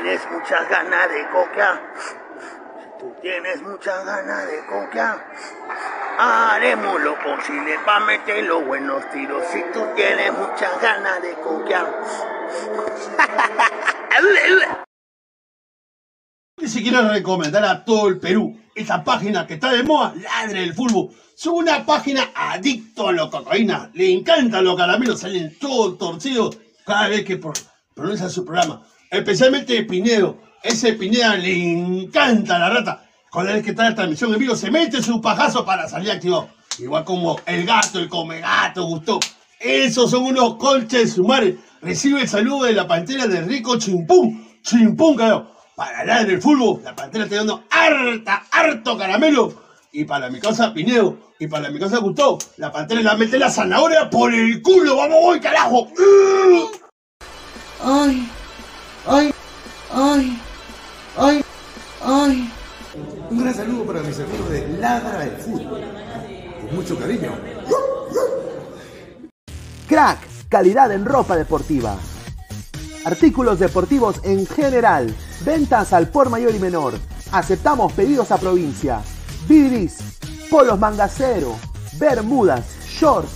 tienes muchas ganas de coca, si tú tienes muchas ganas de coca, haremos lo posible para meter los buenos tiros. Si tú tienes muchas ganas de coca. Si quiero recomendar a todo el Perú esa página que está de moda, Ladre el Fútbol. Es una página adicto a la cocaína. Le encantan los caramelos, salen todos torcidos cada vez que pro- pronuncia su programa. Especialmente Pinedo. Ese Pineda le encanta la rata. Cada vez que está la transmisión en vivo, se mete su pajazo para salir activado. Igual como el gato, el come gato, gustó. Esos son unos colches sumares. Recibe el saludo de la pantera de Rico Chimpún. Chimpún, carajo. Para hablar del fútbol, la pantera está dando harta, harto caramelo. Y para mi casa Pineo, y para mi casa Gustavo, la pantera la mete la zanahoria por el culo. ¡Vamos, voy, carajo! Ay, ay, ay, ay, ay. Un gran saludo para mis amigos de Ladra el Fútbol. Con mucho cariño. Crack, calidad en ropa deportiva. Artículos deportivos en general. Ventas al por mayor y menor. Aceptamos pedidos a provincia. Bidris, polos mangacero, bermudas, shorts,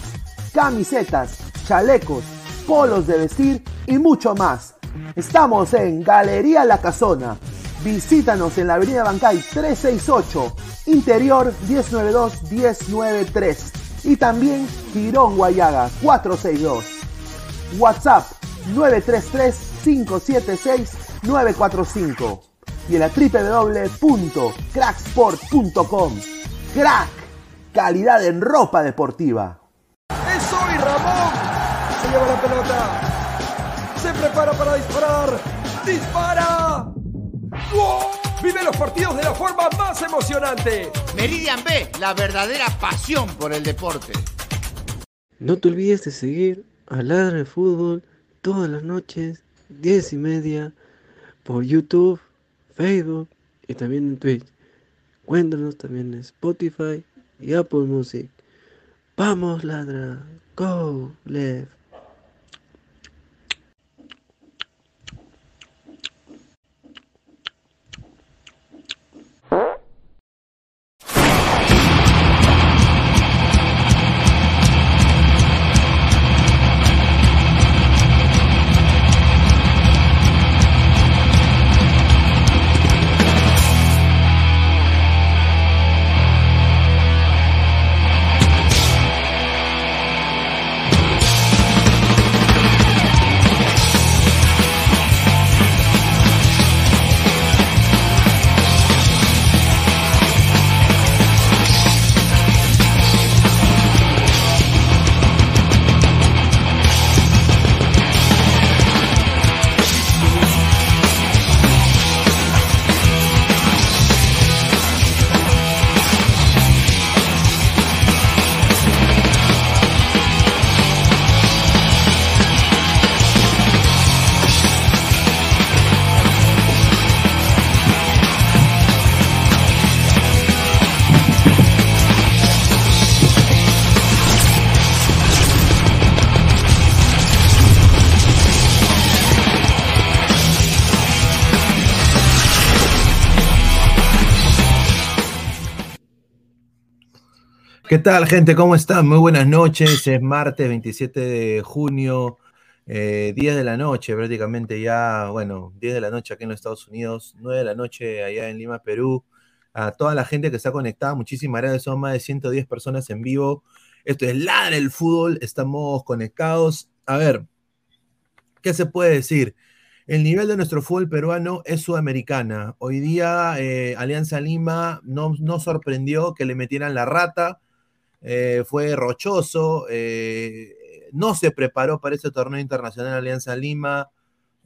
camisetas, chalecos, polos de vestir y mucho más. Estamos en Galería La Casona. Visítanos en la Avenida Bancay 368, Interior 192-193 y también Girón Guayaga 462. WhatsApp 933-576-945 y en la www.cracksport.com. Crack, calidad en ropa deportiva. ¡Es hoy, Ramón! Se lleva la pelota. Prepara para disparar. ¡Dispara! ¡Wow! Vive los partidos de la forma más emocionante. Meridian B, la verdadera pasión por el deporte. No te olvides de seguir a Ladra de Fútbol todas las noches, 10 y media, por YouTube, Facebook y también en Twitch. Cuéntanos también en Spotify y Apple Music. Vamos, Ladra. Go, left. ¿Qué tal, gente? ¿Cómo están? Muy buenas noches. Es martes 27 de junio, eh, 10 de la noche, prácticamente ya, bueno, 10 de la noche aquí en los Estados Unidos, 9 de la noche allá en Lima, Perú. A toda la gente que está conectada, muchísimas gracias. Son más de 110 personas en vivo. Esto es Ladra el Fútbol. Estamos conectados. A ver, ¿qué se puede decir? El nivel de nuestro fútbol peruano es sudamericana. Hoy día eh, Alianza Lima no, no sorprendió que le metieran la rata eh, fue rochoso, eh, no se preparó para ese torneo internacional Alianza Lima,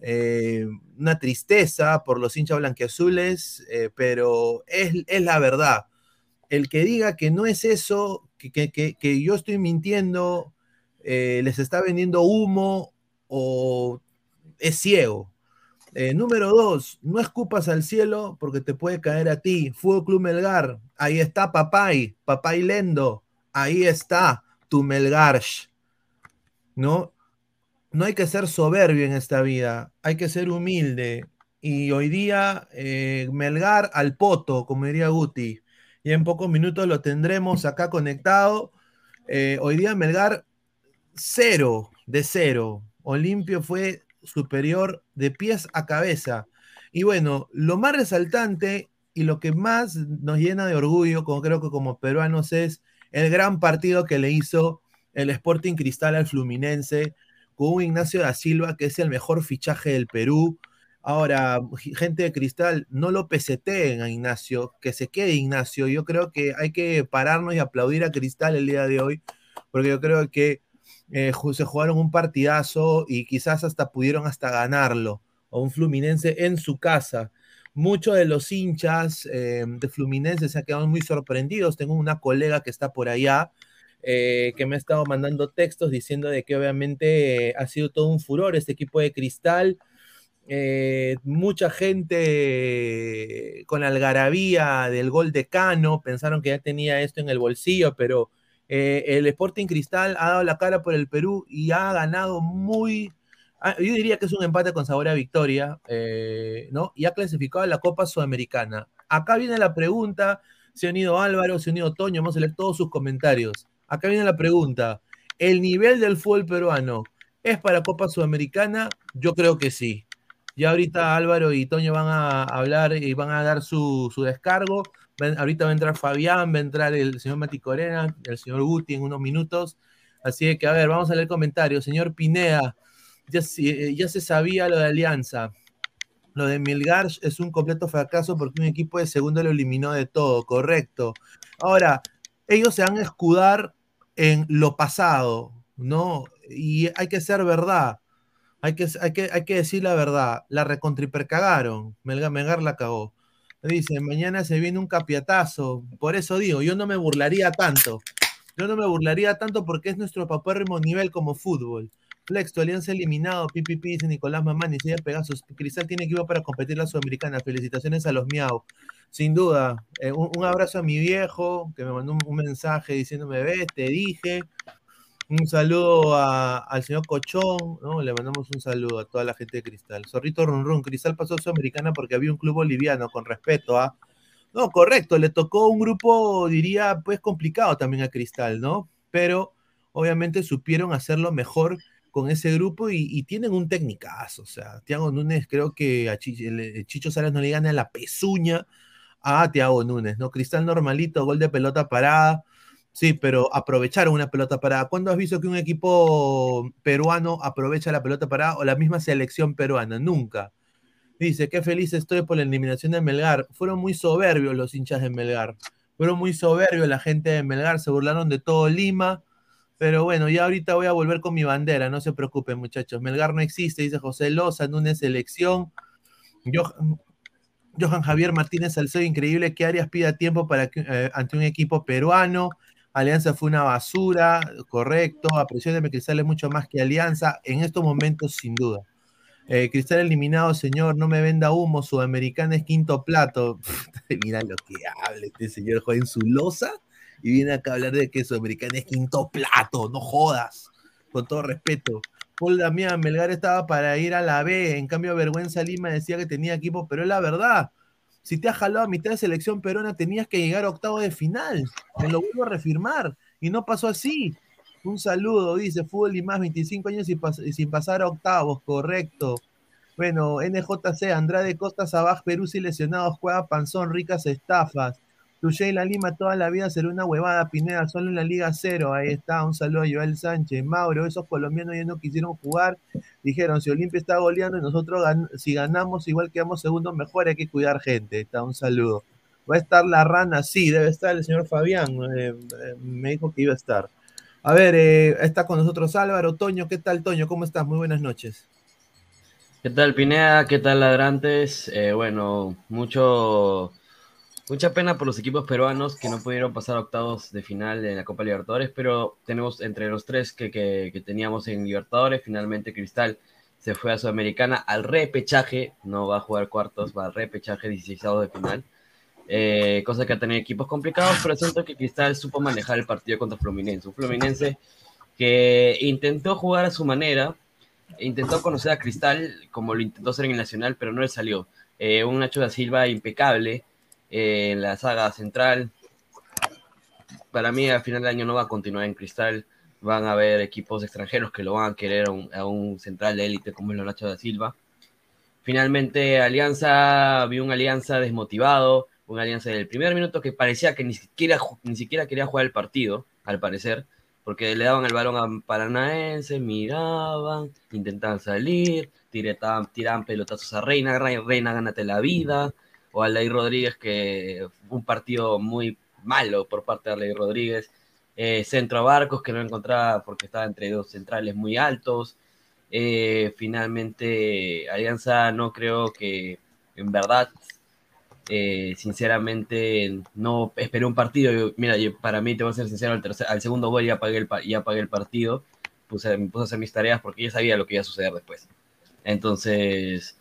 eh, una tristeza por los hinchas blanqueazules, pero es, es, la verdad. El que diga que no es eso, que, que, que, yo estoy mintiendo, les está vendiendo humo o es ciego. Número dos, no escupas al cielo porque te puede caer a ti. Fútbol Club Melgar, ahí está Papay, Papay Lendo, ahí está tu Melgarsh, ¿no? No hay que ser soberbio en esta vida, hay que ser humilde y hoy día eh, Melgar al poto, como diría Guti. Y en pocos minutos lo tendremos acá conectado. Eh, hoy día Melgar cero de cero. Olimpio fue superior de pies a cabeza. Y bueno, lo más resaltante y lo que más nos llena de orgullo, como creo que como peruanos, es el gran partido que le hizo el Sporting Cristal al Fluminense con un Ignacio da Silva que es el mejor fichaje del Perú. Ahora, gente de Cristal, no lo peseteen a Ignacio, que se quede Ignacio. Yo creo que hay que pararnos y aplaudir a Cristal el día de hoy, porque yo creo que eh, se jugaron un partidazo y quizás hasta pudieron hasta ganarlo, o un Fluminense en su casa. Muchos de los hinchas eh, de Fluminense se han quedado muy sorprendidos. Tengo una colega que está por allá, eh, que me ha estado mandando textos diciendo de que obviamente ha sido todo un furor este equipo de Cristal. mucha gente con algarabía del gol de Cano pensaron que ya tenía esto en el bolsillo, pero eh, el Sporting Cristal ha dado la cara por el Perú y ha ganado muy, yo diría que es un empate con sabor a victoria, eh, ¿no? Y ha clasificado a la Copa Sudamericana. Acá viene la pregunta, se ha unido Álvaro, se ha unido Toño, vamos a leer todos sus comentarios. Acá viene la pregunta, ¿el nivel del fútbol peruano es para Copa Sudamericana? Yo creo que sí. Ya ahorita Álvaro y Toño van a hablar y van a dar su, su descargo ahorita va a entrar Fabián, va a entrar el señor Mati Corena, el señor Guti en unos minutos. Así que, a ver, vamos a leer comentarios. Señor Pinea, ya, eh, ya se sabía lo de Alianza. Lo de Milgar es un completo fracaso porque un equipo de segundo lo eliminó de todo, correcto. Ahora, ellos se van a escudar en lo pasado, ¿no? Y hay que ser verdad. Hay que, hay que, hay que decir la verdad. La recontripercagaron. Melgar, Melgar la cagó. Dice, mañana se viene un capiatazo. Por eso digo, yo no me burlaría tanto. Yo no me burlaría tanto porque es nuestro papérrimo nivel como fútbol. Flex, tu alianza eliminado, PPP, dice Nicolás Mamani, se Pegasus. Cristal tiene equipo para competir la Sudamericana. Felicitaciones a los Miau. Sin duda, eh, un, abrazo a mi viejo que me mandó un, un mensaje diciéndome, ves, te dije. Un saludo al señor Cochón, ¿no? Le mandamos un saludo a toda la gente de Cristal. Zorrito Run Run, Cristal pasó a Sudamericana porque había un club boliviano, con respeto a. ¿ah? No, correcto, le tocó un grupo, diría, pues complicado también a Cristal, ¿no? Pero obviamente supieron hacerlo mejor con ese grupo y, tienen un técnicazo. O sea, Tiago Núñez creo que a Chicho Salas no le gana la pezuña a Tiago Núñez, ¿no? Cristal normalito, gol de pelota parada Sí, pero aprovecharon una pelota parada. ¿Cuándo has visto que un equipo peruano aprovecha la pelota parada o la misma selección peruana? Nunca. Dice, qué feliz estoy por la eliminación de Melgar. Fueron muy soberbios los hinchas de Melgar. Fueron muy soberbios la gente de Melgar. Se burlaron de todo Lima. Pero bueno, ya ahorita voy a volver con mi bandera. No se preocupen, muchachos. Melgar no existe, dice José Loza una selección. Johan, Javier Martínez Salcedo, increíble que Arias pida tiempo para eh, ante un equipo peruano. Alianza fue una basura, correcto. de Cristal es mucho más que Alianza. En estos momentos, sin duda. Eh, Cristal eliminado, señor, no me venda humo. Sudamericana es quinto plato. Mira lo que habla este señor Joven Zulosa y viene acá a hablar de que Sudamericana es quinto plato. No jodas. Con todo respeto. Paul Damián, Melgar estaba para ir a la B. En cambio, Vergüenza Lima decía que tenía equipo, pero es la verdad. Si te has jalado a mitad de selección peruana, tenías que llegar a octavo de final. Me lo vuelvo a refirmar. Y no pasó así. Un saludo, dice Fútbol y más 25 años y, sin pasar a octavos, correcto. Bueno, NJC, Andrade Costa Sabaj, Perú y lesionados, juega Panzón, ricas estafas. La Lima toda la vida será una huevada, Pineda, solo en la Liga Cero. Ahí está, un saludo a Joel Sánchez. Mauro, esos colombianos ya no quisieron jugar. Dijeron, si Olimpia está goleando y nosotros si ganamos igual quedamos segundos, mejor hay que cuidar gente. Está, un saludo. ¿Va a estar la rana? Sí, debe estar el señor Fabián. Eh, eh, me dijo que iba a estar. A ver, eh, está con nosotros Álvaro. Toño, ¿qué tal, Toño? ¿Cómo estás? Muy buenas noches. ¿Qué tal, Pineda? ¿Qué tal, Ladrantes? bueno, mucho Mucha pena por los equipos peruanos que no pudieron pasar a octavos de final en la Copa Libertadores, pero tenemos entre los tres que, teníamos en Libertadores, finalmente Cristal se fue a Sudamericana al repechaje, no va a jugar cuartos, va al repechaje 16 de final, eh, cosa que ha tenido equipos complicados, pero siento que Cristal supo manejar el partido contra Fluminense, un Fluminense que intentó jugar a su manera, intentó conocer a Cristal como lo intentó hacer en el Nacional, pero no le salió. Eh, un Nacho da Silva impecable en la saga central. Para mí, al final del año no va a continuar en Cristal. Van a haber equipos extranjeros que lo van a querer a un, un central de élite como es Nacho da Silva. Finalmente, Alianza, vio una Alianza desmotivado, una Alianza del primer minuto que parecía que ni siquiera, ni siquiera quería jugar el partido, al parecer, porque le daban el balón a Paranaense, miraban, intentaban salir, tiraban, tiraban pelotazos a Reina, Re- Reina gánate la vida, o a Aldair Rodríguez, que un partido muy malo por parte de Aldair Rodríguez, eh, centro a Barcos, que no encontraba porque estaba entre dos centrales muy altos, eh, finalmente, Alianza no creo que en verdad, eh, sinceramente, no esperé un partido. Mira, yo- para mí, te voy a ser sincero, al, tercer- segundo gol ya apagué el, ya apagué el partido. Puse, me puse a hacer mis tareas porque ya sabía lo que iba a suceder después. Entonces,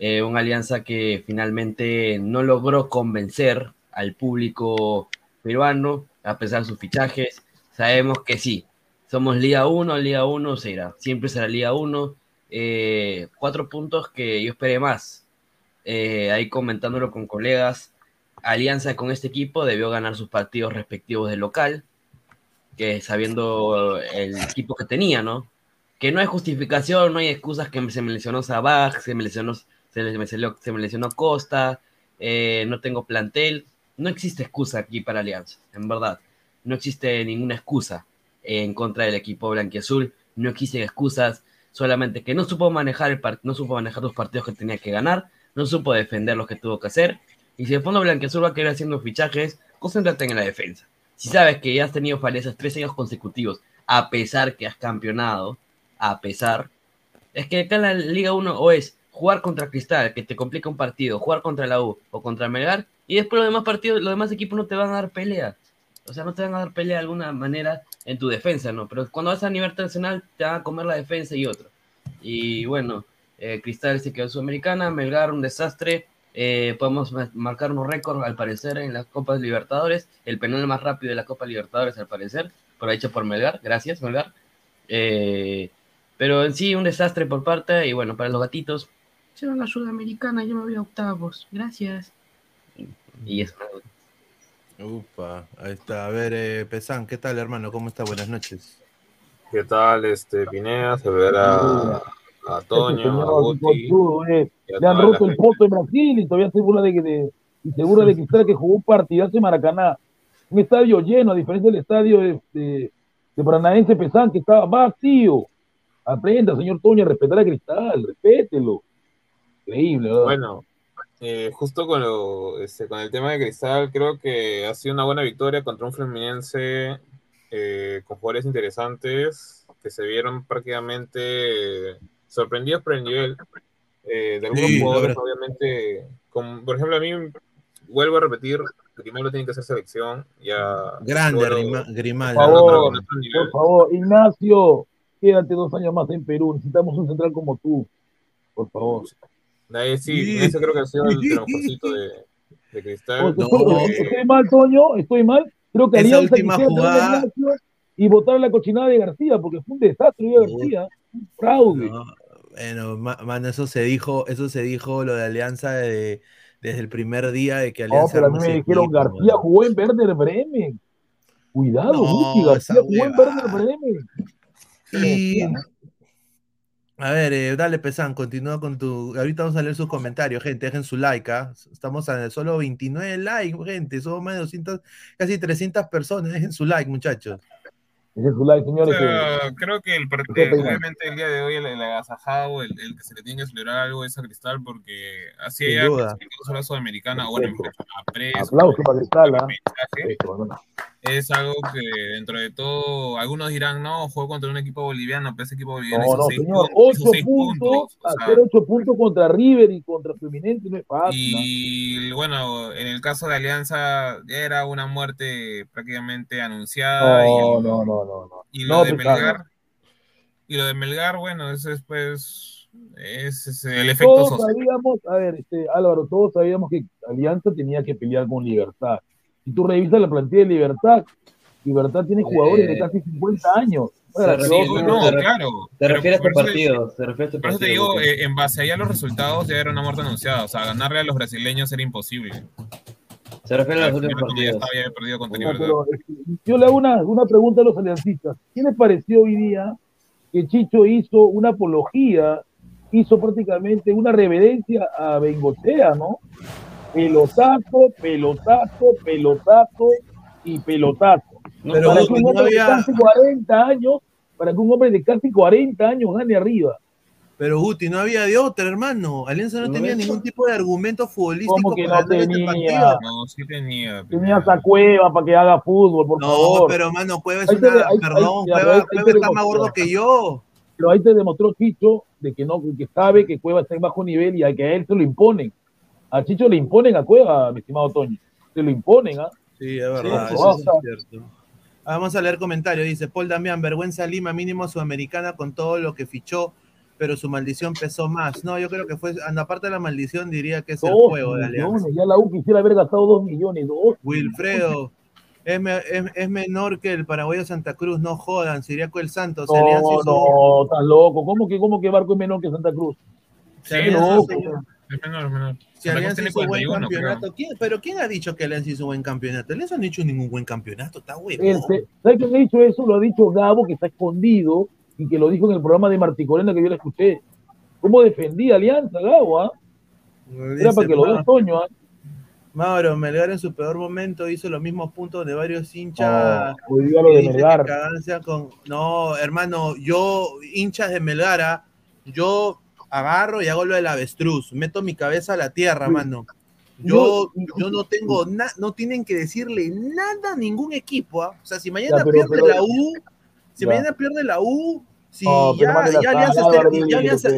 eh, una alianza que finalmente no logró convencer al público peruano, a pesar de sus fichajes. Sabemos que sí, somos Liga 1, Liga 1 será, siempre será Liga 1. Eh, cuatro puntos que yo esperé más. Eh, ahí comentándolo con colegas, Alianza con este equipo debió ganar sus partidos respectivos de local, que sabiendo el equipo que tenía, ¿no? Que no hay justificación, no hay excusas que se me lesionó Sabaj, se me lesionó, se, me lesionó Costa, eh, no tengo plantel. No existe excusa aquí para Alianza, en verdad. No existe ninguna excusa en contra del equipo blanquiazul. No existen excusas, solamente que no supo manejar el no supo manejar los partidos que tenía que ganar, no supo defender lo que tuvo que hacer. Y si el fondo blanquiazul va a querer haciendo fichajes, concéntrate en la defensa. Si sabes que ya has tenido falencias tres años consecutivos, a pesar que has campeonado, a pesar, es que acá en la Liga 1 o es jugar contra Cristal, que te complica un partido, jugar contra la U o contra Melgar, y después los demás partidos, los demás equipos no te van a dar pelea. O sea, no te van a dar pelea de alguna manera en tu defensa, ¿no? Pero cuando vas a nivel internacional te van a comer la defensa y otro. Y bueno, eh, Cristal se quedó Sudamericana, Melgar un desastre. eh, podemos ma- marcar un récord al parecer en las Copas Libertadores, el penal más rápido de la Copa Libertadores al parecer, por hecho por Melgar, gracias Melgar. Eh, pero en sí un desastre por parte y bueno, para los gatitos, se van a Sudamericana, yo me voy a octavos, gracias. Y eso. Upa, ahí está. A ver, eh, Pesán, ¿qué tal, hermano? ¿Cómo está? Buenas noches. ¿Qué tal, este, Pineda? Se verá a Toño, a señor Guti. Le han la roto el poto en Brasil y todavía se burla de que de, y se burla de Cristal que jugó un partidazo en Maracaná. Un estadio lleno, a diferencia del estadio de, de, de Paranaense Pesán, que estaba vacío. Aprenda, señor Toño, a respetar a Cristal, respételo. Increíble. Bueno, eh, justo con, lo, este, con el tema de Cristal, creo que ha sido una buena victoria contra un Fluminense eh, con jugadores interesantes que se vieron prácticamente sorprendidos por el nivel eh, de algunos Sí, jugadores, obviamente. Como, por ejemplo, a mí, vuelvo a repetir, primero tiene que ser selección. Ya Grande, Rima- Grimaldo. Por favor, con por favor, Ignacio, quédate dos años más en Perú. Necesitamos un central como tú. Por favor. Ahí sí, ese creo que ha sido el mejorcito de, de Cristal. Estoy, estoy mal, Toño, estoy mal. Creo que Esa Alianza última jugada- y votar la cochinada de García, porque fue un desastre de García. Un fraude. No, bueno, ma- mano, eso se dijo, eso se dijo lo de Alianza de- desde el primer día de que No, Alianza pero a mí me dijeron equipo, García jugó en Werder Bremen. Cuidado, García jugó en. Werder Bremen. Y a ver, eh, dale, Pesán, continúa con tu. Ahorita vamos a leer sus comentarios, gente. Dejen su like, ¿ah? Estamos a solo 29 likes, gente. Somos más de 200, casi 300 personas. Dejen su like, muchachos. Dejen su like, O señores. creo que el partido, obviamente el día de hoy el, el agasajado, el, el que se le tiene que celebrar algo es a Cristal porque así duda. clasificado a la Sudamericana, o bueno, mejor dicho, a pre Aplauso para Cristal, ¿ah? Es algo que dentro de todo, algunos dirán, no, juego contra un equipo boliviano, pero ese equipo boliviano No, hizo no, seis señor. puntos, hizo puntos, o sea, hacer ocho puntos contra River y contra Fluminense no es fácil. y bueno, en el caso de Alianza era una muerte prácticamente anunciada No, no, no, no, no. y lo de Pizarro. Melgar, y lo de Melgar, bueno, eso es pues, es, es el efecto Todos social. sabíamos, a ver, este, Álvaro, todos sabíamos que Alianza tenía que pelear con Libertad. Si tú revisas la plantilla de Libertad, Libertad tiene jugadores de Eh. casi 50 años. Se refiere, no, re- claro. Se Pero refiere a este te- partido. Se refiere a este Por eso te digo, eh, en base ahí a los resultados ya era una muerte anunciada. O sea, ganarle a los brasileños era imposible. Se refiere a los últimos partidos. pero, este, yo le hago una, una pregunta a los aliancistas. ¿Qué les pareció hoy día que Chicho hizo una apología, hizo prácticamente una reverencia a Bengochea, ¿no? Pelotazo, pelotazo, pelotazo y pelotazo. Pero, para que un no hombre había- de casi 40 años, para que un hombre de casi 40 años gane arriba. Pero Guti, no había de otra, hermano. Alianza no ¿No tenía ningún tipo de argumento futbolístico ¿Cómo que para no este tenía? No, sí tenía. Tenías a Cueva para que haga fútbol, por No, favor. pero mano, Cueva es Ahí te- una, ahí- perdón, ahí- Cueva, está más gordo que yo. Pero ahí te demostró Chicho de que no, que sabe que Cueva está en bajo nivel y a que a él se lo imponen. A Chicho le imponen a Cueva, mi estimado Toño. Se lo imponen, ¿ah? Sí, es verdad, Sí, eso es cierto. Ah, Vamos a leer comentarios. Dice Paul Damián, vergüenza Lima, mínimo sudamericana con todo lo que fichó, pero su maldición pesó más. No, yo creo que fue, ah, no, aparte de la maldición, diría que es el juego de Alianza. ya la U quisiera haber gastado dos millones, dos. Wilfredo, es, es- es menor que el paraguayo Santa Cruz, no jodan, Siriaco el Santos. No, hizo- no, estás loco. ¿Cómo que, ¿Cómo que Barco es menor que Santa Cruz? Sí, no, Es menor, es menor. Si Alianza tiene hizo buen 41, creo. campeonato, ¿quién- pero ¿quién ha dicho que Alianza hizo buen campeonato? Alianza no ha hecho ningún buen campeonato, está huevo. El se- ¿Sabes quién ha dicho eso? Lo ha dicho Gabo, que está escondido y que lo dijo en el programa de Martí Corena que yo le escuché. ¿Cómo defendía Alianza, Gabo? ah? Era para que lo veas, Toño. ¿ah? Mauro, Melgar en su peor momento hizo los mismos puntos de varios hinchas. Oh, de Melgar. cagancia con... No, hermano, yo, hinchas de Melgara, yo agarro y hago lo del avestruz, meto mi cabeza a la tierra, mano. Yo, yo no tengo nada, no tienen que decirle nada a ningún equipo. ¿ah? O sea, si mañana Ya, pero- pierde pero- la U, si Ya. mañana pierde la U, si ya, Alianza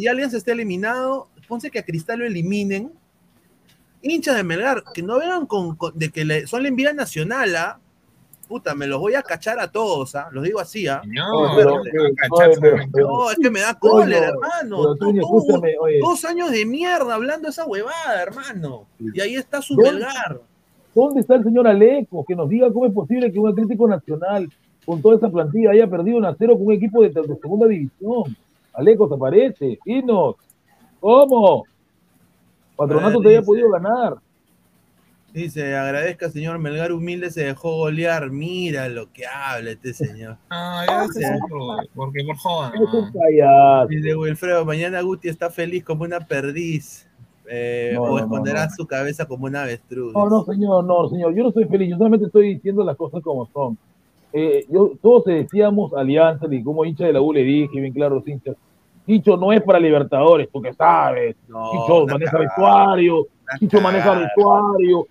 ya ya está eliminado, ponce que a Cristal lo eliminen, hinchas de Melgar, que no vengan con, con- de que le- son la envidia nacional, ¿ah? Puta, me los voy a cachar a todos, ¿ah? Los digo así, ¿ah? No, pero-. No, es que me da cólera, hermano. Tú-. Dos años de mierda hablando esa huevada, hermano. Y ahí está su ¿Dónde-. ¿Dónde está el señor Aleco? Que nos diga cómo es posible que un Atlético Nacional, con toda esa plantilla, haya perdido un a cero con un equipo de, de segunda división. Aleco, ¿te parece? Dinos. ¿Cómo? Patronato te había podido ganar. Dice, agradezca, señor Melgar humilde, se dejó golear. Mira lo que habla este señor. Ah, ya ese es otro, porque por no. payaso. Dice Wilfredo, mañana Guti está feliz como una perdiz. eh, No, o esconderá no, no. su cabeza como un avestruz. No, no, señor, no, señor. Yo no estoy feliz. Yo solamente estoy diciendo las cosas como son. Eh, yo, todos decíamos alianza y como hincha de la U le dije, bien claro, los hinchas. Chicho no es para Libertadores, porque sabes. No, Chicho una maneja vestuario. Una Chicho maneja vestuario.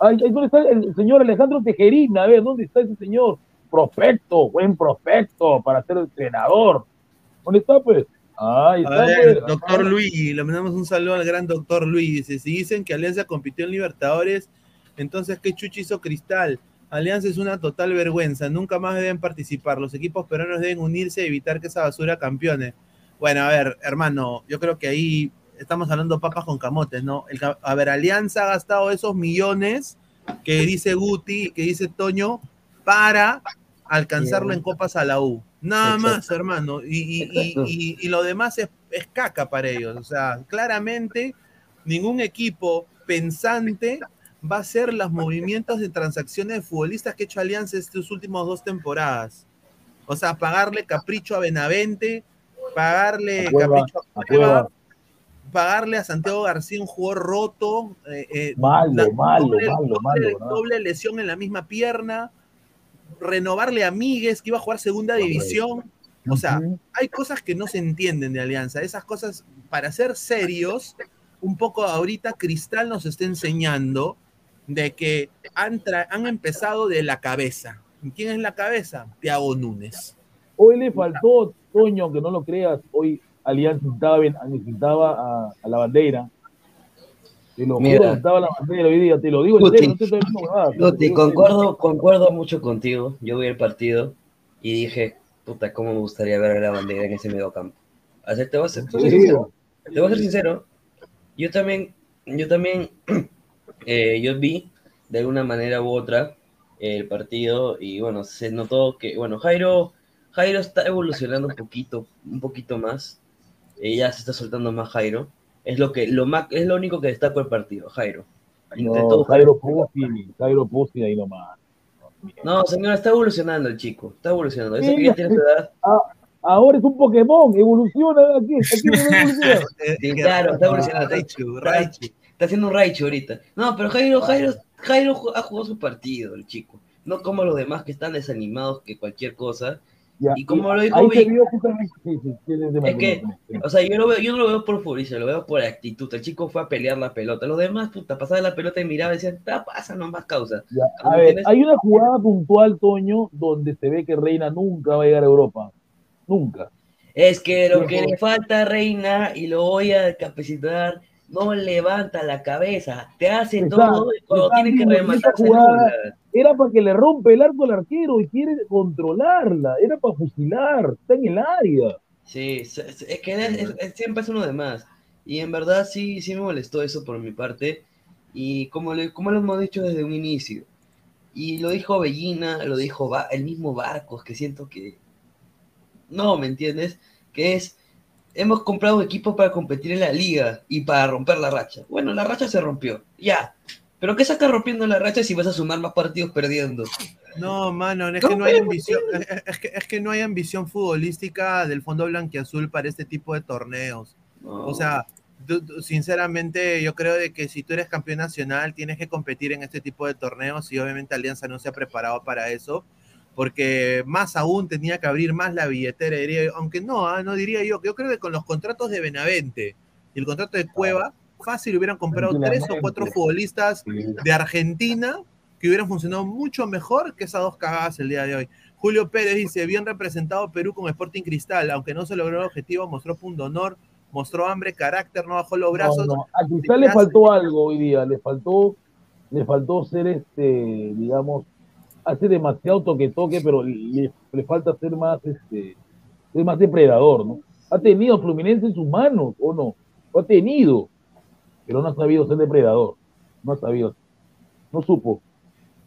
Ay, ay, ¿Dónde está el señor Alejandro Tejerina? A ver, ¿dónde está ese señor? Prospecto, buen prospecto para ser entrenador. ¿Dónde está, pues? Ahí A está, ver, pues. doctor Luis, le mandamos un saludo al gran doctor Luis. Dice, si dicen que Alianza compitió en Libertadores, entonces ¿qué chuchi hizo Cristal? Alianza es una total vergüenza, nunca más deben participar. Los equipos peruanos deben unirse y evitar que esa basura campeone. Bueno, a ver, hermano, yo creo que ahí estamos hablando papas con camotes, ¿no? El a ver, Alianza ha gastado esos millones que dice Guti, que dice Toño, para alcanzarlo en Copas a la U. Nada Exacto. más, hermano. Y, y- y- lo demás es, es caca para ellos. O sea, claramente ningún equipo pensante va a hacer los movimientos de transacciones de futbolistas que ha hecho Alianza estas últimas dos temporadas. O sea, pagarle capricho a Benavente, pagarle A Cueva, capricho a a Cueva. Pagarle a Santiago García un jugador roto, eh, eh, Malo, la- malo, doble, malo, doble- malo, doble lesión en la misma pierna, renovarle a Migues que iba a jugar segunda división. O sea, hay cosas que no se entienden de Alianza. Esas cosas, para ser serios, un poco ahorita Cristal nos está enseñando de que han, han empezado de la cabeza. ¿Y ¿Quién es la cabeza? Tiago Núñez. Hoy le faltó, Toño, aunque no lo creas, hoy Alianza necesitaba, bien- necesitaba a, a la bandera. Te lo Mira. necesitaba la bandera hoy día, te lo digo en Guti, serio, no nada. Guti, digo concuerdo, concuerdo mucho contigo. Yo vi el partido y dije, puta, cómo me gustaría ver a la bandera en ese mediocampo. O sea, te voy a ser, te voy a ser sincero. Te voy a ser sincero. Yo también, yo también, eh, yo vi de alguna manera u otra el partido y bueno, se notó que, bueno, Jairo, Jairo está evolucionando un poquito, un poquito más. Ya se está soltando más Jairo. Es lo que, lo más, es lo único que destaco el partido, Jairo. Intentó No, Jairo Pusi, Jairo Pusi ahí nomás. No, señora, está evolucionando el chico, está evolucionando. Eso que ya tiene su edad. Ah, ahora es un Pokémon, evoluciona aquí, aquí no evoluciona. Sí, claro, está evolucionando. Está, está- está haciendo un Raichu ahorita. No, pero Jairo, Jairo, Jairo ha jugado su partido, el chico. No como los demás que están desanimados que cualquier cosa. Ya, Y como y lo dijo Vic, sí, sí, es que, o sea, yo, lo veo, yo no lo veo por futbolista, lo veo por actitud. El chico fue a pelear la pelota. Los demás, puta, pasaba la pelota y miraba y decían, "Ah, pasa nomás causa. Ya, ¿Me A ver, hay una jugada puntual, Toño, donde se ve que Reina nunca va a llegar a Europa. Nunca. Es que lo que le falta a Reina, y lo voy a capacitar, no levanta la cabeza, te hace todo y cuando está tiene que rematar. Era para que le rompe el arco al arquero y quiere controlarla. Era para fusilar. Está en el área. Sí, es que es- es- es- siempre es uno de más. Y en verdad sí, sí me molestó eso por mi parte. Y como, le, como lo hemos dicho desde un inicio. Y lo dijo Bellina, lo dijo Ba- el mismo Barcos, que siento que... No, ¿me entiendes? Que es... Hemos comprado equipos para competir en la liga y para romper la racha. Bueno, la racha se rompió. Ya. Pero ¿qué sacas rompiendo la racha si vas a sumar más partidos perdiendo? No, mano, es que no hay ambición, es, es que, es que no hay ambición futbolística del fondo blanquiazul para este tipo de torneos. O sea, sinceramente yo creo de que si tú eres campeón nacional tienes que competir en este tipo de torneos y obviamente Alianza no se ha preparado para eso, porque más aún tenía que abrir más la billetera, diría yo, aunque no, ah, no diría yo, yo creo que con los contratos de Benavente y el contrato de Cueva, fácil hubieran comprado tres o cuatro futbolistas de Argentina que hubieran funcionado mucho mejor que esas dos cagadas el día de hoy. Julio Pérez dice, bien representado Perú con Sporting Cristal, aunque no se logró el objetivo, mostró punto honor, mostró hambre, carácter, no bajó los brazos. No, no, A Cristal le faltó algo hoy día. Le faltó, le faltó ser este, digamos, hace demasiado toque toque, pero le, le falta ser más, este, ser más depredador, ¿no? Ha tenido Fluminense en sus manos, ¿o no? Lo ha tenido, pero no ha sabido ser depredador. No ha sabido. No supo.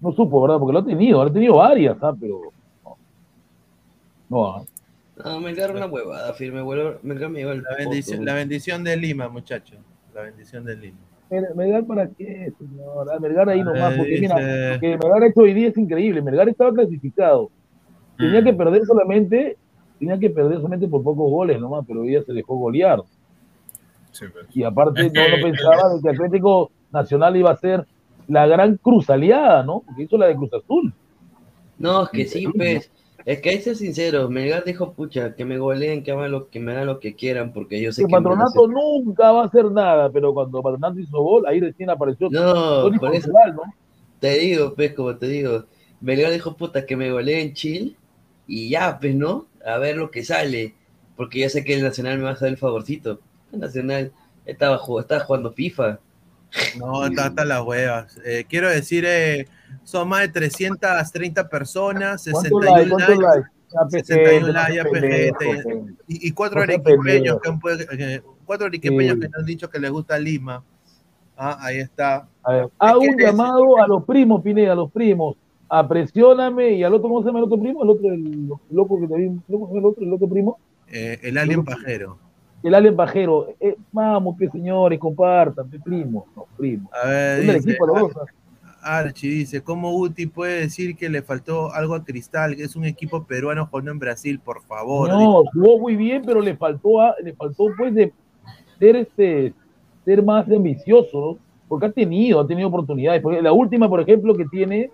No supo, ¿verdad? Porque lo ha tenido, lo ha tenido varias, ¿ah? Pero. No. No, ¿ah? No, me agarra una huevada, firme, vuelvo, me lleva el La bendición, la bendición de Lima, muchachos. La bendición de Lima. Melgar para qué, señor. Ah, Melgar ahí nomás, porque mira, lo que Melgar ha hecho hoy día es increíble. Melgar estaba clasificado. Tenía Mm. que perder solamente, tenía que perder solamente por pocos goles nomás, pero hoy día se dejó golear. Y aparte Es no, que- no pensaba de que Atlético Nacional iba a ser la gran cruz aliada, ¿no? Porque hizo la de Cruz Azul. No, es que sí, pues. Es que hay que ser sincero, Melgar dijo, pucha, que me goleen, que hagan lo que me hagan lo que quieran, porque yo sé Que que. Patronato nunca va a hacer nada, pero cuando Patronato hizo gol, ahí recién apareció No, por eso. Portugal, ¿no? Te digo, pues, como te digo, Melgar dijo, puta, que me goleen chill, y ya, pues, ¿no? A ver lo que sale, porque yo sé que el Nacional me va a hacer el favorcito. El Nacional estaba, estaba jugando FIFA. No, está hasta las huevas. Eh, quiero decir, eh, son más de 330 personas, ¿Cuántos 61 likes? Pe, 61 gente, likes, y, y cuatro arequipeños que eh, cuatro arequipeños Sí. que nos han dicho que les gusta Lima. Ah, ahí está. Hago un llamado a los primos, Pineda, a los primos. Apresióname y al otro, ¿cómo se llama el otro primo? El otro, el loco que te vi, ¿cómo se llama el otro, el otro primo? Eh, el alien pajero. El alien pajero. Eh, vamos, pues señores, compartan, pe, primos, no, primos. A ver, dice, equipo los dos. Archie dice, ¿cómo Uti puede decir que le faltó algo a Cristal? Que es un equipo peruano jugando en Brasil, por favor. No, jugó muy bien, pero le faltó, a- le faltó pues de ser este, ser más ambicioso, ¿no? Porque ha tenido, ha tenido oportunidades. Porque la última, por ejemplo, que tiene,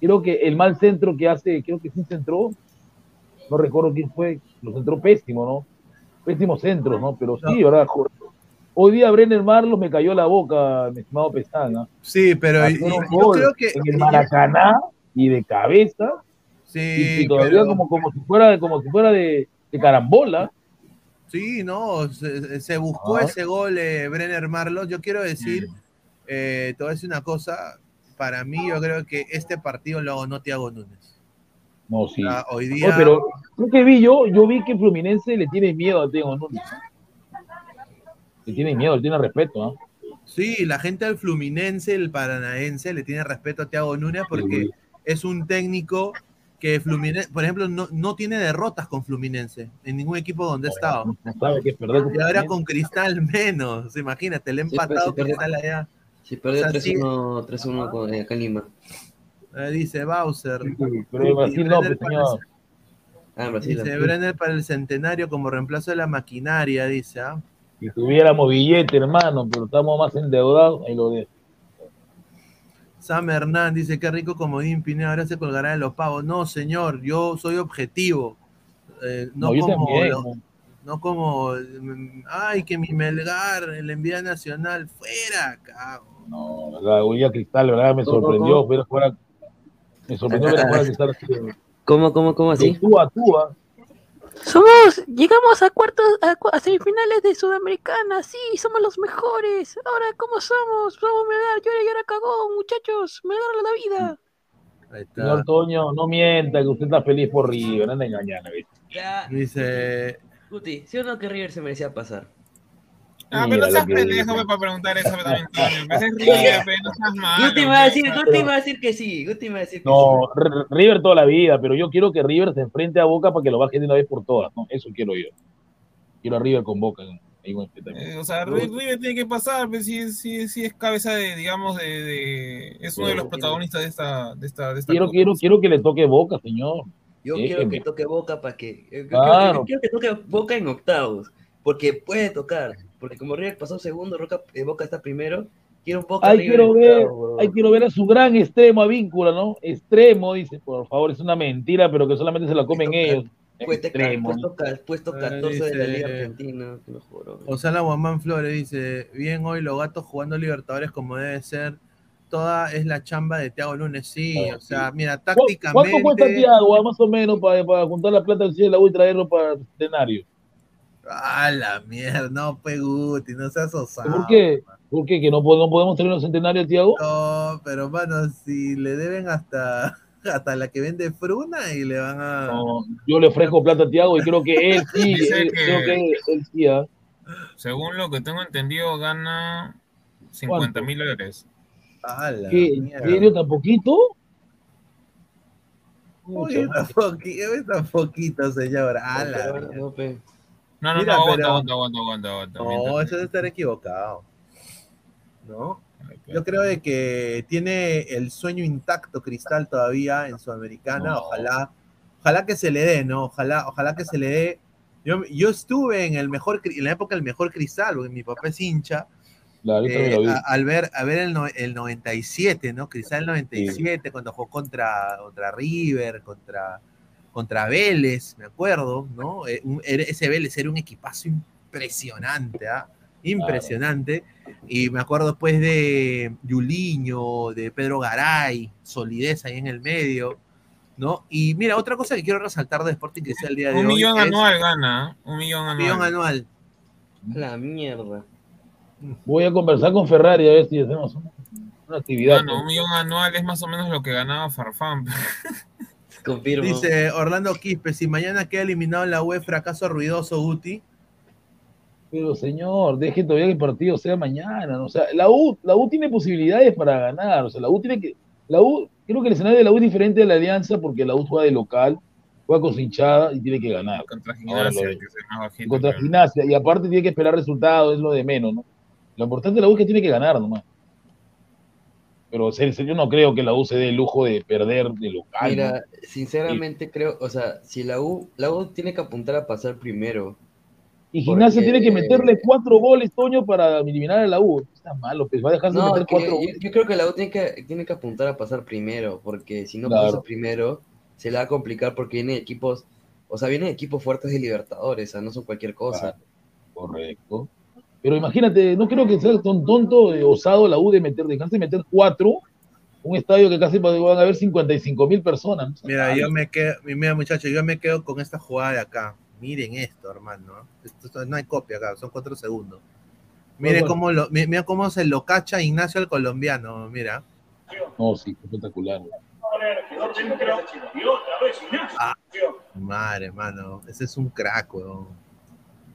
creo que el mal centro que hace, creo que sí centró, no recuerdo quién fue, lo centró pésimo, ¿no? Pésimo centro, ¿no? Pero sí, ¿verdad? Hoy día Brenner Marlos me cayó la boca, mi estimado Pestana. Sí, pero y- yo creo que- en el Maracaná y de cabeza, Sí, y, y todavía pero- como, como si fuera, como si fuera de, de carambola. Sí, no, se, se buscó Ah. ese gol eh, Brenner Marlos. Yo quiero decir, eh, te voy a decir una cosa, para mí yo creo que este partido lo ganó Thiago Núñez. No, sí. Ah, hoy No, día, pero lo que vi yo, yo vi que Fluminense le tiene miedo a Diego Núñez. Le tiene miedo, le tiene respeto, ¿no? sí, la gente del Fluminense, el Paranaense, le tiene respeto a Thiago Núñez porque es un técnico que Fluminense, por ejemplo, no, no tiene derrotas con Fluminense en ningún equipo donde ha estado. No sabe que perder con Y ahora Fluminense. con Cristal menos, imagínate, le ha Sí, empatado sí, perdió. Cristal allá. Si perdió O sea, sí. 3-1 3-1 con eh, acá en Lima. Eh, dice Bowser. pero en Brasil no, pues, para el- señor. Ah, Brasil. Dice sí. Brenner para el centenario como reemplazo de la maquinaria, dice. ¿ah? Si tuviéramos billete, hermano, pero estamos más endeudados, ahí lo dejo. Sam Hernán dice, qué rico comodín Pineda, ahora se colgará de los pavos. No, señor, yo soy objetivo. Eh, no, No, yo como, también, ¿no? no como, mm, ay, que mi Melgar en la envía nacional fuera, cabrón. No, la Huella Cristal, ¿verdad? Me ¿Cómo, sorprendió cómo? ver fuera. Me sorprendió ver fuera Cristal. así, ¿Cómo, cómo, cómo así? Tú a tú, ¿ah? Somos, llegamos a cuartos, a, a semifinales de Sudamericana, sí, somos los mejores. Ahora, ¿cómo somos? Somos Melgar, llora, llora, cagó, muchachos, Melgar la vida. Ahí está. Señor Toño, no mienta que usted está feliz por River, anda engañando. ¿viste? Ya, Dice, Guti, ¿sí o no que River se merecía pasar? Ah, pero no seas pendejo pe, para preguntar eso pe, también. En vez de River, pe, no seas malo. Guti me va a decir, pe. Guti me va a decir que sí, Guti me va a decir que No, R- River toda la vida, pero yo quiero que River se enfrente a Boca para que lo baje de una vez por todas, ¿no? Eso quiero yo. Quiero a River con Boca. ¿no? Este. Eh, o sea, Ri- River tiene que pasar, pues, si, si, si es cabeza de, digamos, de, de- es uno de los protagonistas de esta, de esta, de esta Quiero, copa. quiero, quiero que le toque Boca, señor. Yo quiero Déjeme. que toque Boca para que. eh, yo Claro. Quiero, quiero que toque Boca en octavos. Porque puede tocar. Porque como River pasó segundo, Roca- eh, Boca está primero. Quiero un Boca Ahí quiero ver, huevón. ahí quiero ver a su gran extremo a víncula, ¿no? Extremo, dice, por favor, es una mentira, pero que solamente se la comen ellos. Puesto, Extremo. puesto, puesto Ah, 14 de la dice- Liga Argentina. te lo juro. Osala Guamán Flores dice, bien hoy los gatos jugando Libertadores como debe ser. Toda es la chamba de Thiago Lunes, sí, o sea, mira, ¿Cu- ¿Cuánto cuesta tácticamente... Tiago, ah, más o menos, para, para juntar la plata del cielo de la U y traerlo para el escenario? Ah, la mierda, no, Peguti, no seas osado. ¿Por qué? ¿Por qué? ¿Que no, no podemos tener un centenario, Tiago? No, pero mano, si le deben hasta, hasta la que vende Fruna y le van a... No, yo le ofrezco plata a Tiago y creo que él sí, Dice él- que- creo que él, él sí, ¿ah? Según lo que tengo entendido, gana 50 mil dólares. Ah, la ¿Qué? ¿En mierda. serio tan poquito? Uy, tan poquito, es tan poquito, señor. Ah, la Pero, mierda. no. No, no, Mira, no, aguanta, pero- aguanta, aguanta, aguanta, aguanta. No, mientras- eso debe estar equivocado. ¿No? Yo creo de que tiene el sueño intacto Cristal todavía en Sudamericana. No. Ojalá, ojalá que se le dé, ¿no? Ojalá, ojalá que se le dé. Yo, yo estuve en el mejor, en la época del mejor Cristal, porque mi papá es hincha. Claro, eh, lo vi. a- al ver, a ver el, no- el 97, ¿no? Cristal 97, cuando jugó contra, contra River, contra, contra Vélez, me acuerdo, ¿no? Eh, un- era- ese Vélez era un equipazo impresionante, ¿ah? Impresionante. Y me acuerdo después de Yuliño, de Pedro Garay, solidez ahí en el medio, ¿no? Y mira, otra cosa que quiero resaltar de Sporting Cristal el día de Un hoy. millón es- anual gana, ¿eh? un millón un anual. millón anual. La mierda. Voy a conversar con Ferrari a ver si hacemos una, una actividad. Bueno, un millón anual es más o menos lo que ganaba Farfán. Confirmo. Dice Orlando Quispe, si mañana queda eliminado en la UE, fracaso ruidoso, Guti. Pero señor, deje todavía que el partido sea mañana. ¿no? O sea, la U, la U tiene posibilidades para ganar. O sea, la U tiene que. La U, creo que el escenario de la U es diferente de la Alianza porque la U juega de local, juega con su hinchada y tiene que ganar. Contra Gimnasia, de- que bajito. contra pero- Gimnasia. Y aparte tiene que esperar resultados, es lo de menos, ¿no? Lo importante de la U es que tiene que ganar nomás. Pero yo no creo que la U se dé el lujo de perder de local. Mira, ¿no? sinceramente creo, o sea, si la U, la U tiene que apuntar a pasar primero. Y Gimnasia porque- tiene que meterle cuatro goles, Toño, para eliminar a la U. Está malo, pues va a dejarse No, meter cuatro yo, goles. yo creo que la U tiene que, tiene que apuntar a pasar primero, porque si no Claro. pasa primero, se le va a complicar porque vienen equipos, o sea, vienen equipos fuertes de Libertadores, o sea, no son cualquier cosa. Correcto. Pero imagínate, no creo que sea tan tonto, eh, osado la U de meter, dejarse meter cuatro, un estadio que casi van a haber 55 mil personas. ¿no? Mira, yo me quedo, mira muchachos, yo me quedo con esta jugada de acá. Miren esto, hermano. Esto- no hay copia acá, son cuatro segundos. Mire bueno. cómo lo, mi- mira cómo se lo cacha Ignacio el colombiano, mira. No, sí, espectacular. Ah, madre, hermano. Ese es un crack, weón.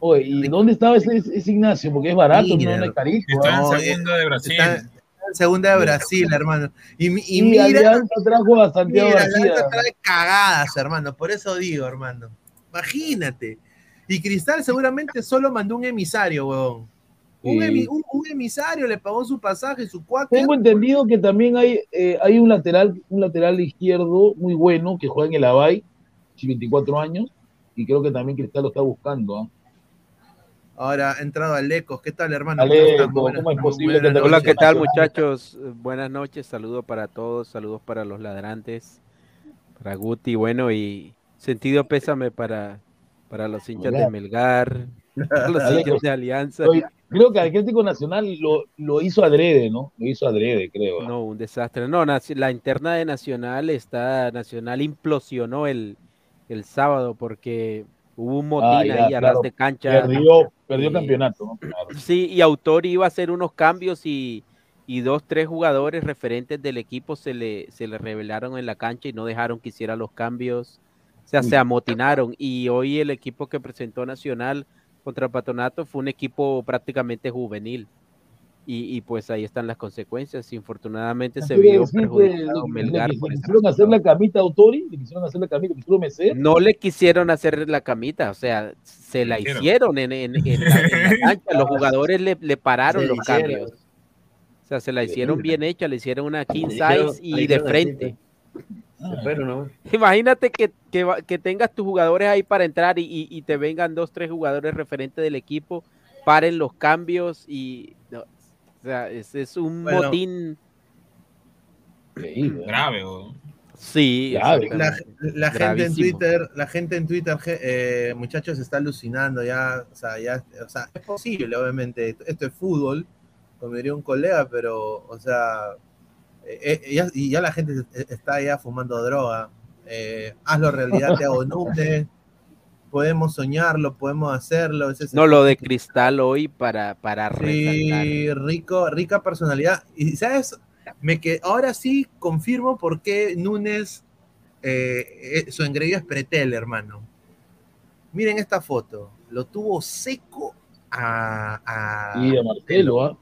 Oye, ¿y dónde estaba ese, ese Ignacio? Porque es barato, no, no es carísimo. Está en segundo de Brasil. Está, segunda de Brasil, hermano. Y, y Y mira, Alianza trajo a Santiago mira, García. Alianza trae cagadas, hermano. Por eso digo, hermano. Imagínate. Y Cristal seguramente solo mandó un emisario, huevón. Un, Sí. emi- un- un emisario le pagó su pasaje, su cuatro. Tengo entendido que también hay, eh, hay un lateral, un lateral izquierdo muy bueno que juega en el Abay, 24 años, y creo que también Cristal lo está buscando. ¿ah? Ahora ha entrado Alecos. ¿Qué tal, hermano? Aleco? ¿cómo es posible que te- Hola. ¿qué tal muchachos? Buenas noches, saludos para todos, saludos para los ladrantes, para Guti, bueno, y sentido pésame para, para los hinchas de Melgar, para los hinchas de Alianza. Oye, Creo que Atlético Nacional lo, lo hizo adrede, ¿no? Lo hizo adrede, creo. No, un desastre. No, naci- la interna de Nacional está, Nacional implosionó el, el sábado porque hubo un motín Ah, ya, ahí a claro. ras de cancha. Perdió, perdió Y- campeonato, ¿no? Claro. Sí, y Autor iba a hacer unos cambios y, y dos, tres jugadores referentes del equipo se le, se le revelaron en la cancha y no dejaron que hiciera los cambios. O sea, se amotinaron. Y hoy el equipo que presentó Nacional contra Patronato fue un equipo prácticamente juvenil. Y, y pues ahí están las consecuencias. Infortunadamente se vio que perjudicado le- Melgar le, por le ese quisieron hacer la camita a Autori, le quisieron hacer la camita, quisieron mecer. no le quisieron hacer la camita, o sea, se la hicieron. en, en- en la, en la cancha, los jugadores le, le pararon Se los hicieron. cambios. O sea, se la hicieron bien hecha, le hicieron una king size y de frente. Se fueron, ¿no? Imagínate que, que, tengas tus jugadores ahí para entrar y, y- y te vengan dos, tres jugadores referentes del equipo, paren los cambios y... no, o sea, es, es un Bueno. motín... Grave, o Sí, La, exactamente. la gente en. Twitter, la gente en Twitter, eh, muchachos, está alucinando ya, o sea, ya, o sea, es posible, obviamente, esto, esto es fútbol, como diría un colega, pero, o sea, eh, eh, ya, y ya la gente es- está ya fumando droga. Eh, hazlo realidad, te hago podemos soñarlo, podemos hacerlo. ese No, lo de Cristal hoy para, para resaltar. Sí, rico, rica personalidad. Y sabes, me que ahora sí confirmo por qué Núñez, eh, eh, su engreído es Pretel, hermano. Miren esta foto. Lo tuvo seco a. a- Y a Marcelo, ¿ah?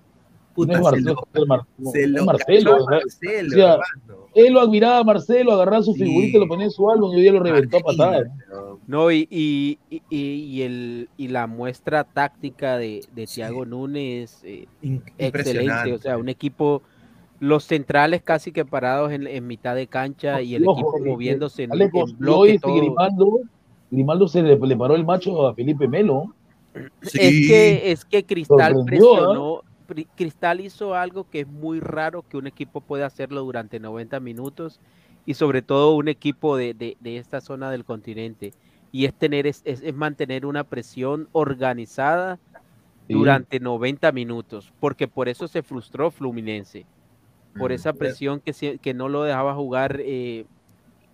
Puta, No es se Marcelo, lo- es Mar- se es lo Marcelo, cachó a ¿verdad? Marcelo, O sea, hermano. Él lo admiraba a Marcelo, agarraba su figurita, lo ponía en su álbum y hoy día lo reventó a patadas. No, y, y, y- el, y la muestra táctica de, de Thiago Núñez, eh, excelente. impresionante. O sea, un equipo, los centrales casi que parados en, en mitad de cancha y el equipo moviéndose en, Aleco, en y bloque. todo. Grimaldo, Grimaldo se le, le paró el macho a Felipe Melo. Es que, es que Cristal presionó. Cristal hizo algo que es muy raro que un equipo pueda hacerlo durante 90 minutos y sobre todo un equipo de, de- de esta zona del continente y es tener es, es- es mantener una presión organizada Sí. durante 90 minutos porque por eso se frustró Fluminense por Mm. esa presión que, que no lo dejaba jugar eh,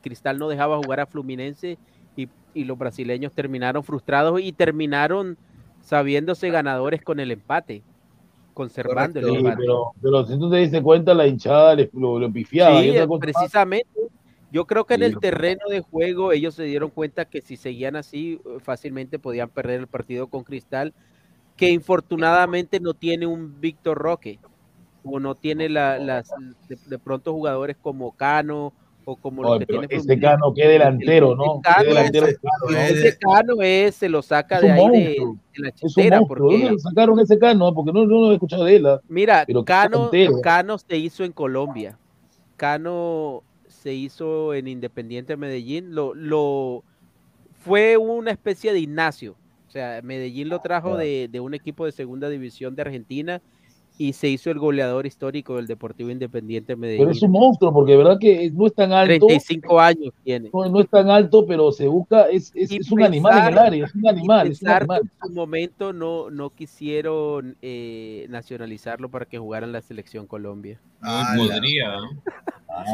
Cristal no dejaba jugar a Fluminense y, y los brasileños terminaron frustrados y terminaron sabiéndose ganadores con el empate, conservando el Sí, pero, pero si tú te diste cuenta, la hinchada lo, lo pifiaba. Sí, más. precisamente. Yo creo que en el terreno de juego ellos se dieron cuenta que si seguían así eh, fácilmente podían perder el partido con Cristal, que infortunadamente no tiene un Víctor Roque o no tiene la- las de, de pronto jugadores como Cano o como Oye, que pero tiene ese. Cano, qué delantero, El- ¿no? Qué Cano delantero ese Cano es, se lo saca de ahí de, de la chistera. ¿Dónde porque lo sacaron ese Cano? Porque no, no lo he escuchado de él. ¿ah? Mira, Pero Cano. Cano se hizo en Colombia. Cano se hizo en Independiente Medellín. Lo, lo fue una especie de Ignacio. O sea, Medellín lo trajo de, de un equipo de segunda división de Argentina y se hizo el goleador histórico del Deportivo Independiente Medellín. Pero es un monstruo, porque de verdad que no es tan alto. 35 años tiene. No, no es tan alto, pero se busca, es, es, Y es un animal en el pensar- área, es un animal, es un pensar que animal. en su momento no, no quisieron eh, nacionalizarlo para que jugara en la selección Colombia. Ah, podría, ¿no?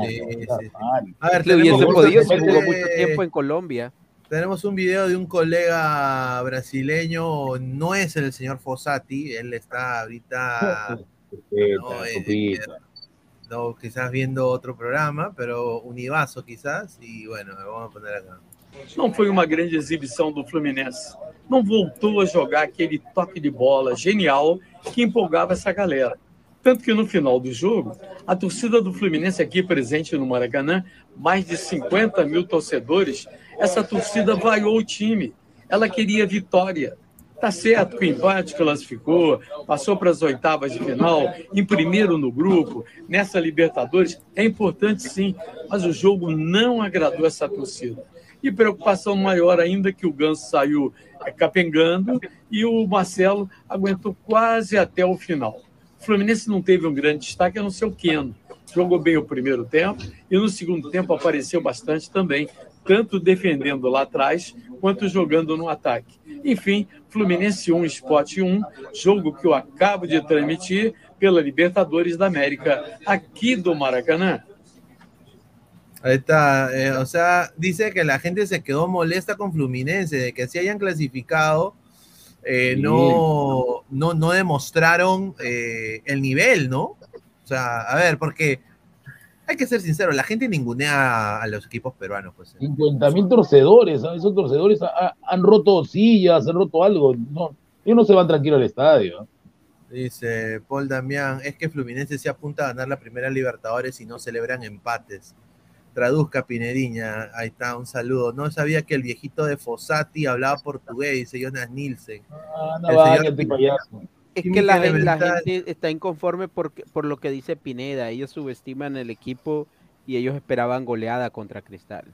Sí, sí, sí. A ver, Le hubiese podido si justamente- jugó mucho tiempo en Colombia. Tenemos un video de un colega brasileño, no es el señor Fossati, él está ahorita, no, eh, no, quizás viendo otro programa, pero Univaso quizás, y bueno, vamos a poner acá. Não foi uma grande exibição do Fluminense. Não voltou a jogar aquele toque de bola genial que empolgava essa galera. Tanto que no final do jogo, a torcida do Fluminense aqui presente no Maracanã, mais de 50 mil torcedores, essa torcida vaiou o time. Ela queria vitória. Tá certo que o empate classificou, passou para as oitavas de final, em primeiro no grupo, nessa Libertadores, é importante sim, mas o jogo não agradou essa torcida. E preocupação maior ainda que o Ganso saiu é, capengando e o Marcelo aguentou quase até o final. O Fluminense não teve um grande destaque, a não ser o Keno. Jogou bem o primeiro tempo e no segundo tempo apareceu bastante também, tanto defendendo lá atrás quanto jogando no ataque. Enfim, Fluminense 1, Sport 1, jogo que eu acabo de transmitir pela Libertadores da América, aqui do Maracanã. Ahí está, eh, o sea, dice que la gente se quedó molesta con Fluminense, de que si hayan clasificado, eh, no, no, no demostraron eh, el nivel, ¿no? O sea, a ver, porque hay que ser sincero, la gente ningunea a los equipos peruanos, pues. 50 mil torcedores, ¿sabes? esos torcedores ha- han roto sillas, han roto algo. No, ellos no se van tranquilos al estadio. Dice Paul Damián, es que Fluminense se apunta a ganar la primera Libertadores y no celebran empates. Traduzca Pinediña, ahí está, un saludo. No sabía que el viejito de Fossati hablaba portugués, dice Jonas Nielsen. El señor Pin- payaso. Es que la, gente está inconforme por, por lo que dice Pineda. Ellos subestiman el equipo y ellos esperaban goleada contra Cristal.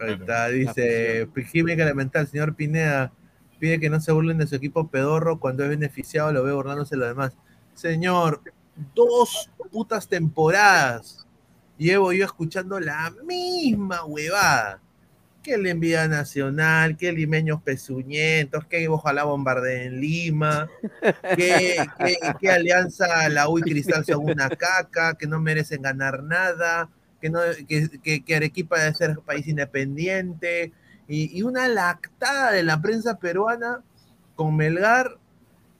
Ahí está, dice Química Elemental, señor Pineda, pide que no se burlen de su equipo pedorro cuando es beneficiado, lo ve burlándose de los demás. Señor, dos putas temporadas llevo yo escuchando la misma huevada. Que el envía nacional, que limeños pezuñentos, que ojalá bombardeen Lima, que, que, Alianza, la U y Cristal son una caca, que no merecen ganar nada, que, no, que, que Arequipa debe ser país independiente, y, y una lactada de la prensa peruana con Melgar,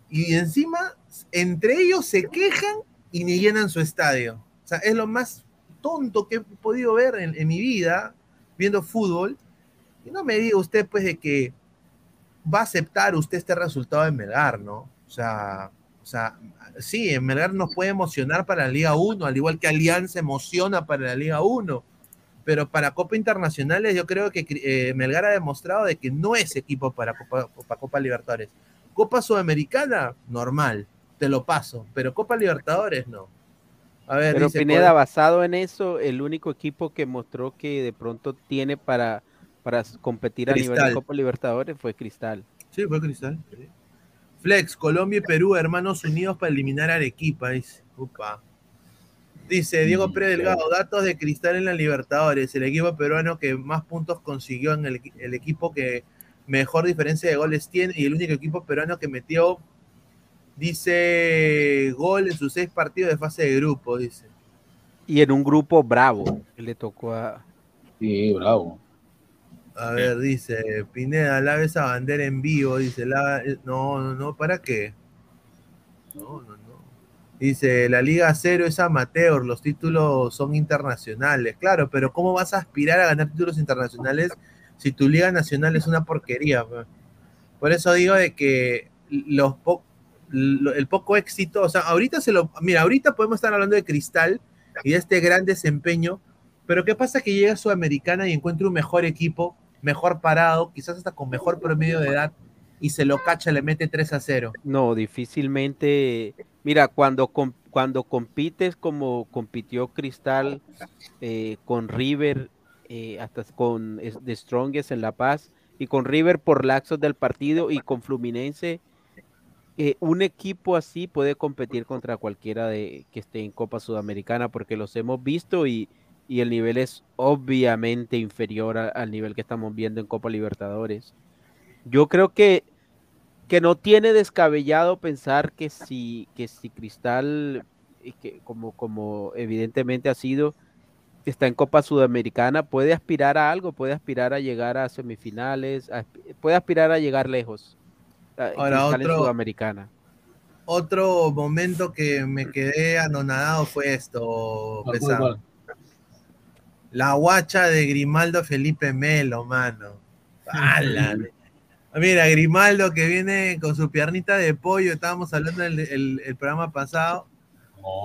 y encima entre ellos se quejan y ni llenan su estadio. O sea, es lo más tonto que he podido ver en, en mi vida viendo fútbol. Y no me diga usted, pues, de que va a aceptar usted este resultado de Melgar, ¿no? O sea, o sea, sí, en Melgar nos puede emocionar para la Liga 1, al igual que Alianza emociona para la Liga 1. Pero para Copa Internacionales yo creo que eh, Melgar ha demostrado de que no es equipo para Copa, para Copa Libertadores. Copa Sudamericana, normal, te lo paso, pero Copa Libertadores no. A ver, Pero dice, Pineda, basado en eso, el único equipo que mostró que de pronto tiene para, para competir a nivel de. Copa Libertadores fue Cristal. Sí, fue Cristal. sí. Flex, Colombia y Perú, hermanos unidos para eliminar a Arequipa, dice. Upa. Dice Diego Pérez Delgado, datos de Cristal en la Libertadores, el equipo peruano que más puntos consiguió en el, el equipo que mejor diferencia de goles tiene y el único equipo peruano que metió, dice, gol en sus seis partidos de fase de grupo, dice. Y en un grupo bravo, que le tocó a... Sí, bravo. A ver, dice Pineda, lave esa bandera en vivo. Dice, lava- eh, no, no, no, ¿para qué? No, no, no. Dice, la Liga Cero es amateur, los títulos son internacionales. Claro, pero ¿cómo vas a aspirar a ganar títulos internacionales si tu Liga Nacional es una porquería? Por eso digo de que los po- lo- el poco éxito, o sea, ahorita se lo, mira, ahorita podemos estar hablando de Cristal y de este gran desempeño, pero ¿qué pasa que llega a Sudamericana y encuentra un mejor equipo, mejor parado, quizás hasta con mejor promedio de edad, y se lo cacha, le mete 3 a 0? No, difícilmente. Mira, cuando, cuando compites como compitió Cristal eh, con River, eh, hasta con The Strongest en La Paz, y con River por laxos del partido y con Fluminense, eh, un equipo así puede competir contra cualquiera de que esté en Copa Sudamericana, porque los hemos visto y, y el nivel es obviamente inferior a- al nivel que estamos viendo en Copa Libertadores. Yo creo que, que no tiene descabellado pensar que si, que si Cristal, que como, como evidentemente ha sido, que está en Copa Sudamericana, puede aspirar a algo, puede aspirar a llegar a semifinales, a- puede aspirar a llegar lejos. a- Ahora, Cristal en otro- Sudamericana. Otro momento que me quedé anonadado fue esto, ¿Cuál, Pesán. cuál, La guacha de Grimaldo Felipe Melo, mano. Mira, Grimaldo que viene con su piernita de pollo, estábamos hablando el, el- el programa pasado.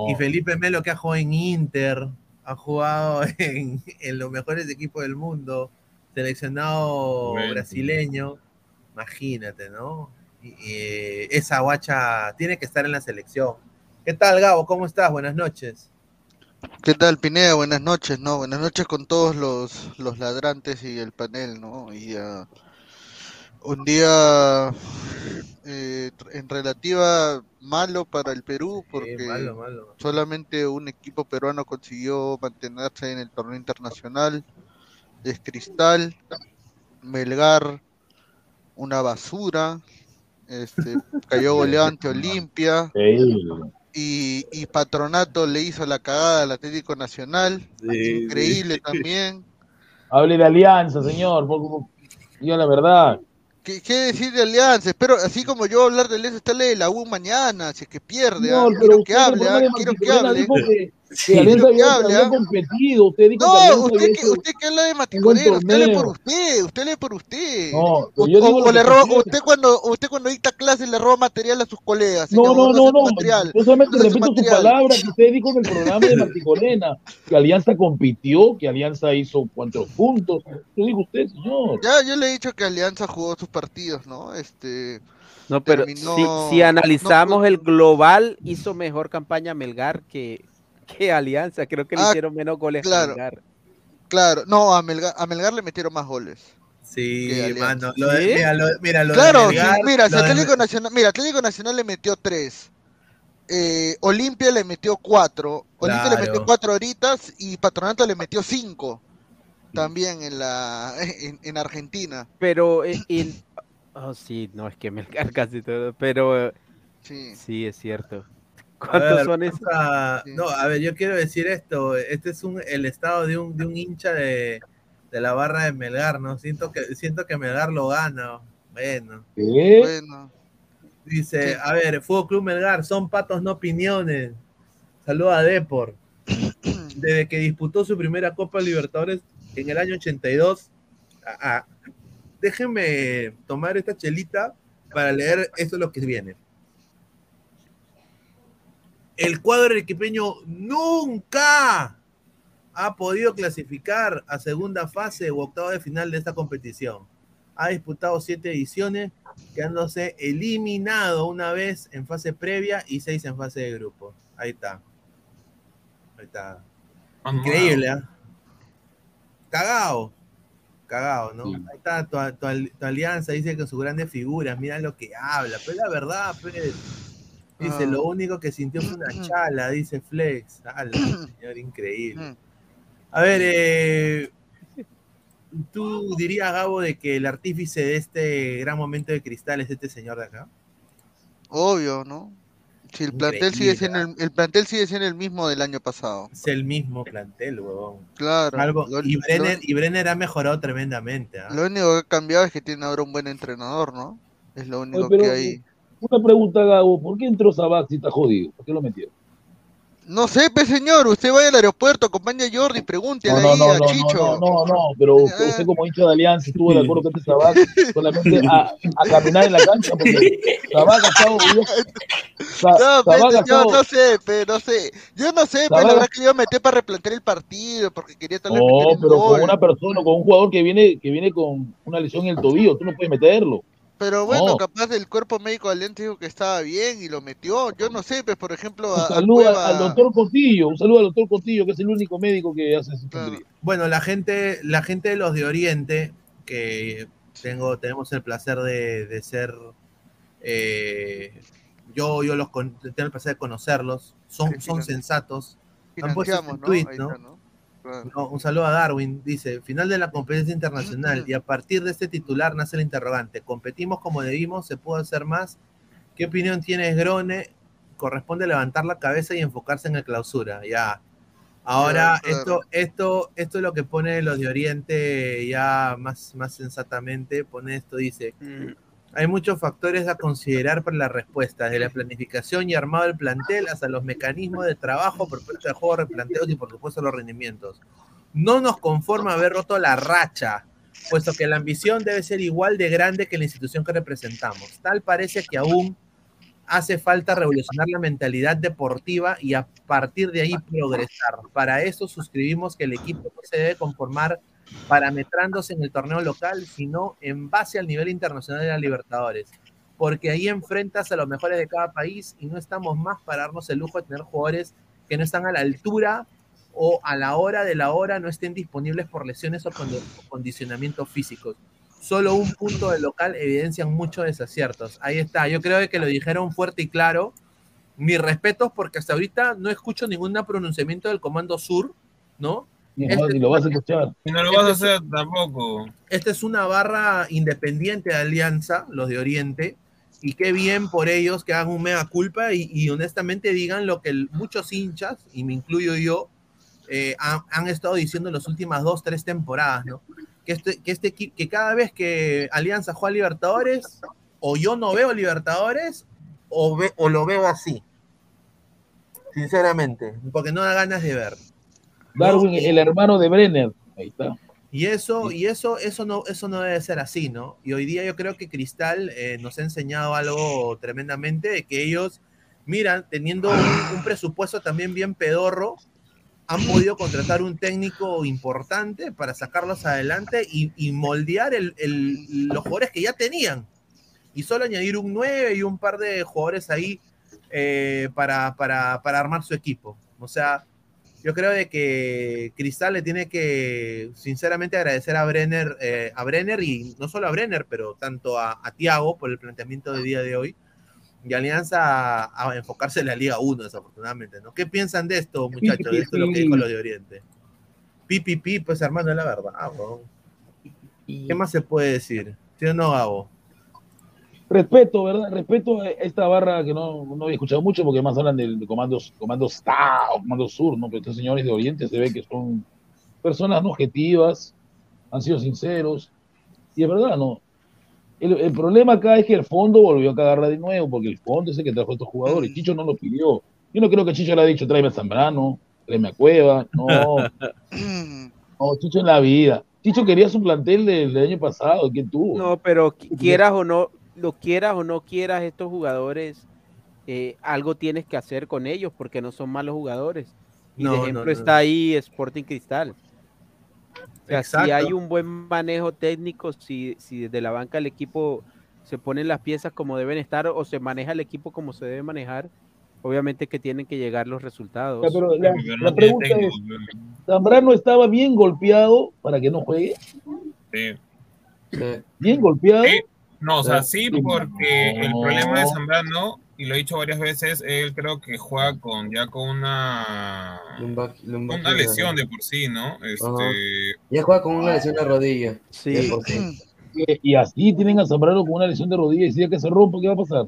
Y Felipe Melo que ha jugado en Inter, ha jugado en, en los mejores equipos del mundo, seleccionado brasileño, imagínate, ¿no? Y esa guacha tiene que estar en la selección. ¿Qué tal, Gabo? ¿Cómo estás? Buenas noches. ¿Qué tal, Pineda? Buenas noches, ¿no? Buenas noches con todos los, los ladrantes y el panel, ¿no? Y ah, un día eh, en relativa malo para el Perú porque malo, malo. solamente un equipo peruano consiguió mantenerse en el torneo internacional. Es Cristal, Melgar, una basura, este, cayó goleado ante Olimpia. Y, y Patronato le hizo la cagada al Atlético Nacional. Increíble también. Hable de alianza, señor. Diga la verdad. ¿Qué, qué decir de Alianza? Espero, así como yo hablar de Alianza, está de la U mañana, si es que pierde. ah, Señor, pero Quiero que hable, ah, quiero que hable. Que, que Alianza que había, había ah. competido. Usted dijo que No, Alianza usted que, usted que habla de Maticorena, usted hable por usted, usted hable por usted. No, O, pero yo o- digo lo o le que roba, sucede. usted cuando, usted cuando dicta clases le roba material a sus colegas. No, no, no, no. material. Yo solamente repito su palabra que usted dijo en el programa de Martín Corena, que Alianza compitió, que Alianza hizo cuantos puntos. Lo dijo usted, señor. Ya, yo le he dicho que Alianza jugó sus partidos, ¿no? Este. No, pero terminó- si, si analizamos el global, hizo mejor campaña Melgar que, que Alianza. Creo que le Ah, hicieron menos goles a claro. Melgar. Claro, no, a Melgar, a Melgar le metieron más goles. Sí, mano. Lo de- mira, lo, mira, lo de Claro, sí, mira, si lo de- Atlético Nacional, mira, Atlético Nacional le metió tres. Eh, Olimpia le metió cuatro. Olimpia le metió cuatro horitas y Patronato le metió cinco. También en la en, en Argentina. Pero eh, en- oh, sí, no, es que Melgar casi todo. Pero Sí. sí, es cierto. ¿Cuántos ver, son esos? No, a ver, yo quiero decir esto. Este es un, el estado de un, de un hincha de, de la barra de Melgar, ¿no? Siento que, siento que Melgar lo gana. Bueno. ¿Qué? Bueno. Dice, a ver, Fútbol Club Melgar, son patos, no opiniones. Saluda a Depor. Desde que disputó su primera Copa Libertadores en el año 82. ah, ah, déjenme tomar esta chelita para leer esto es lo que viene. El cuadro equipeño nunca ha podido clasificar a segunda fase o octavo de final de esta competición. Ha disputado siete ediciones, quedándose eliminado una vez en fase previa y seis en fase de grupo. Ahí está. Ahí está. Increíble, ¿ah? Cagado. Cagado, ¿no? Ahí está tu, tu al- tu alianza, dice que sus grandes figuras, mira lo que habla, pero es la verdad, pues. Dice, Ah. lo único que sintió fue una chala, dice Flex. Ah, la señor, increíble. A ver, eh, ¿tú dirías, Gabo, de que el artífice de este gran momento de cristal es este señor de acá? Obvio, ¿no? Si el plantel sigue siendo el, el plantel sigue siendo el mismo del año pasado. Es el mismo plantel, huevón. Claro. Lo- y, Brenner, lo- y Brenner ha mejorado tremendamente. ¿ah? Lo único que ha cambiado es que tiene ahora un buen entrenador, ¿no? Es lo único Oye, que hay. Una pregunta, Gabo. ¿Por qué entró Sabat si está jodido? ¿Por qué lo metieron? No sé, pues señor, usted vaya al aeropuerto, acompañe a Jordi, pregúntele No, no, ahí no, a no, Chicho. no, no, no, pero usted, usted como hincha de Alianza estuvo de acuerdo con este Sabat solamente a, a caminar en la cancha porque Sabat ha estado... Sa- No, señor, estado- no sé, pues, no sé. Yo no sé, Sabat- la verdad que yo me metí para replantear el partido, porque quería tal vez No, meter un pero gol. con una persona, con un jugador que viene, que viene con una lesión en el tobillo, tú no puedes meterlo. Pero bueno, No. capaz el cuerpo médico de Alianza dijo que estaba bien y lo metió. Yo no sé, pues, por ejemplo, a, Un a saludo Cueva- al doctor Cotillo, un saludo al doctor Cotillo, que es el único médico que hace tontería. Bueno, la gente, la gente de los de Oriente, que tengo, tenemos el placer de, de ser, eh, yo, yo los con- tengo el placer de conocerlos, son, son sensatos. Han puesto ¿no? Un saludo a Darwin, dice, final de la competencia internacional y a partir de este titular nace el interrogante, ¿competimos como debimos? ¿Se pudo hacer más? ¿Qué opinión tienes, Grone? Corresponde levantar la cabeza y enfocarse en el clausura, ya. Ahora, claro. esto, esto, esto es lo que pone los de Oriente ya más, más sensatamente, pone esto, dice, hay muchos factores a considerar para la respuesta, desde la planificación y armado del plantel hasta los mecanismos de trabajo, propuesta de juego, replanteos y por supuesto los rendimientos. No nos conforma haber roto la racha, puesto que la ambición debe ser igual de grande que la institución que representamos. Tal parece que aún hace falta revolucionar la mentalidad deportiva y a partir de ahí progresar. Para eso suscribimos que el equipo se debe conformar parametrándose en el torneo local, sino en base al nivel internacional de la Libertadores. Porque ahí enfrentas a los mejores de cada país y no estamos más para darnos el lujo de tener jugadores que no están a la altura o a la hora de la hora no estén disponibles por lesiones o condi- o condicionamientos físicos. Solo un punto del local evidencian muchos desaciertos. Ahí está, yo creo que lo dijeron fuerte y claro. Mis respetos porque hasta ahorita no escucho ningún pronunciamiento del Comando Sur, ¿no? Este- ni lo vas a escuchar. Y no lo vas a hacer tampoco. esta es una barra independiente de Alianza, los de Oriente, y qué bien por ellos que hagan un mega culpa y, y honestamente digan lo que el- muchos hinchas, y me incluyo yo, eh, han, han estado diciendo en las últimas dos, tres temporadas, ¿no? Que, este, que, este, que cada vez que Alianza juega a Libertadores, o yo no veo Libertadores, o, ve- o lo veo así. Sinceramente, porque no da ganas de ver. Darwin, el hermano de Brenner. Ahí está. Y eso, y eso, eso no, eso no debe ser así, ¿no? Y hoy día yo creo que Cristal eh, nos ha enseñado algo tremendamente de que ellos, miran, teniendo un, un presupuesto también bien pedorro, han podido contratar un técnico importante para sacarlos adelante y, y moldear el- el- los jugadores que ya tenían. Y solo añadir un 9 y un par de jugadores ahí eh, para, para, para armar su equipo. O sea, yo creo de que Cristal le tiene que sinceramente agradecer a Brenner, eh, a Brenner y no solo a Brenner, pero tanto a, a Tiago por el planteamiento del día de hoy y Alianza a, a enfocarse en la Liga 1, desafortunadamente, ¿no? ¿Qué piensan de esto, muchachos? De esto es lo que dijo los de Oriente. Pipipi, pues hermano, es la verdad. ¿Qué más se puede decir? ¿Sí o no, Gabo? Respeto, ¿verdad? Respeto a esta barra que no, no había escuchado mucho porque más hablan del- de, comandos, comandos TA o comandos sur, ¿no? Pero estos señores de Oriente se ve que son personas no objetivas, han sido sinceros. Y es verdad, ¿no? El, el problema acá es que el fondo volvió a cagarla de nuevo porque el fondo es el que trajo a estos jugadores. Chicho no lo pidió. Yo no creo que Chicho le haya dicho tráeme a Zambrano, tráeme a Cueva. No, no, Chicho en la vida. Chicho quería su plantel del, del año pasado. ¿Quién tuvo? No, pero qui- quieras o no, lo quieras o no quieras, estos jugadores, eh, algo tienes que hacer con ellos porque no son malos jugadores. Y No, de ejemplo no. está ahí Sporting Cristal. O sea, si hay un buen manejo técnico, si, si desde la banca el equipo se ponen las piezas como deben estar o se maneja el equipo como se debe manejar, obviamente que tienen que llegar los resultados. Pero la, la pregunta es, ¿Zambrano estaba bien golpeado para que no juegue? Sí. ¿Bien golpeado? Sí. No, o sea, sí, porque el No. problema de Zambrano, y lo he dicho varias veces, él creo que juega con ya con una, una lesión de por sí, ¿no? Este, Ya juega con una lesión de rodilla. Sí. de por sí. Y, así tienen a Zambrano con una lesión de rodilla y si ya que se rompe, ¿qué va a pasar?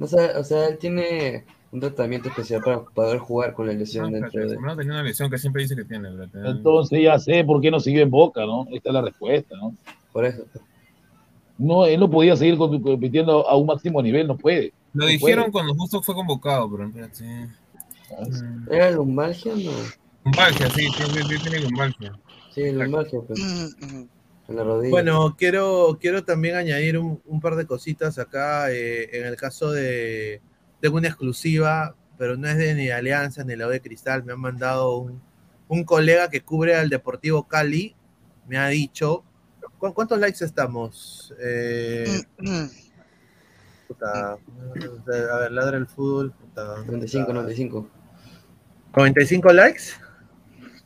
O sea, o sea, él tiene un tratamiento especial para poder jugar con la lesión no, dentro de... Zambrano tenía una lesión que siempre dice que tiene, ¿verdad? Entonces ya sé por qué no siguió en Boca, ¿no? Esta es la respuesta, ¿no? Por eso. No, él no podía seguir compitiendo a un máximo nivel, no puede. Lo No dijeron puede. cuando justo fue convocado, pero espérate. ¿Era lumbalgia o no? Lumbalgia, sí, sí, sí, sí, tiene lumbalgia. Sí, lumbalgia. En la rodilla. Bueno, quiero, quiero también añadir un, un par de cositas acá. eh, en el caso de. Tengo una exclusiva, pero no es de ni de Alianza ni de la de Cristal. Me han mandado un, un colega que cubre al Deportivo Cali. Me ha dicho. ¿Cu- ¿Cuántos likes estamos? Eh, puta, a ver, ladra el fútbol. puta, 95, 95. 95 likes.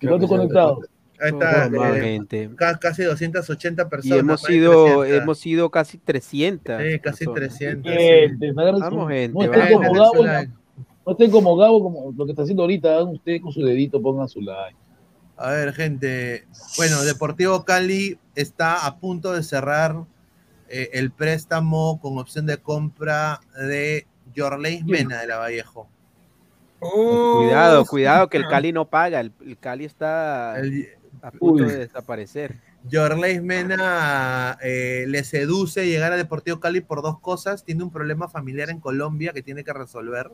¿Cuánto conectado? Ahí está. Eh, casi 280 Y personas. hemos más de sido, 300. hemos sido casi 300. Sí, casi personas. 300. Gente, me agarran Vamos, gente, no estén como Gabo, no, no estén como Gabo, como lo que está haciendo ahorita, hagan ustedes con su dedito, pongan su like. A ver, gente. Bueno, Deportivo Cali está a punto de cerrar eh, el préstamo con opción de compra de Jorleis Mena de la Vallejo. Cuidado, cuidado, que el Cali no paga. El, el Cali está a punto Uy. de desaparecer. Jorleis Mena eh, le seduce llegar a Deportivo Cali por dos cosas. Tiene un problema familiar en Colombia que tiene que resolver.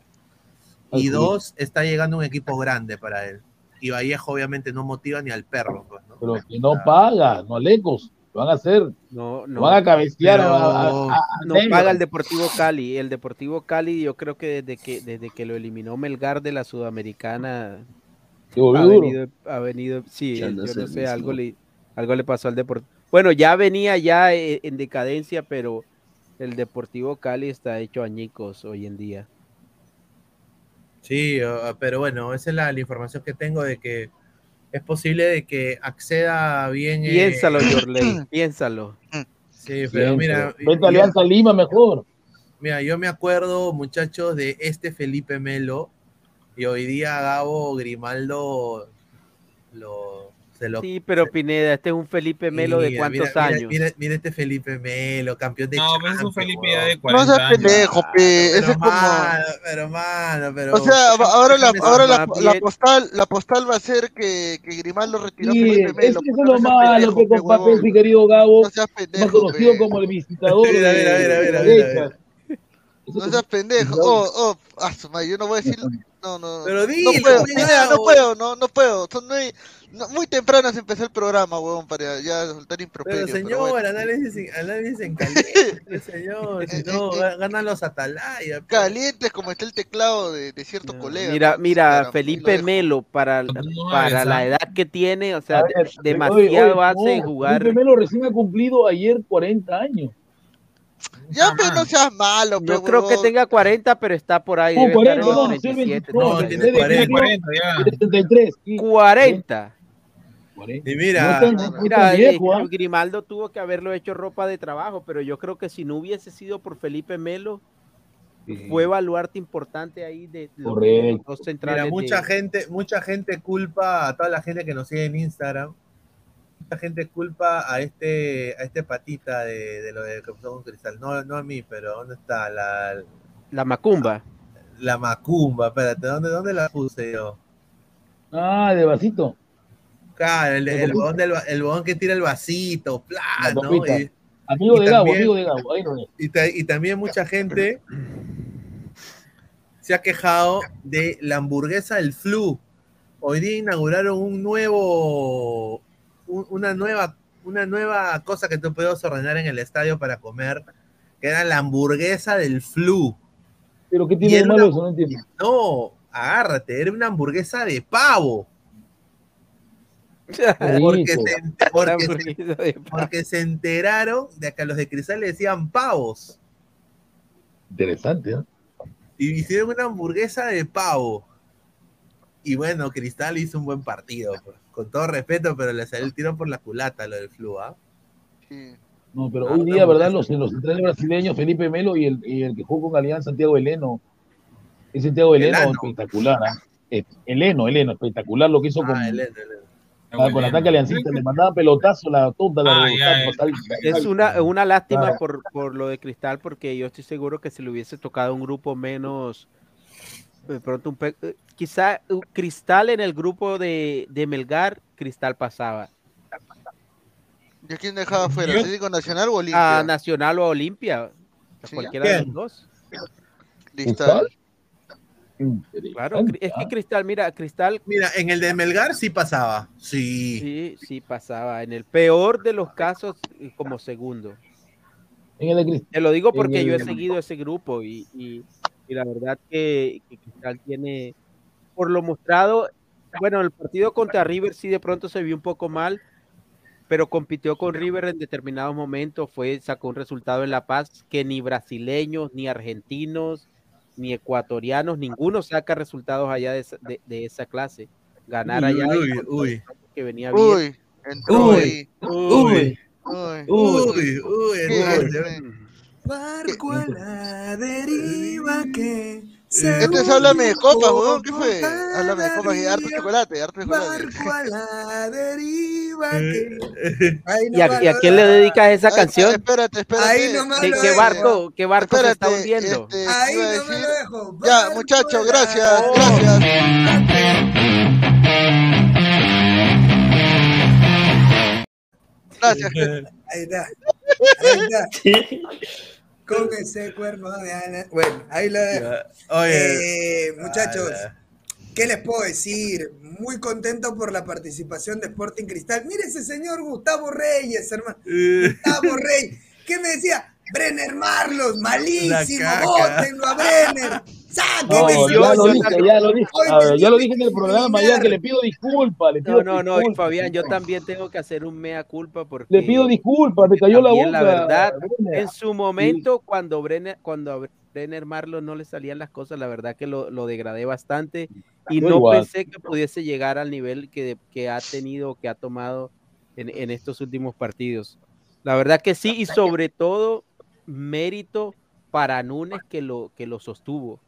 Y dos, está llegando un equipo grande para él. Y Vallejo obviamente no motiva ni al perro. pues, ¿no? Pero que no paga, no alecos. Lo van a hacer. No, no. Lo van a cabecear a- a- a- a- no paga el Deportivo Cali. El Deportivo Cali, yo creo que desde que desde que lo eliminó Melgar de la Sudamericana, ha venido, ha venido, sí, yo no sé, algo le, algo le pasó al Deportivo. Bueno, ya venía ya eh, en decadencia, pero el Deportivo Cali está hecho añicos hoy en día. Sí, pero bueno, esa es la, la información que tengo de que es posible de que acceda bien. eh, Piénsalo, Yorley, piénsalo. Sí, pero mira, Vete a Alianza Lima mejor. Mira, yo me acuerdo, muchachos, de este Felipe Melo y hoy día Gabo Grimaldo lo, se lo... Sí, pero Pineda, este es un Felipe Melo de cuántos mira, años. Mira, mira este Felipe Melo, campeón de No, pero es un Felipe ya de No 40 seas años. pendejo, pe. Ese Pero es como. mano, pero mano, pero... O sea, ahora la, déjame ahora la, más la bien- postal, la postal va a ser que, que Grimaldo retiró a Sí, Felipe Melo. eso es pues, lo no seas malo, pendejo, que pe, con papel, huevón. mi querido Gabo, No seas más pendejo, conocido pe. como el visitador Mira, mira, mira, mira, mira. No seas pendejo. Oh, oh, ah, yo no voy a decir. No, no. Pero no dilo, puedo, mira, Pineda, no puedo, no, no puedo. Son muy, no- muy temprano se empezó el programa, huevón, para ya soltar Pero improperios. señor, bueno. análisis, en- análisis en caliente, señor, si no, ga- ganan los Atalaya. pe. Calientes como está el teclado de, de cierto colega. Mira, ¿no? mira, Felipe. Melo, para, para la edad que tiene, o sea, ver, demasiado oye, hace no, jugar. Felipe Melo recién ha cumplido ayer 40 años. Ya, pero no seas malo, No creo que tenga 40, pero está por ahí. No, debe estar 40, en los no, nació el 37, 23, No, 36. tiene desde 40. que nació, ya. 73. sí. 40. Y mira, No tan- no Mira, tan eh, ¿ah? Grimaldo tuvo que haberlo hecho ropa de trabajo, pero yo creo que si no hubiese sido por Felipe Melo, fue baluarte importante ahí de los, centrales. Mira, mucha de- gente, mucha gente culpa a toda la gente que nos sigue en Instagram. Mucha gente culpa a este, a este patita de, de lo de que pasó con Cristal. No, no a mí, pero ¿dónde está la, La Macumba. la macumba? Espérate, ¿dónde, dónde la puse yo? Ah, de vasito. Claro, el, el, copita. bodón del va- el bodón que tira el vasito, plan, La ¿no? Y, Amigo y de Gabo, también- amigo de Gabo. Dejo. y ta- y también mucha gente se ha quejado de la hamburguesa del flu. Hoy día inauguraron un nuevo, un- una nueva, una nueva cosa que tú puedes ordenar en el estadio para comer, que era la hamburguesa del flu. Pero ¿qué tiene de malo eso? No entiendo. No, agárrate, era una hamburguesa de pavo. Porque se, porque se- porque enteraron de que a los de Cristal le decían pavos. Interesante, ¿no? Y hicieron una hamburguesa de pavo. Y bueno, Cristal hizo un buen partido. pues, Con todo respeto, pero le salió el tiro por la culata lo del flu, ¿ah? No, pero Ah, hoy día, ¿verdad? Los, los centrales brasileños, Felipe Melo y el, y el que jugó con Alianza, Santiago Heleno. Ese Santiago Heleno, Elano. espectacular. ¿ah? Eh, Heleno, Heleno, espectacular lo que hizo con, Ah, Elena, Elena. ah, con ataque aliancista. Le mandaba pelotazo la tonta, la Ah, rebotaba, ya, pasaba y- Es una, una lástima por, por lo de Cristal, porque yo estoy seguro que si le hubiese tocado un grupo menos, de pronto un pe- quizá Cristal en el grupo de, de Melgar, Cristal pasaba. ¿Y a quién dejaba fuera? Yo- ¿Atlético Nacional o Olimpia? A Nacional o a Olimpia, a Sí. cualquiera de los dos. Cristal. Claro, es que Cristal, mira, Cristal Mira, en el de Melgar sí pasaba. Sí. sí, sí pasaba. En el peor de los casos, eh, como segundo. En el de Cristal. Te lo digo porque yo he seguido ese grupo y, y- y la verdad que, que Cristal tiene, por lo mostrado, bueno, el partido contra River sí de pronto se vio un poco mal, pero compitió con River en determinados momentos, fue, sacó un resultado en La Paz que ni brasileños, ni argentinos, ni ecuatorianos, ninguno saca resultados allá de esa, de, de esa clase. Ganar Uy, allá uy, uy. que venía bien. Uy, entró Uy, ahí. Uy, Uy, uy, uy. Barco a la deriva que Este es Háblame de Copas, weón. ¿Qué fue? Háblame de Copas y harto chocolate, harto chocolate. Barco a la deriva que ¿Y a, nomás y a lo quién le dedicas esa Ay, canción? Espérate, espérate. Ahí ¿Qué, lo qué dejo. barco, qué barco se está hundiendo? este, Ahí no me lo dejo. Ya, muchachos, gracias, Oh. gracias. Gracias, gente. Ahí está. Ahí está. Con ese cuerno de Ana. Bueno, ahí lo dejo. Oye. Eh, muchachos, ¿Qué les puedo decir? Muy contento por la participación de Sporting Cristal. Mire ese señor Gustavo Reyes, hermano. Gustavo Reyes. ¿Qué me decía? Brenner Marlos, malísimo, bótenlo a Brenner. No, Sáquenme ya lo yo- dije, ya lo dije. A ver, ya lo dije en el programa, ya que le pido disculpas, le pido No, no, no. Fabián, yo también tengo que hacer un mea culpa porque Le pido disculpas, me cayó la boca. la verdad, Brenner. en su momento, cuando Brenner, cuando a Brenner Marlon no le salían las cosas, la verdad que lo, lo degradé bastante y no igual. pensé que pudiese llegar al nivel que, que ha tenido, que ha tomado en, en estos últimos partidos. La verdad que sí, y sobre todo mérito para Núñez que lo, que lo sostuvo.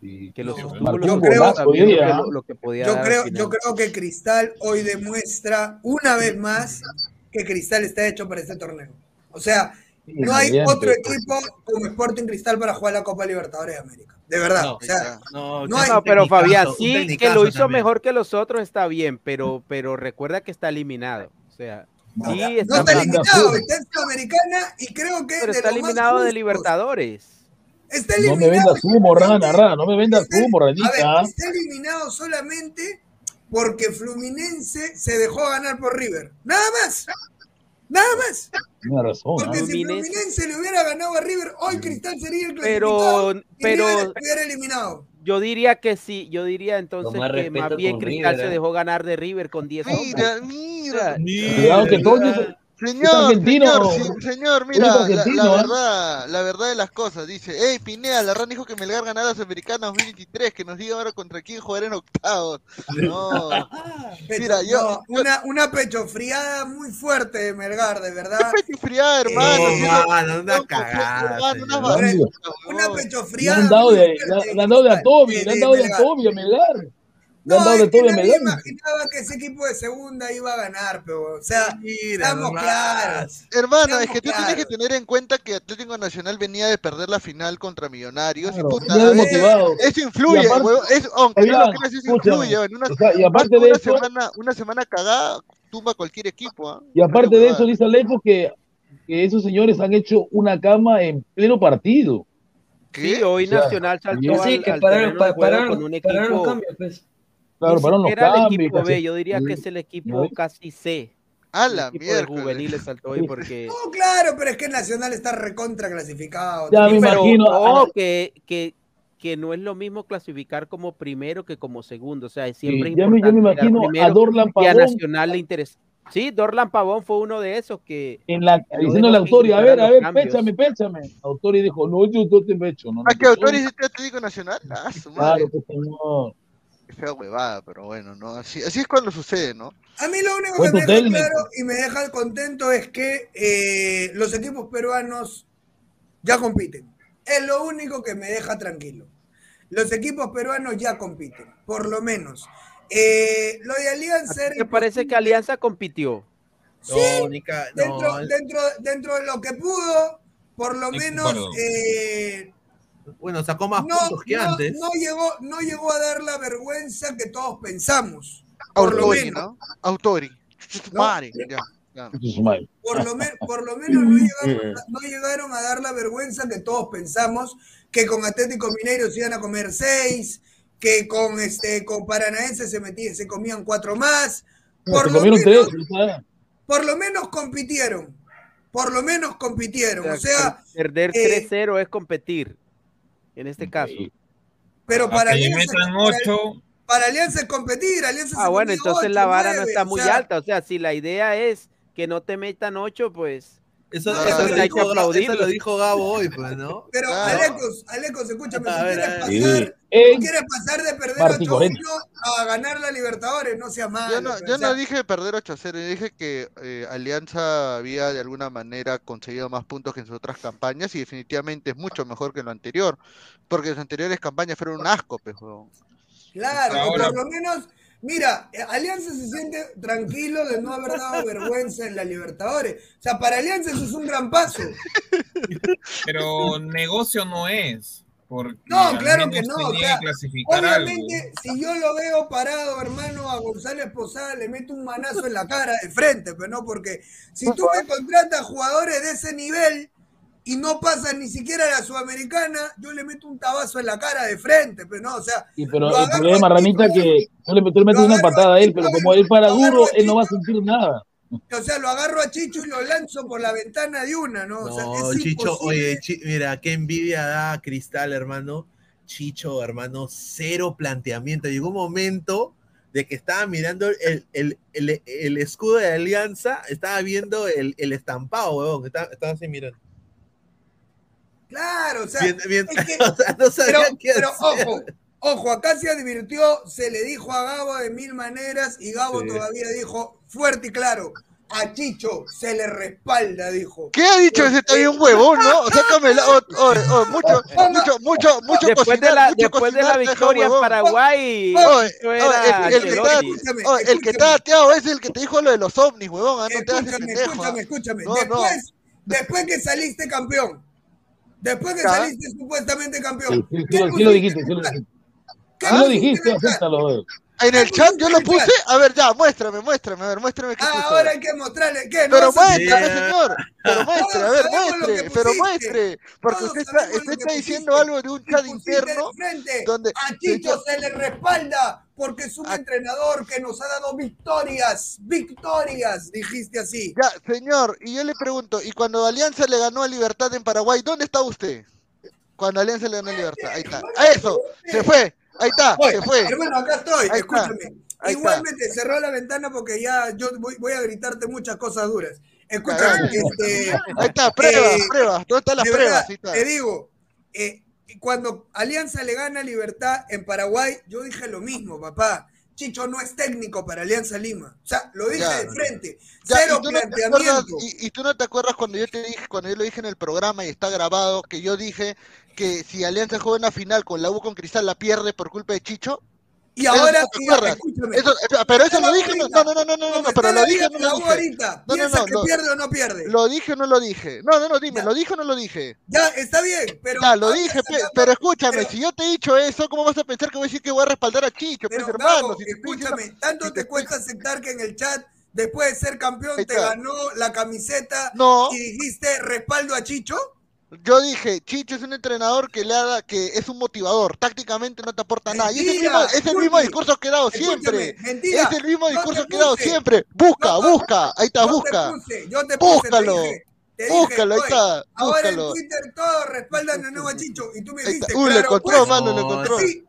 Que lo sostuvo marcó lo un que lo que lo- podía Yo creo, yo creo que Cristal hoy demuestra una vez más que Cristal está hecho para este torneo. O sea, no hay otro pues. equipo como Sporting Cristal para jugar la Copa Libertadores de América. De verdad. No, o sea, No, no hay- pero Fabián, sí, que lo hizo también. mejor que los otros está bien, pero, pero recuerda que está eliminado. O sea, sí no está, está eliminado, está en Sudamericana y creo que pero de está eliminado de. Libertadores. Está No me eliminado. vendas humo, rana, rana, no me vendas humo, A ver, ranita. está eliminado solamente porque Fluminense se dejó ganar por River. Nada más. Nada más. Tiene razón. Porque si Fluminense le hubiera ganado a River, hoy Cristal sería el Pero, clasificado y pero River estuviera eliminado. Yo diría que sí, yo diría entonces más que más bien Cristal River, se ¿eh? dejó ganar de River con 10 Mira, hombres. mira. Cuidado que Toño es- es Señor, argentino. señor, sí, señor, mira, la, ¿eh? verdad, la verdad de las cosas, dice, hey Pineda, la RAN dijo que Melgar ganara a Sudamericana 2023, que nos diga ahora contra quién jugar en octavos. No, mira, yo, No, una, una pechofriada muy fuerte de Melgar, de verdad. pecho friada, hermano, Eh, si no- mano, una cagada, hermano, una pechofriada. han dado muy de, fuerte le, han dado de a Toby, le han dado de a Melgar. Toby, a Melgar. Han No, dado es de nadie imaginaba que ese equipo de segunda iba a ganar, pero, o sea, Mira estamos nomás. claros. Hermano, es que tú tienes que tener en cuenta que Atlético Nacional venía de perder la final contra Millonarios Claro, y puta, desmotivado. eso influye, aparte- aunque no Fabián, lo creas, eso influye, en una, o sea, y aparte una de eso- semana, una semana cagada tumba cualquier equipo, ¿ah? Y aparte de eso, dice Alejo que, que esos señores han hecho una cama en pleno partido. Sí, hoy O sea, Nacional saltó al, Sí, que pararon, pararon- con un pararon equipo cambios, pues. Claro, los siquiera el equipo casi- B, yo diría que es el equipo casi C. A la miércoles. juveniles saltó hoy porque No, claro, pero es que el Nacional está recontra clasificado. Ya me pero imagino. ah, que, que, que no es lo mismo clasificar como primero que como segundo. O sea, es siempre Sí, ya me- ya me importante quedar imagino a Dorlan y a Pavón. Nacional le interesa. Sí, Dorlan Pavón fue uno de esos que en la, diciendo que Autori, a ver, a ver, cambios. péchame, péchame. Autori dijo, no, yo no te pecho. No, no ¿A te qué autor pecho. es este Atlético Nacional? Ah, su madre. Claro, pues, señor. Qué fea huevada, pero bueno, ¿no? Así, así es cuando sucede, ¿no? A mí lo único que me deja claro y me deja contento es que eh, los equipos peruanos ya compiten. Es lo único que me deja tranquilo. Los equipos peruanos ya compiten, por lo menos. Eh, lo de Alianza me parece que Alianza compitió. Sí, No, dentro, dentro, dentro de lo que pudo, por lo menos eh, Bueno, sacó más no, puntos que no- antes. no llegó, no llegó a dar la vergüenza que todos pensamos. Por lo Autori, menos. ¿no? Autori. ¿no? Ya. ya. por lo, me- por lo menos no llegaron, no llegaron a dar la vergüenza que todos pensamos que con Atlético Mineiro se iban a comer seis, que con este con Paranaense se metían, se comían cuatro más. Por Se lo, menos, tres. por lo menos compitieron. Por lo menos compitieron. O O sea, sea, perder eh, 3-0 es competir. En este caso. pero para que Alianza, metan para- ocho. para Alianza es competir. Alianza Ah, bueno, entonces ocho, la vara no está o muy sea, alta. O sea, si la idea es que no te metan 8, pues. Eso, No, eso pero lo dijo, eso lo dijo Gabo hoy, pues, ¿no? Pero Claro. Alecos, Alecos, escúchame, A si ver, quieres a ver. pasar, si quieres pasar de perder Martín 8 Corena. a ganar la Libertadores, no sea malo. Yo no, yo no dije perder 8 a 0, yo dije que eh, Alianza había de alguna manera conseguido más puntos que en sus otras campañas y definitivamente es mucho mejor que lo anterior, porque las anteriores campañas fueron un asco, pues. Claro, o Ahora- por lo menos, mira, eh, Alianza se siente tranquilo de no haber dado vergüenza en la Libertadores. O sea, para Alianza eso es un gran paso. Pero negocio no es. Porque No, claro que no. O sea, obviamente, si yo lo veo parado, hermano, a González Posada le meto un manazo en la cara de frente, pero no porque si tú me contratas jugadores de ese nivel, y no pasa ni siquiera la sudamericana, yo le meto un tabazo en la cara de frente, pero no, o sea, Sí, pero lo el agarro problema, a Ranita, que tú le, le metes una patada a él, pero como él para duro, a él no va a sentir nada. O sea, lo agarro a Chicho y lo lanzo por la ventana de una, ¿no? O sea, No, es Chicho, imposible. oye, Chi- mira, qué envidia da Cristal, hermano. Chicho, hermano, cero planteamiento. Llegó un momento de que estaba mirando el, el- el- el escudo de Alianza, estaba viendo el, el estampado, weón. Estaba, estaba así mirando. Claro, o sea, Bien- bien- es que- o sea, no sabía pero, qué pero hacer. ojo, ojo, acá se advirtió, se le dijo a Gabo de mil maneras y Gabo Sí. todavía dijo fuerte y claro, a Chicho se le respalda, dijo. ¿Qué ha dicho ese está bien huevón, no? Sácame la. oh, oh, oh, mucho, mucho, mucho, mucho Después de la, mucho después de la victoria en. Paraguay, el, el que está, el que está ateado es el que te dijo lo de los ovnis, huevón. ah, No te hagas Escúchame, escúchame, escúchame. No, no. después, después que saliste campeón, después que saliste supuestamente campeón, sí, sí, ¿qué lo- sí lo dijiste, en sí el lo chat? dijiste. ¿Qué Sí lo pusiste dijiste, en el chat? acéptalo. eh. En el chat yo lo puse. A ver, ya, muéstrame, muéstrame, a ver, muéstrame qué Ah, ahora hay que mostrarle. ¿Qué? ¿No Pero muéstrame, explicar? señor. Pero muestre, a ver, lo muestre, pero muestre. Porque Todos usted está, lo usted está diciendo algo de un chat interno donde A Chicho se le respalda porque es un entrenador que nos ha dado victorias, victorias, dijiste así. Ya, señor, y yo le pregunto, ¿y cuando Alianza le ganó a Libertad en Paraguay, dónde está usted? Cuando Alianza le ganó a Libertad, ahí está. A eso, se fue, ahí está, se fue. Hermano, acá estoy, Ahí escúchame. ahí Igualmente, cerró la ventana porque ya yo voy, voy a gritarte muchas cosas duras. Escúchame, este, Ahí está, pruebas, eh, pruebas, ¿dónde están las de pruebas? Ahí está. te digo, eh, cuando Alianza le gana Libertad en Paraguay, yo dije lo mismo, papá. Chicho no es técnico para Alianza Lima. O sea, lo dije Ya. de frente. Ya, Cero ¿y, tú no acuerdas, planteamiento. y, y tú no te acuerdas cuando yo te dije, cuando yo lo dije en el programa y está grabado, que yo dije que si Alianza juega una final con la U con Cristal la pierde por culpa de Chicho? Y ahora, escúchame. Pero eso lo dije, no, no, no, no, no, no, pero lo dije, no lo dije. ahorita, No, no, ¿piensa no, que pierde o no pierde? Lo dije o no lo dije. No, no, no, dime, ¿lo dije o no lo dije? Ya, está bien, pero. Ya, lo dije, pero escúchame, si yo te he dicho eso, ¿cómo vas a pensar que voy a decir que voy a respaldar a Chicho, pues, hermano? Escúchame, ¿tanto te cuesta aceptar que en el chat, después de ser campeón, te ganó la camiseta No. y dijiste respaldo a Chicho? Yo dije, Chicho es un entrenador que le da, que es un motivador, tácticamente no te aporta nada. Y es el mismo, es el mismo discurso que he dado siempre. mentira. Es el mismo Yo discurso que he dado siempre. Busca, busca, ahí está, yo te busca. puse, yo te puse, te Búscalo, dije, te dije, búscalo, ahí "Oye, está, Ahora en. Twitter todos respaldan de nuevo a Chicho. Y tú me dijiste. Uy, lo claro, encontró, pues, mano, lo encontró. sí,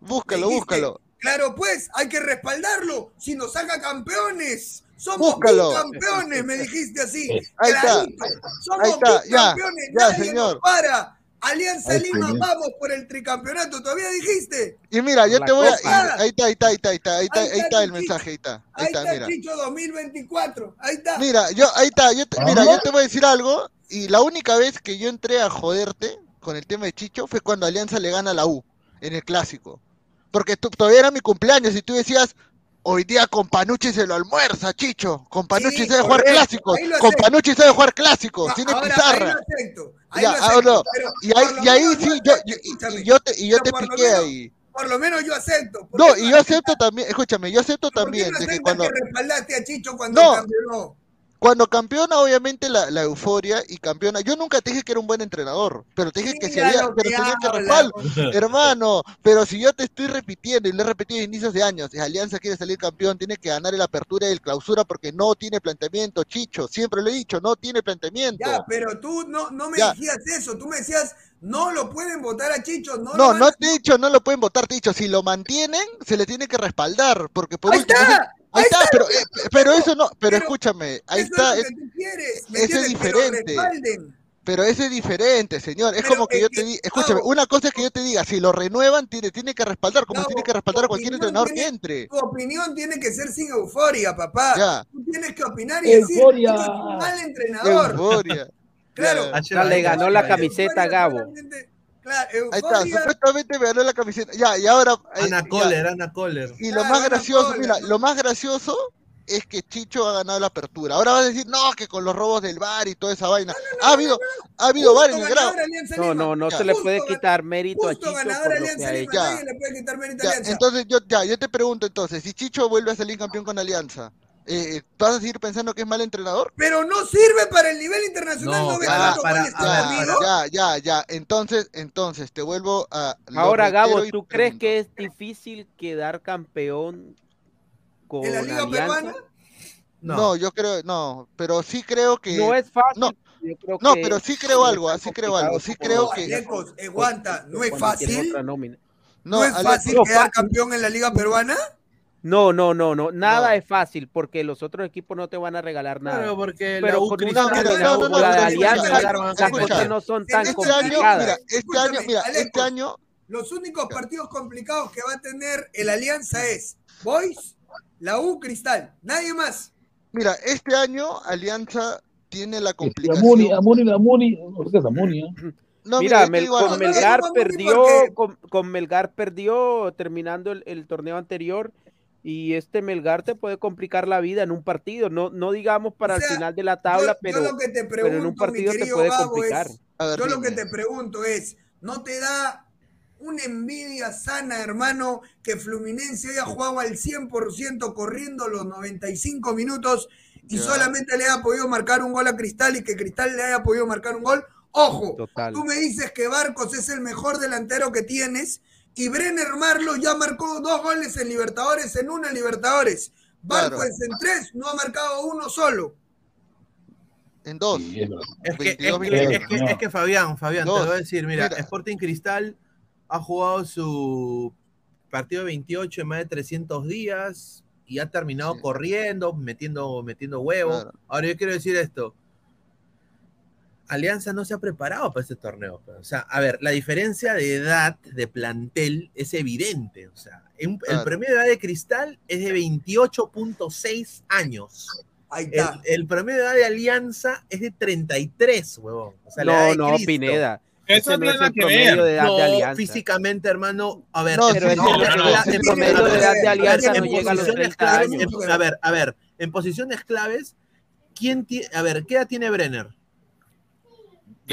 Búscalo, dijiste, búscalo. Claro, pues, hay que respaldarlo. Si nos saca campeones, somos Búscalo. campeones, me dijiste así. Ahí está. Clarito. Somos Ahí está, ya, bicampeones, ya, nadie señor. nos para. Alianza Ahí Lima, vamos por el tricampeonato. ¿Todavía dijiste? Y mira, yo La te voy a. Ahí está, ahí está, ahí está, ahí está, ahí está, Ahí ahí está está el Chicho. mensaje, ahí está. Ahí Ahí está, está mira. Chicho 2024. Ahí está. Mira, yo, ahí está, yo te- mira, yo te voy a decir algo, y la única vez que yo entré a joderte con el tema de Chicho fue cuando Alianza le gana a la U, en el clásico. Porque tú- todavía era mi cumpleaños y tú decías, hoy día con Panucci se lo almuerza, Chicho. Con Panucci Sí, sabe jugar clásicos. lo Con. Panucci sabe jugar clásicos. Tiene pizarra. Ahí Ya, ah, acepto, no, pero Y ahí, y sí, yo y yo te, y yo te piqué menos- ahí. Por lo menos yo acepto. ¿Por No, y yo acepto también, escúchame, yo acepto ¿Por qué también no de que cuando, que respaldaste a Chicho cuando No. Cuando campeona, obviamente la, la euforia y campeona. Yo nunca te dije que era un buen entrenador, pero te dije que si había, pero tenía que respaldo. Hermano, pero si yo te estoy repitiendo y lo he repetido a inicios de años, si Alianza quiere salir campeón, tiene que ganar el apertura y el clausura porque no tiene planteamiento, Chicho. Siempre lo he dicho, no tiene planteamiento. Ya, pero tú no, no me Ya. decías eso. Tú me decías, no lo pueden votar a Chicho. No, No, no a- te he dicho, no lo pueden votar, te he dicho, si lo mantienen, se le tiene que respaldar, porque por Ahí último, está, ahí ahí está, está pero, que- eh, pero eso no, pero escúchame, ahí Eso está, es lo es- que tú quieres. ¿me ese es? Que diferente. pero ese es diferente, señor, es Pero como que yo que, te diga, escúchame, una cosa es que yo te diga, si lo renuevan, tiene, tiene que respaldar, como Gabo, tiene que respaldar a cualquier entrenador que tiene- entre. Tu opinión tiene que ser sin euforia, papá. Ya. Tú tienes que opinar y decir, Euforia. "Chicho es un mal entrenador. Euforia. Claro. Le ganó la camiseta a Gabo. Claro, Ahí está, supuestamente me ganó la camiseta. Ya, y ahora. eh, Ana ya. Kohler, Ana Kohler. Y lo más gracioso, Kohler, mira, ¿no? lo más gracioso es que Chicho ha ganado la apertura. Ahora vas a decir, no, que con los robos del bar y toda esa vaina. ha habido, ha habido Justo bar en el grado. ganador Alianza No, no, no Ya. se le puede quitar mérito a Chicho por lo que ha hecho. Nadie le puede quitar mérito a Ya, Alianza. entonces yo, ya, yo te pregunto entonces, si Chicho vuelve a salir campeón con Alianza, eh, ¿vas a seguir pensando que es mal entrenador? Pero no sirve para el nivel internacional. No, ya, cuántos para- goles ya, ya, ya, ya. Entonces, entonces, te vuelvo a. Ahora, Gabo, ¿tú crees que es difícil quedar campeón con ¿En la Liga Alianza? Peruana? No. yo creo, no, pero sí creo que. No es fácil. No, yo creo no, pero sí creo no algo, así creo algo, sí creo que. Alecos, aguanta, no es fácil. No, es fácil no, quedar campeón en la Liga Peruana. No, no, no, no, nada es fácil porque los otros equipos no te van a regalar nada. Claro, porque la pero con una la Alianza las cosas no son tan Este año, complicadas. mira, este año, mira, este año. Los únicos partidos complicados que va a tener el Alianza es Boys, la U, Cristal. Nadie más. Mira, este año Alianza tiene la complicación. Amuni, Amuni, Amuni, Amuni, ¿eh? No, Mira, Mel- con. Melgar perdió, con, con Melgar perdió terminando el, el torneo anterior y este Melgar te puede complicar la vida en un partido, no, no digamos para O sea, el final de la tabla, yo, pero, yo lo que te pero en un pregunto, mi partido te querido puede Gabo, complicar. es, ver, yo lo que te pregunto es, ¿no te da una envidia sana, hermano, que Fluminense haya jugado al 100% corriendo los 95 minutos y solamente le haya podido marcar un gol a Cristal y que Cristal le haya podido marcar un gol? Ojo, Total. tú me dices que Barcos es el mejor delantero que tienes y Brenner Marlo ya marcó dos goles en Libertadores, en una Libertadores. Claro. En tres, no ha marcado uno solo. En dos. Sí, es que, es 22 que, minutos. es que, es que Fabián, Fabián, te lo voy a decir, mira, Mira. Sporting Cristal ha jugado su partido 28 en más de 300 días y ha terminado Sí. corriendo, metiendo, metiendo huevos. Claro. Ahora yo quiero decir esto. Alianza no se ha preparado para este torneo. pues. O sea, a ver, la diferencia de edad de plantel es evidente. O sea, en- el promedio de edad de Cristal es de 28.6 años. Ahí El, está. el promedio de edad de Alianza es de 33, huevón. O sea, la edad No, de no, Cristo. Pineda. Eso no tiene es nada el que promedio ver. de edad de No, Alianza. físicamente, hermano. A ver, No, Pero el, no, el- el promedio posiciones- de edad de Alianza no en llega a los posiciones 30 claves, años. en- a ver, a ver, en posiciones claves, ¿quién tiene, a ver, qué edad tiene Brenner?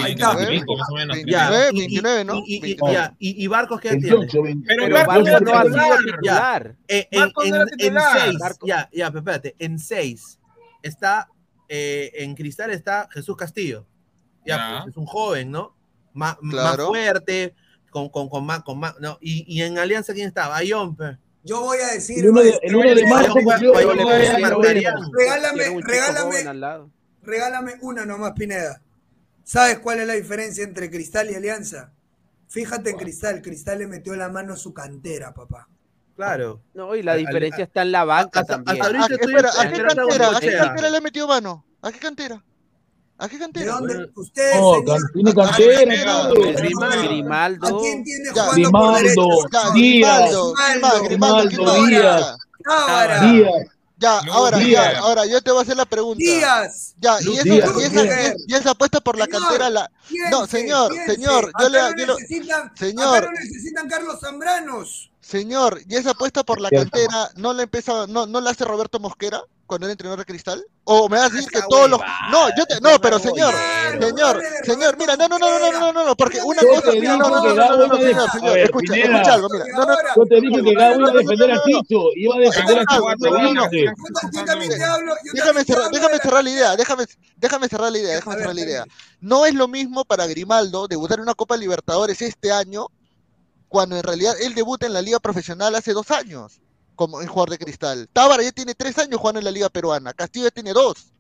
Ahí está. 25, más o menos. Ya, 29, y- y- 29, ¿no? Y, y- y- 29. ya, y- y Barcos qué tiene? 28, 20. Pero Pero Barcos Barcos no ha sido titular. Eh, en, Barcos no era en- en titular. seis, Barcos. ya, ya, pero espérate, en seis está, eh, en Cristal está Jesús Castillo. Ya, Ya. pues, es un joven, ¿no? Má- Más, fuerte, con, con, con más, con más, no, y, y en Alianza, ¿quién está? Bayón, pe. Yo voy a decir, El 1 de, maestro, el 1 de Bayón marzo juega- cumplió Bayón el juega 9 en de Marcaría. noviembre. regálame, regálame, regálame una nomás, Pineda. ¿Sabes cuál es la diferencia entre Cristal y Alianza? Fíjate en Cristal. Cristal le metió la mano a su cantera, papá. Claro. No, y la Al- diferencia está en la banca hasta- también. ¿A qué, estoy espera, ¿a qué esperando a cantera? ¿A qué cantera le metió mano? ¿A qué cantera? ¿A qué ¿De cantera? dónde? Usted, No, señor, can- tiene ¿A qué cantera. Grimaldo. ¿A quién tiene jugando por Grimaldo? Ya, Díaz, Grimaldo, Grimaldo. Díaz, Díaz, Ya, ahora, Díaz. ya, ahora yo te voy a hacer la pregunta. Díaz. Ya, y, Luis eso- Díaz. y esa, y esa- y esa apuesta por la Señor, cantera la. Piense, No, señor, piense. señor, yo Acá le no yo lo- necesitan, señor. acá no necesitan Carlos Zambranos. Señor, ¿y esa apuesta por la cantera no la empezado, no, no la hace Roberto Mosquera cuando era entrenador de cristal? ¿O me vas a decir que todos los. No, yo te. No, pero señor, señor, señor, mira, no, no, no, no, no, no, no, porque una cosa. Mira, no, no, no, no, no, señor, señor, escucha, escucha algo, mira. No, no, yo te dije que Gabo iba a defender a Ticho, iba a defender a Ticho. Déjame cerrar, déjame cerrar la idea, déjame, déjame cerrar la idea, déjame cerrar la idea. No es lo mismo para Grimaldo debutar en una Copa Libertadores este año cuando en realidad él debuta en la Liga Profesional hace dos años, como en jugador de cristal. Tábara ya tiene tres años jugando en la Liga Peruana, Castillo ya tiene dos.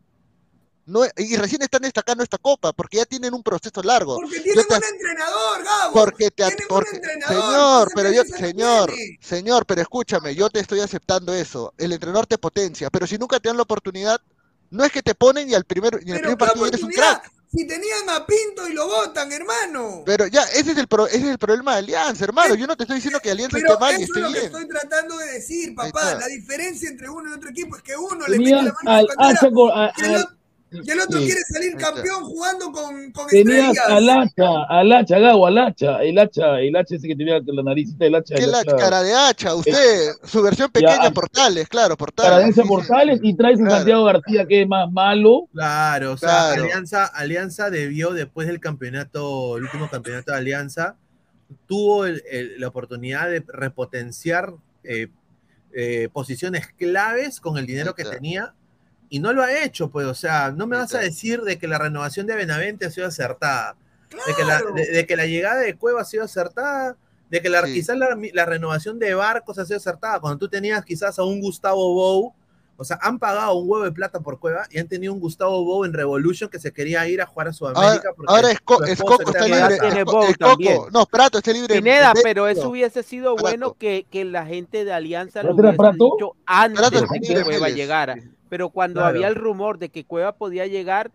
No, y recién están destacando esta Copa, porque ya tienen un proceso largo. Porque tienen te- un entrenador, Gabo. porque te porque entrenador, señor, pero yo señor, tiene. señor, pero escúchame, yo te estoy aceptando eso. El entrenador te potencia, pero si nunca te dan la oportunidad, no es que te ponen y al primer y en el primer partido eres un crack. Si tenían a Pinto y lo votan, hermano. Pero ya, ese es el pro- ese es el problema de Alianza, hermano. Yo no te estoy diciendo que Alianza Pero esté mal y eso esté es lo que bien. estoy tratando de decir, papá. La diferencia entre uno y otro equipo es que uno le mete Tenías la mano al y el otro sí. quiere salir campeón jugando con, con Tenías estrellas. al hacha, al hacha, Gabo, al hacha, el hacha, el hacha ese que tenía la naricita del hacha. ¿Qué el la hacha- cara de hacha? Usted, su versión pequeña, Ya. Portales, claro, Portales. Caradense sí, sí. Portales y traes a Claro. Santiago García que es más malo. Claro, o sea, Claro. Alianza, Alianza debió, después del campeonato, el último campeonato de Alianza, tuvo el- el- la oportunidad de repotenciar eh, eh, posiciones claves con el dinero que tenía y no lo ha hecho, pues, o sea, no me vas a decir de que la renovación de Benavente ha sido acertada, de, que la, de, de que la llegada de Cueva ha sido acertada, de que la, quizás la, la renovación de Barcos ha sido acertada, cuando tú tenías quizás a un Gustavo Bou, o sea, han pagado un huevo de plata por Cueva y han tenido un Gustavo Bou en Revolution que se quería ir a jugar a Sudamérica. Ahora, porque ahora es, Co- es Coco, está libre. Tiene es Co- Bow es Coco. también. No, Prato está libre. Pineda, de- pero eso hubiese sido Prato. bueno que, que la gente de Alianza lo ¿Prato era hubiese Prato? dicho antes Prato de que Cueva llegara. Pero cuando Claro. había el rumor de que Cueva podía llegar,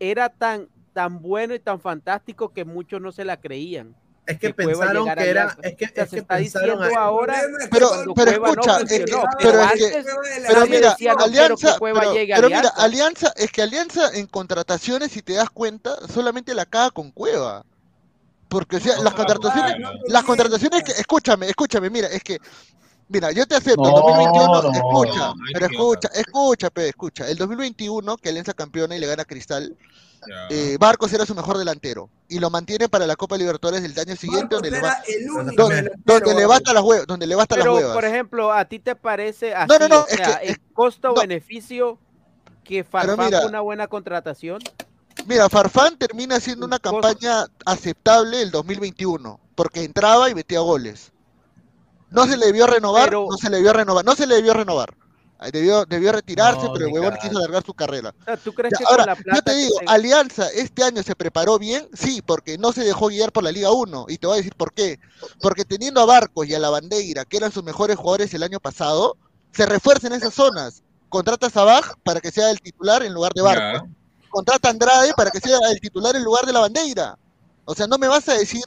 era tan, tan bueno y tan fantástico que muchos no se la creían. Es que Cueva pensaron que era, es que, O sea, es se que está pensaron diciendo a- ahora Pero, pero no escucha, es que, pero pero es que, antes pero mira, decía, no quiero que Alianza, pero, llegue mira, Alianza. Alianza, es que Alianza en contrataciones, si te das cuenta, solamente la caga con Cueva. Porque, o sea, las contrataciones, las contrataciones que, escúchame, escúchame, mira, es que, mira, yo te acepto, el No, 2021, no, escucha, no, pero escucha, escucha, pe, escucha, el 2021, que Alianza campeona y le gana a Cristal, eh, Barcos era su mejor delantero y lo mantiene para la Copa Libertadores del año siguiente donde le, va, Era el único donde, delantero, donde le basta las huevas, donde le basta las Pero, huevas. por ejemplo, ¿a ti te parece así? No, no, no, o es sea, que- es- costo-beneficio que Farfán mira- una buena contratación? Mira, Farfán termina haciendo una campaña aceptable el 2021, porque entraba y metía goles. No se le debió renovar, Pero- no se le debió renovar, no se le debió renovar. Debió, debió retirarse, No, pero el huevón quiso alargar su carrera. O sea, ¿Tú crees Ya, que ahora, yo te digo, se- Alianza este año se preparó bien, sí, porque no se dejó guiar por la Liga 1. Y te voy a decir por qué. Porque teniendo a Barcos y a la Bandeira, que eran sus mejores jugadores el año pasado, se refuerza en esas zonas. Contrata a Sabaj para que sea el titular en lugar de Barcos. Contrata a Andrade para que sea el titular en lugar de la Bandeira. O sea, no me vas a decir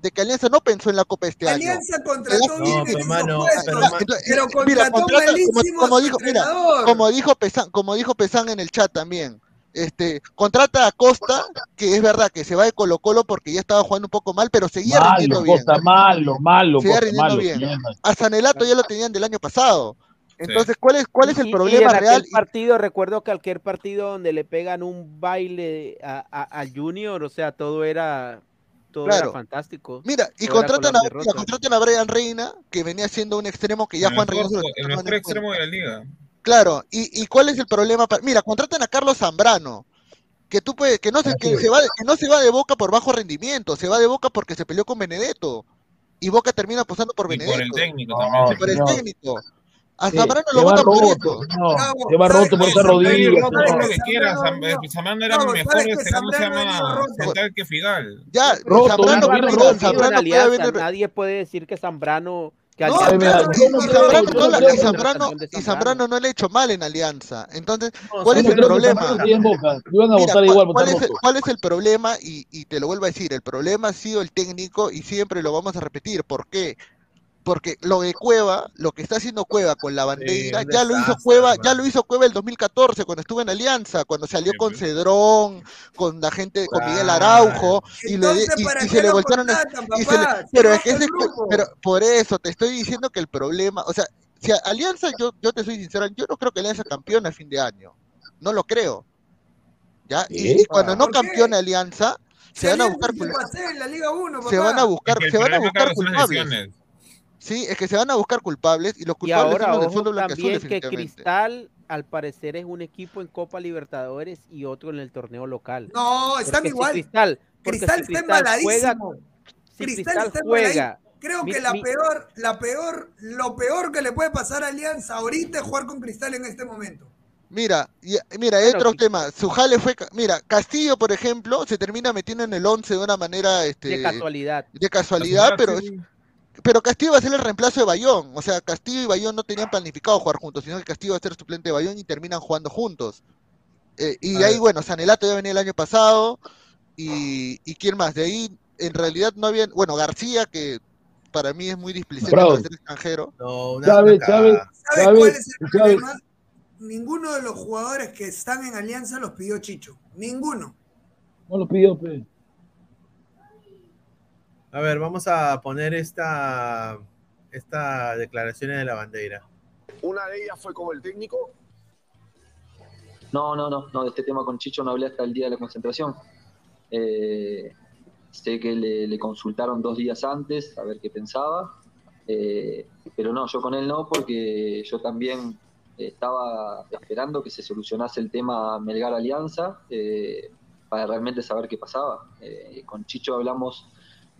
de que Alianza no pensó en la Copa este año. Alianza contrató No, bien pero, esos mano, pero, pero, entonces, contrató contrata- como, a dijo, mira, como dijo Pesán, como dijo Pesán en el chat también, este, contrata a Costa, que es verdad que se va de Colo Colo porque ya estaba jugando un poco mal, pero seguía Malo, rindiendo bien. Costa, malo, malo, Seguía Costa, rindiendo malo. bien. A Sanelato ya lo tenían del año pasado. Entonces, ¿cuál es, cuál es Y- el y problema en aquel real? partido, recuerdo que aquel partido donde le pegan un baile a, a- al Junior, o sea, todo era, todo Claro. era fantástico. Mira, y contratan a, mira, contratan a Brian Reina, que venía siendo un extremo que ya El Juan mejor, Reynoso el mejor extremo de la liga. Claro, y, y cuál es el problema? Mira, contratan a Carlos Zambrano, que tú puedes, que no se, que se va, de- que no se va de boca por bajo rendimiento, se va de boca porque se peleó con Benedetto. Y Boca termina apostando por Y por Benedetto. el técnico No, también. por el señor. técnico. A Sí, Zambrano se lo va votan por roto, eso. señor. Bravo, Se va ¿sabes roto por esa Nadie rodilla, lo que quiera. Zambrano Zam- no- Zambrano era no, mejor, ¿sabes qué? este, ¿cómo se Zambrano venido llama? Central que Figal. Ya, Roto, Zambrano, puede nadie puede decir que Zambrano No, y, no Zambrano, no no no le ha hecho mal en Alianza. Entonces, No, ¿cuál es el problema? ¿cuál, es el, roto. cuál es el problema? Y, y te lo vuelvo a decir, el problema ha sido el técnico y siempre lo vamos a repetir. ¿Por qué? Porque lo de Cueva, lo que está haciendo Cueva con la bandera, ya lo hizo Cueva, ya lo hizo Cueva el 2014 cuando estuvo en Alianza, cuando salió con Cedrón, con la gente, con Miguel Claro. Araujo, y, le, Entonces, y- ¿para y qué se le voltearon, y se le- papá? Se pero es que ese, pero por eso te estoy diciendo que el problema, o sea, si Alianza, yo, yo te soy sincero, yo no creo que Alianza campeone a fin de año, no lo creo, ¿ya? Y, cuando no campeone Alianza, se van a buscar, llegó cul- a ser en la Liga 1, se van a buscar, se van a buscar culpables. Sí, es que se van a buscar culpables y los Y culpables ahora, son los del fondo también que. Cristal, al parecer, es un equipo en Copa Libertadores y otro en el torneo local. No, están Porque si igual. Cristal, Cristal si está Cristal juega, embaladísimo. si Cristal Cristal está juega. Creo mi- que la mi- peor, la peor, lo peor que le puede pasar a Alianza ahorita es jugar con Cristal en este momento. Mira, y- mira, hay Bueno, otro sí. tema. Su jale fue, mira, Castillo, por ejemplo, se termina metiendo en el 11 de una manera, este, de casualidad. de casualidad, pero, Sí. Pero Castillo va a ser el reemplazo de Bayón. O sea, Castillo y Bayón no tenían planificado jugar juntos, sino que Castillo va a ser suplente de Bayón y terminan jugando juntos. Eh, y de ahí, bueno, Sanelato ya venía el año pasado. Y, y quién más. De ahí, en realidad, no había. Bueno, García, que para mí es muy displicente para ser extranjero. No, cagada. ¿Sabes Chávez, cuál es el problema? Ninguno de los jugadores que están en Alianza los pidió Chicho. Ninguno. No lo pidió, pe. A ver, vamos a poner esta, esta declaraciones de la bandera. Una de ellas fue como el técnico. No, no, no, no, de este tema con Chicho no hablé hasta el día de la concentración. Eh, sé que le, le consultaron dos días antes a ver qué pensaba, eh, pero no, yo con él no, porque yo también estaba esperando que se solucionase el tema Melgar Alianza eh, para realmente saber qué pasaba. Eh, con Chicho hablamos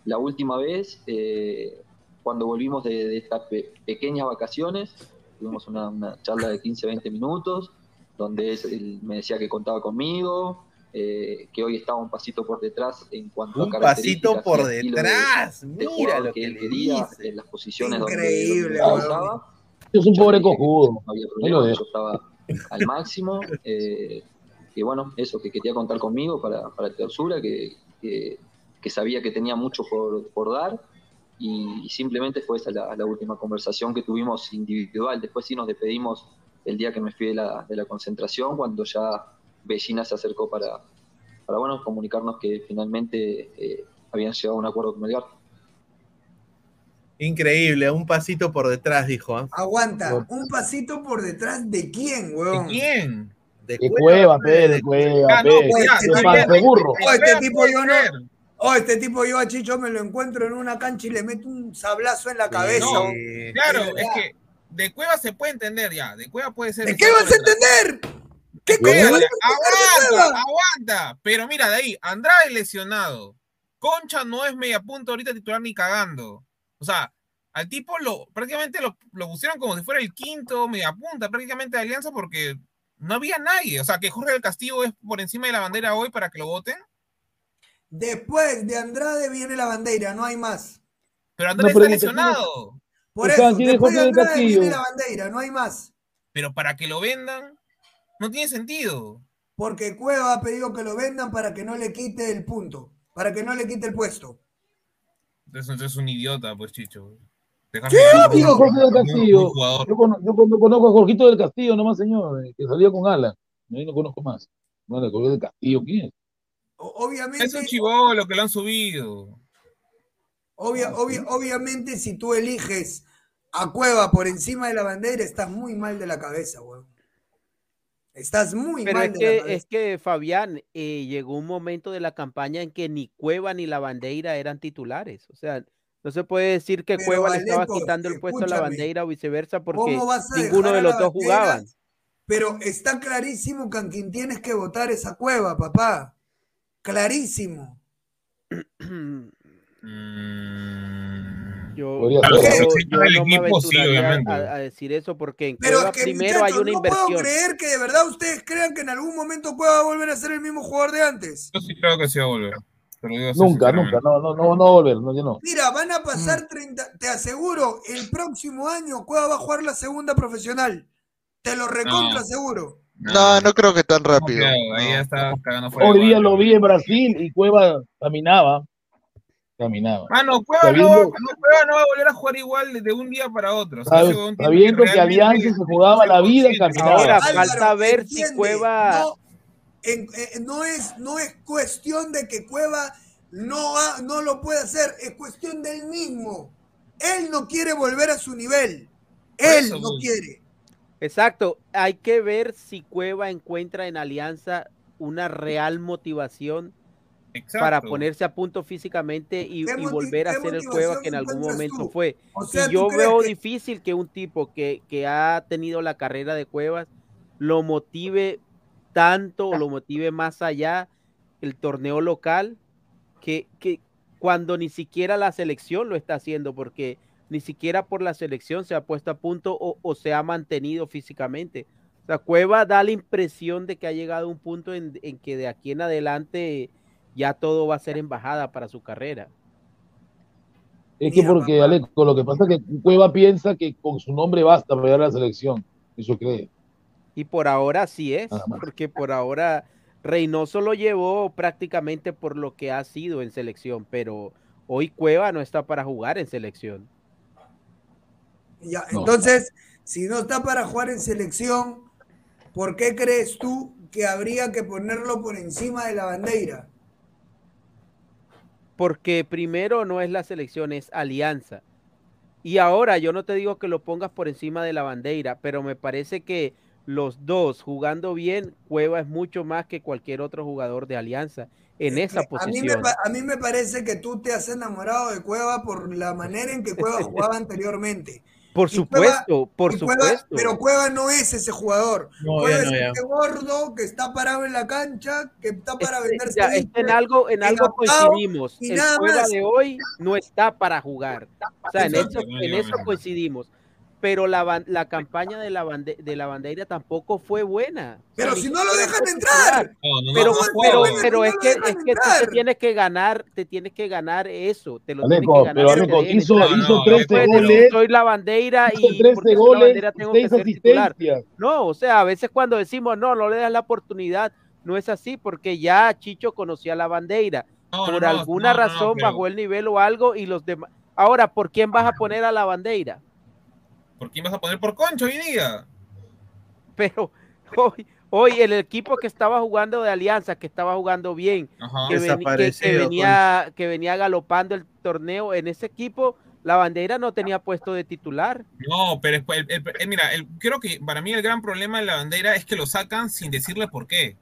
la última vez, eh, cuando volvimos de, de estas pe- pequeñas vacaciones, tuvimos una, una charla de 15, 20 minutos, donde él me decía que contaba conmigo, eh, que hoy estaba un pasito por detrás en cuanto Un a pasito características por detrás, de mira lo que que él le quería, dice. en las posiciones donde- Increíble, donde weón. usaba. Es un Yo pobre cojudo. No había problema, yo estaba al máximo. eh, que bueno, eso, que quería contar conmigo para, para el clausura, que, que, que sabía que tenía mucho por, por dar. Y, y simplemente fue esa la, la última conversación que tuvimos individual. Después sí nos despedimos el día que me fui de la, de la concentración, cuando ya Bellina se acercó para, para bueno, comunicarnos que finalmente eh, habían llegado a un acuerdo con Melgar. Increíble, un pasito por detrás, dijo. ¿ah? Aguanta, un pasito por detrás de quién, weón. ¿De quién? De De cueva, pe, de cueva, Ah, no, pe. pues burro. Este Cueva tipo yo no. Oh, este tipo yo a Chicho me lo encuentro en una cancha y le meto un sablazo en la cabeza. No, claro, es que de Cueva se puede entender ya. De Cueva puede ser. ¿De qué vas a entender? ¿Qué Espérate, coño vas a entender de aguanta, Cueva? aguanta. Pero mira, de ahí, Andrade lesionado. Concha no es media punta ahorita titular ni cagando. O sea, al tipo lo prácticamente lo, lo pusieron como si fuera el quinto media punta prácticamente de Alianza porque no había nadie. O sea, que Jorge del Castillo es por encima de la bandera hoy para que lo voten. Después de Andrade viene la bandera, no hay más. Pero Andrade No, pero está ¿quién es- lesionado. Por eso, ¿quién es después de Andrade viene la bandera, no hay más. Pero para que lo vendan, no tiene sentido. Porque Cueva ha pedido que lo vendan para que no le quite el punto, para que no le quite el puesto. Entonces, es un idiota, pues, Chicho. Dejar ¿Qué? llegar ¿Quién es como Jorge del Castillo? Yo, yo cono- conozco a Jorgito del Castillo nomás, señor, eh, que salía con Alan. Ahí no conozco más. No, de Jorge del Castillo, ¿quién es? Obviamente, Es un chivolo que lo han subido. obvia- obvia- obviamente, si tú eliges a Cueva por encima de la bandera, estás muy mal de la cabeza, weón. Estás muy Pero mal es de la que, cabeza. es que Fabián, eh, llegó un momento de la campaña en que ni Cueva ni la Bandeira eran titulares. O sea, no se puede decir que Pero, Cueva le estaba quitando el puesto a la. Bandeira o viceversa porque ¿Cómo vas a ninguno de los la dos bandera? jugaban. Pero está clarísimo que a quien tienes que votar es a Cueva, papá. Clarísimo. Yo, el no me sí, obviamente. a, a decir eso porque en Pero Cueva es que, primero hay una no puedo inversión. creer que de verdad ustedes crean que en algún momento Cueva va a volver a ser el mismo jugador de antes. Yo sí creo que sí va a volver. Digo Nunca, nunca. No, no, no, no va a volver. No, yo no. Mira, van a pasar Mm. 30, te aseguro, el próximo año Cueva va a jugar la segunda profesional. Te lo recontra No. seguro. No, no creo que tan rápido. Claro, ahí ya está cagando fuera. Hoy día lo vi en Brasil y Cueva caminaba. Caminaba. Cueva no, va- Sabiendo- no, Cueva no va a volver a jugar igual de, de un día para otro. Sabiendo que realmente Alianza se jugaba la vida caminaba. Ahora falta ver si Cueva No, eh, no es, no es cuestión de que Cueva no, ha- no lo puede hacer, es cuestión del mismo. Él no quiere volver a su nivel. Él eso, no quiere. Exacto, hay que ver si Cueva encuentra en Alianza una real motivación Exacto. para ponerse a punto físicamente y, ¿Qué y moti- volver a ser el Cueva que en algún momento tú? fue. O sea, y ¿tú yo veo que- difícil que un tipo que, que ha tenido la carrera de Cuevas lo motive tanto o lo motive más allá el torneo local que, que cuando ni siquiera la selección lo está haciendo porque ni siquiera por la selección se ha puesto a punto o, o se ha mantenido físicamente. O sea, Cueva da la impresión de que ha llegado a un punto en, en que de aquí en adelante ya todo va a ser embajada para su carrera. Es que porque. Aleco, lo que pasa es que Cueva piensa que con su nombre basta para llegar a la selección. Eso cree. Y por ahora sí es, porque por ahora Reynoso lo llevó prácticamente por lo que ha sido en selección, pero hoy Cueva no está para jugar en selección. Ya, No. entonces, si no está para jugar en selección, ¿por qué crees tú que habría que ponerlo por encima de la bandera? Porque primero no es la selección, es alianza. Y ahora yo no te digo que lo pongas por encima de la bandera, pero me parece que los dos jugando bien, Cueva es mucho más que cualquier otro jugador de alianza en esa A mí, me, posición. pa- a mí me parece que tú te has enamorado de Cueva por la manera en que Cueva jugaba anteriormente. Por Cueva- supuesto, por Cueva- supuesto. pero Cueva no es ese jugador. No, Cueva ya es no, ya. este gordo que está parado en la cancha, que está para venderse. Ya, es que en algo, en algo coincidimos. y El Cueva más. de hoy no está para jugar. O sea, en eso, en eso coincidimos. Pero la, la campaña de la, bande- de la bandera tampoco fue buena. O sea, Pero si no lo dejan entrar. titular. No, no, pero, no, pero, pero es que, es que tú te tienes que ganar, te tienes que ganar eso, te lo tienes que ganar. pero Aleco, hizo, hizo no, 13 Puedes decir, goles, soy la bandera hizo y 13 porque soy la goles bandera tengo que 6 ser titular. No, o sea, a veces cuando decimos no, no le das la oportunidad, no es así, porque ya Chicho conocía la bandera. No, Por no, no, alguna no, no, razón pero- bajó el nivel o algo y los demás. Ahora, ¿por quién vas a poner a la bandera? ¿Por quién vas a poner por Concho hoy día? Pero hoy, hoy el equipo que estaba jugando de Alianza, que estaba jugando bien, Ajá. que, venía, que venía galopando el torneo, en ese equipo la bandera no tenía puesto de titular. No, pero es- el- el- el- mira, el- creo que para mí el gran problema de la bandera es que lo sacan sin decirle por qué.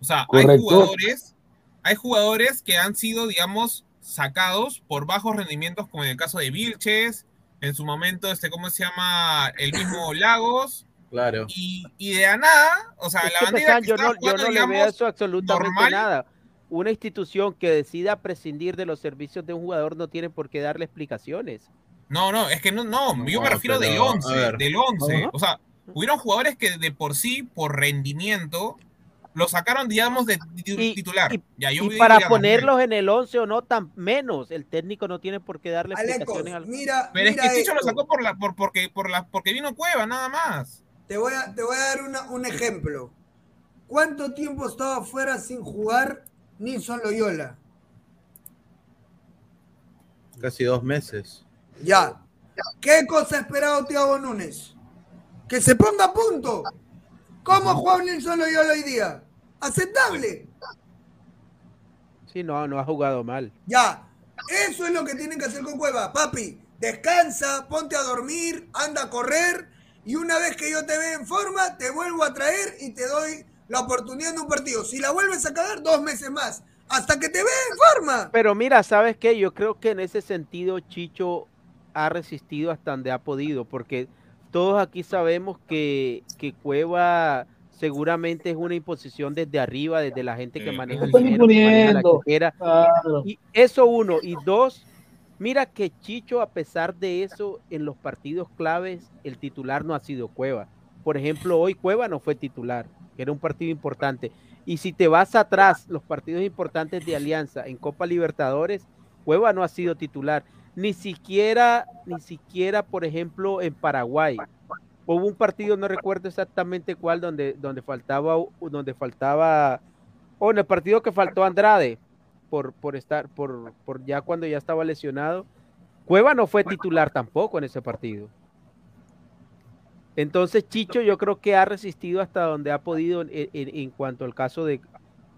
O sea, hay jugadores, hay jugadores que han sido, digamos, sacados por bajos rendimientos, como en el caso de Vilches, en su momento, este, ¿cómo se llama? El mismo Lagos, Claro. y, y de la nada, o sea, Es la que, bandera Pesan, que yo no, yo jugando, no le veo eso absolutamente normal. nada. Una institución que decida prescindir de los servicios de un jugador no tiene por qué darle explicaciones. No, no, es que no, no, yo me No, refiero del pero, a 11, ver. del 11. Ajá. O sea, hubieron jugadores que de por sí, por rendimiento, lo sacaron, digamos, de titular. y- Ya, yo Y diría para ponerlos en el 11 o no, tan menos. El técnico no tiene por qué darle Alecos, explicaciones al mira, Pero es mira que Chicho lo sacó por la, por, porque, por la, porque vino Cueva, nada más. Te voy a, te voy a dar una- un ejemplo. ¿Cuánto tiempo estaba fuera sin jugar Nilson Loyola? Casi dos meses. Ya. ¿Qué cosa ha esperado Thiago Núñez? Que se ponga a punto. ¿Cómo ha jugado Nilson Loyola hoy día? Aceptable. Sí, no, no ha jugado mal. Ya. Eso es lo que tienen que hacer con Cueva. Papi, descansa, ponte a dormir, anda a correr y una vez que yo te vea en forma, te vuelvo a traer y te doy la oportunidad de un partido. Si la vuelves a cagar, dos meses más. Hasta que te vea en forma. Pero mira, ¿sabes qué? Yo creo que en ese sentido Chicho ha resistido hasta donde ha podido, porque todos aquí sabemos que, que Cueva seguramente es una imposición desde arriba, desde la gente que maneja el dinero, que maneja la. Claro. Y eso uno. Y dos, mira que Chicho, a pesar de eso, en los partidos claves, el titular no ha sido Cueva. Por ejemplo, hoy Cueva no fue titular, que era un partido importante. Y si te vas atrás, los partidos importantes de Alianza en Copa Libertadores, Cueva no ha sido titular. Ni siquiera, ni siquiera, por ejemplo, en Paraguay. Hubo un partido, no recuerdo exactamente cuál, donde, donde faltaba, donde faltaba, o en el partido que faltó Andrade, por, por estar, por, por ya cuando ya estaba lesionado. Cueva no fue titular tampoco en ese partido. Entonces Chicho yo creo que ha resistido hasta donde ha podido en, en- en cuanto al caso de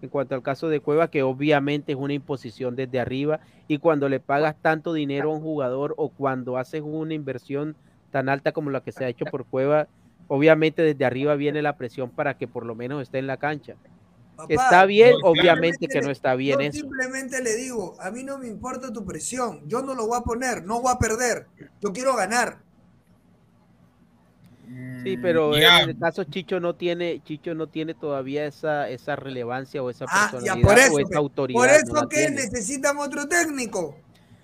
en cuanto al caso de Cueva, que obviamente es una imposición desde arriba, y cuando le pagas tanto dinero a un jugador o cuando haces una inversión tan alta como la que se ha hecho por Cueva, obviamente desde arriba viene la presión para que por lo menos esté en la cancha. Papá, está bien, obviamente que no está bien yo eso. simplemente le digo, a mí no me importa tu presión, yo no lo voy a poner, no voy a perder, yo quiero ganar. Sí, pero Ya. en el caso Chicho no tiene, Chicho no tiene todavía esa, esa relevancia o esa Ah, personalidad ya por eso, o esa autoridad. por no eso la que tiene. necesitan otro técnico,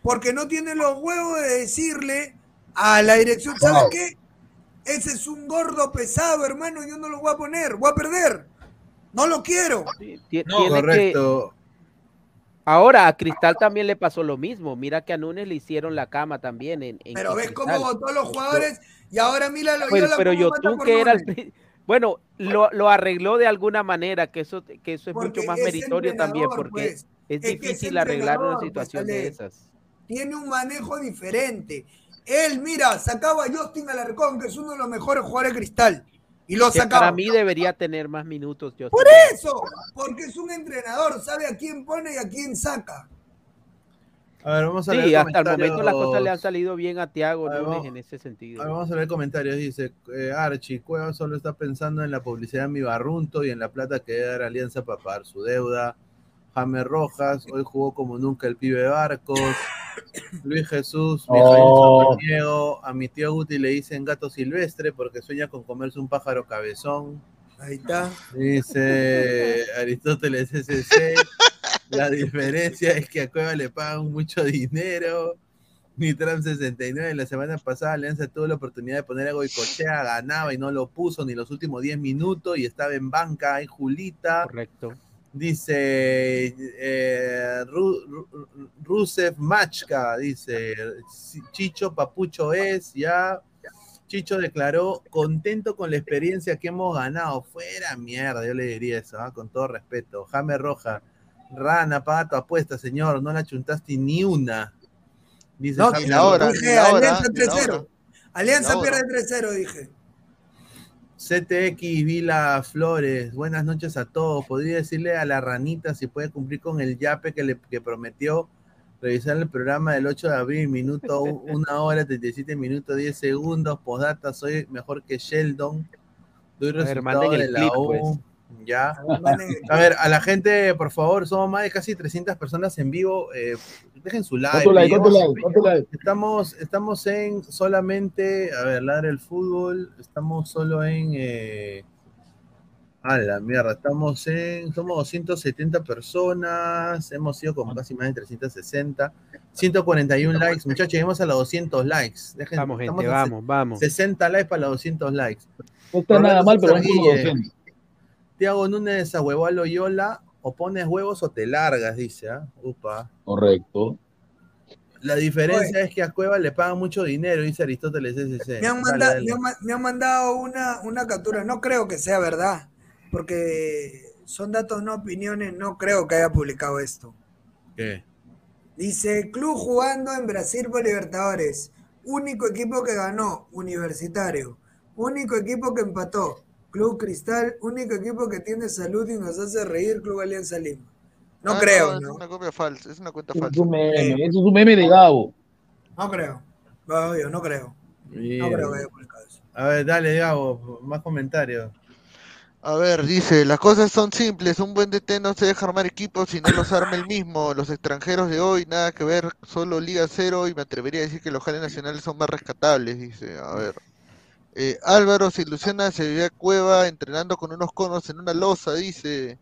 porque no tiene los huevos de decirle a la dirección, ¿sabes Wow. qué? Ese es un gordo pesado, hermano, yo no lo voy a poner, voy a perder. No lo quiero. Ti- tiene correcto. que- Ahora a Cristal también le pasó lo mismo. Mira que a Núñez le hicieron la cama también en, en- Pero ves cómo Cristal. a los jugadores y ahora mira lo pero yo por que era el bueno, lo, lo arregló de alguna manera, que eso, que eso es Porque mucho más meritorio también, porque pues. es Es difícil arreglar una entrenador, pues, situación de esas. Tiene un manejo diferente. Él, mira, sacaba a Justin Alarcón, que es uno de los mejores jugadores de cristal. Y lo Que sacaba. para mí debería tener más minutos. Yo Por eso, porque es un entrenador, sabe a quién pone y a quién saca. A ver, vamos a Sí, leer hasta el momento las cosas le han salido bien a ver, Núñez vamos- en ese sentido. A ver, vamos a ver comentarios. Dice eh, Archie, Cueva solo está pensando en la publicidad de mi barrunto y en la plata que debe dar Alianza para pagar su deuda. James Rojas, hoy jugó como nunca el pibe Barcos. Luis Jesús, Oh. Samaniego, a mi tío Guti le dicen gato silvestre porque sueña con comerse un pájaro cabezón. Ahí está. Dice Aristóteles SC, la diferencia es que a Cueva le pagan mucho dinero. Nitram 69, la semana pasada Alianza tuvo la oportunidad de poner a Goicochea, ganaba y no lo puso ni los últimos 10 minutos y estaba en banca ahí Julita. Correcto. Dice eh, Ru- Ru- Rusev Machka, dice Chicho Papucho es, ya. Chicho declaró contento con la experiencia que hemos ganado. Fuera mierda, yo le diría eso, ¿ah? con todo respeto. Jame Roja, Rana, paga tu apuesta, señor, no la chuntaste ni una. Dice No, ni la hora, dije Alianza 3-0. Alianza pierde 3-0, dije. CTX Vila Flores, buenas noches a todos. ¿Podría decirle a la ranita si puede cumplir con el yape que le que prometió revisar el programa del 8 de abril, minuto, u- una hora, 37 minutos, 10 segundos, postdata, soy mejor que Sheldon. Doy ver, resultado de el la clip, U. pues. Ya. A ver, a la gente, por favor, somos más de casi 300 personas en vivo. eh, dejen su like. Estamos, estamos en solamente, a ver, ladra el fútbol, estamos solo en, eh, a la mierda, estamos en, somos 270 personas, hemos sido como casi más de 360, 141 likes, muchachos, llegamos a los 200 likes. Dejen, Vamos, gente, vamos, vamos. 60 likes para los 200 likes. No está nada mal, pero vamos por los Guille, 200. Tiago Núñez a huevo a Loyola, o pones huevos o te largas, dice, ¿ah? Upa. Correcto. La diferencia es que a Cueva le pagan mucho dinero, dice Aristóteles SC. Me han, Dale, manda- dale. me han ma- me han mandado una, una captura, no creo que sea verdad, porque son datos, no opiniones, no creo que haya publicado esto. ¿Qué? Dice, club jugando en Brasil por Libertadores, único equipo que ganó, Universitario, único equipo que empató, Club Cristal, único equipo que tiene salud y nos hace reír, Club Alianza Lima. No Ah, creo, Es ¿no? una copia falsa, es una cuenta Eso es falsa. un meme, eso es un meme de Gabo. No creo. No, yo no creo. No creo que haya publicado eso. A ver, dale, Gabo, más comentarios. A ver, dice, las cosas son simples, un buen DT no se deja armar equipos si no los arma el mismo, los extranjeros de hoy, nada que ver, solo Liga Cero y me atrevería a decir que los jales nacionales son más rescatables, dice, a ver. Eh, Álvaro se ilusiona, se ve a Cueva entrenando con unos conos en una losa, dice.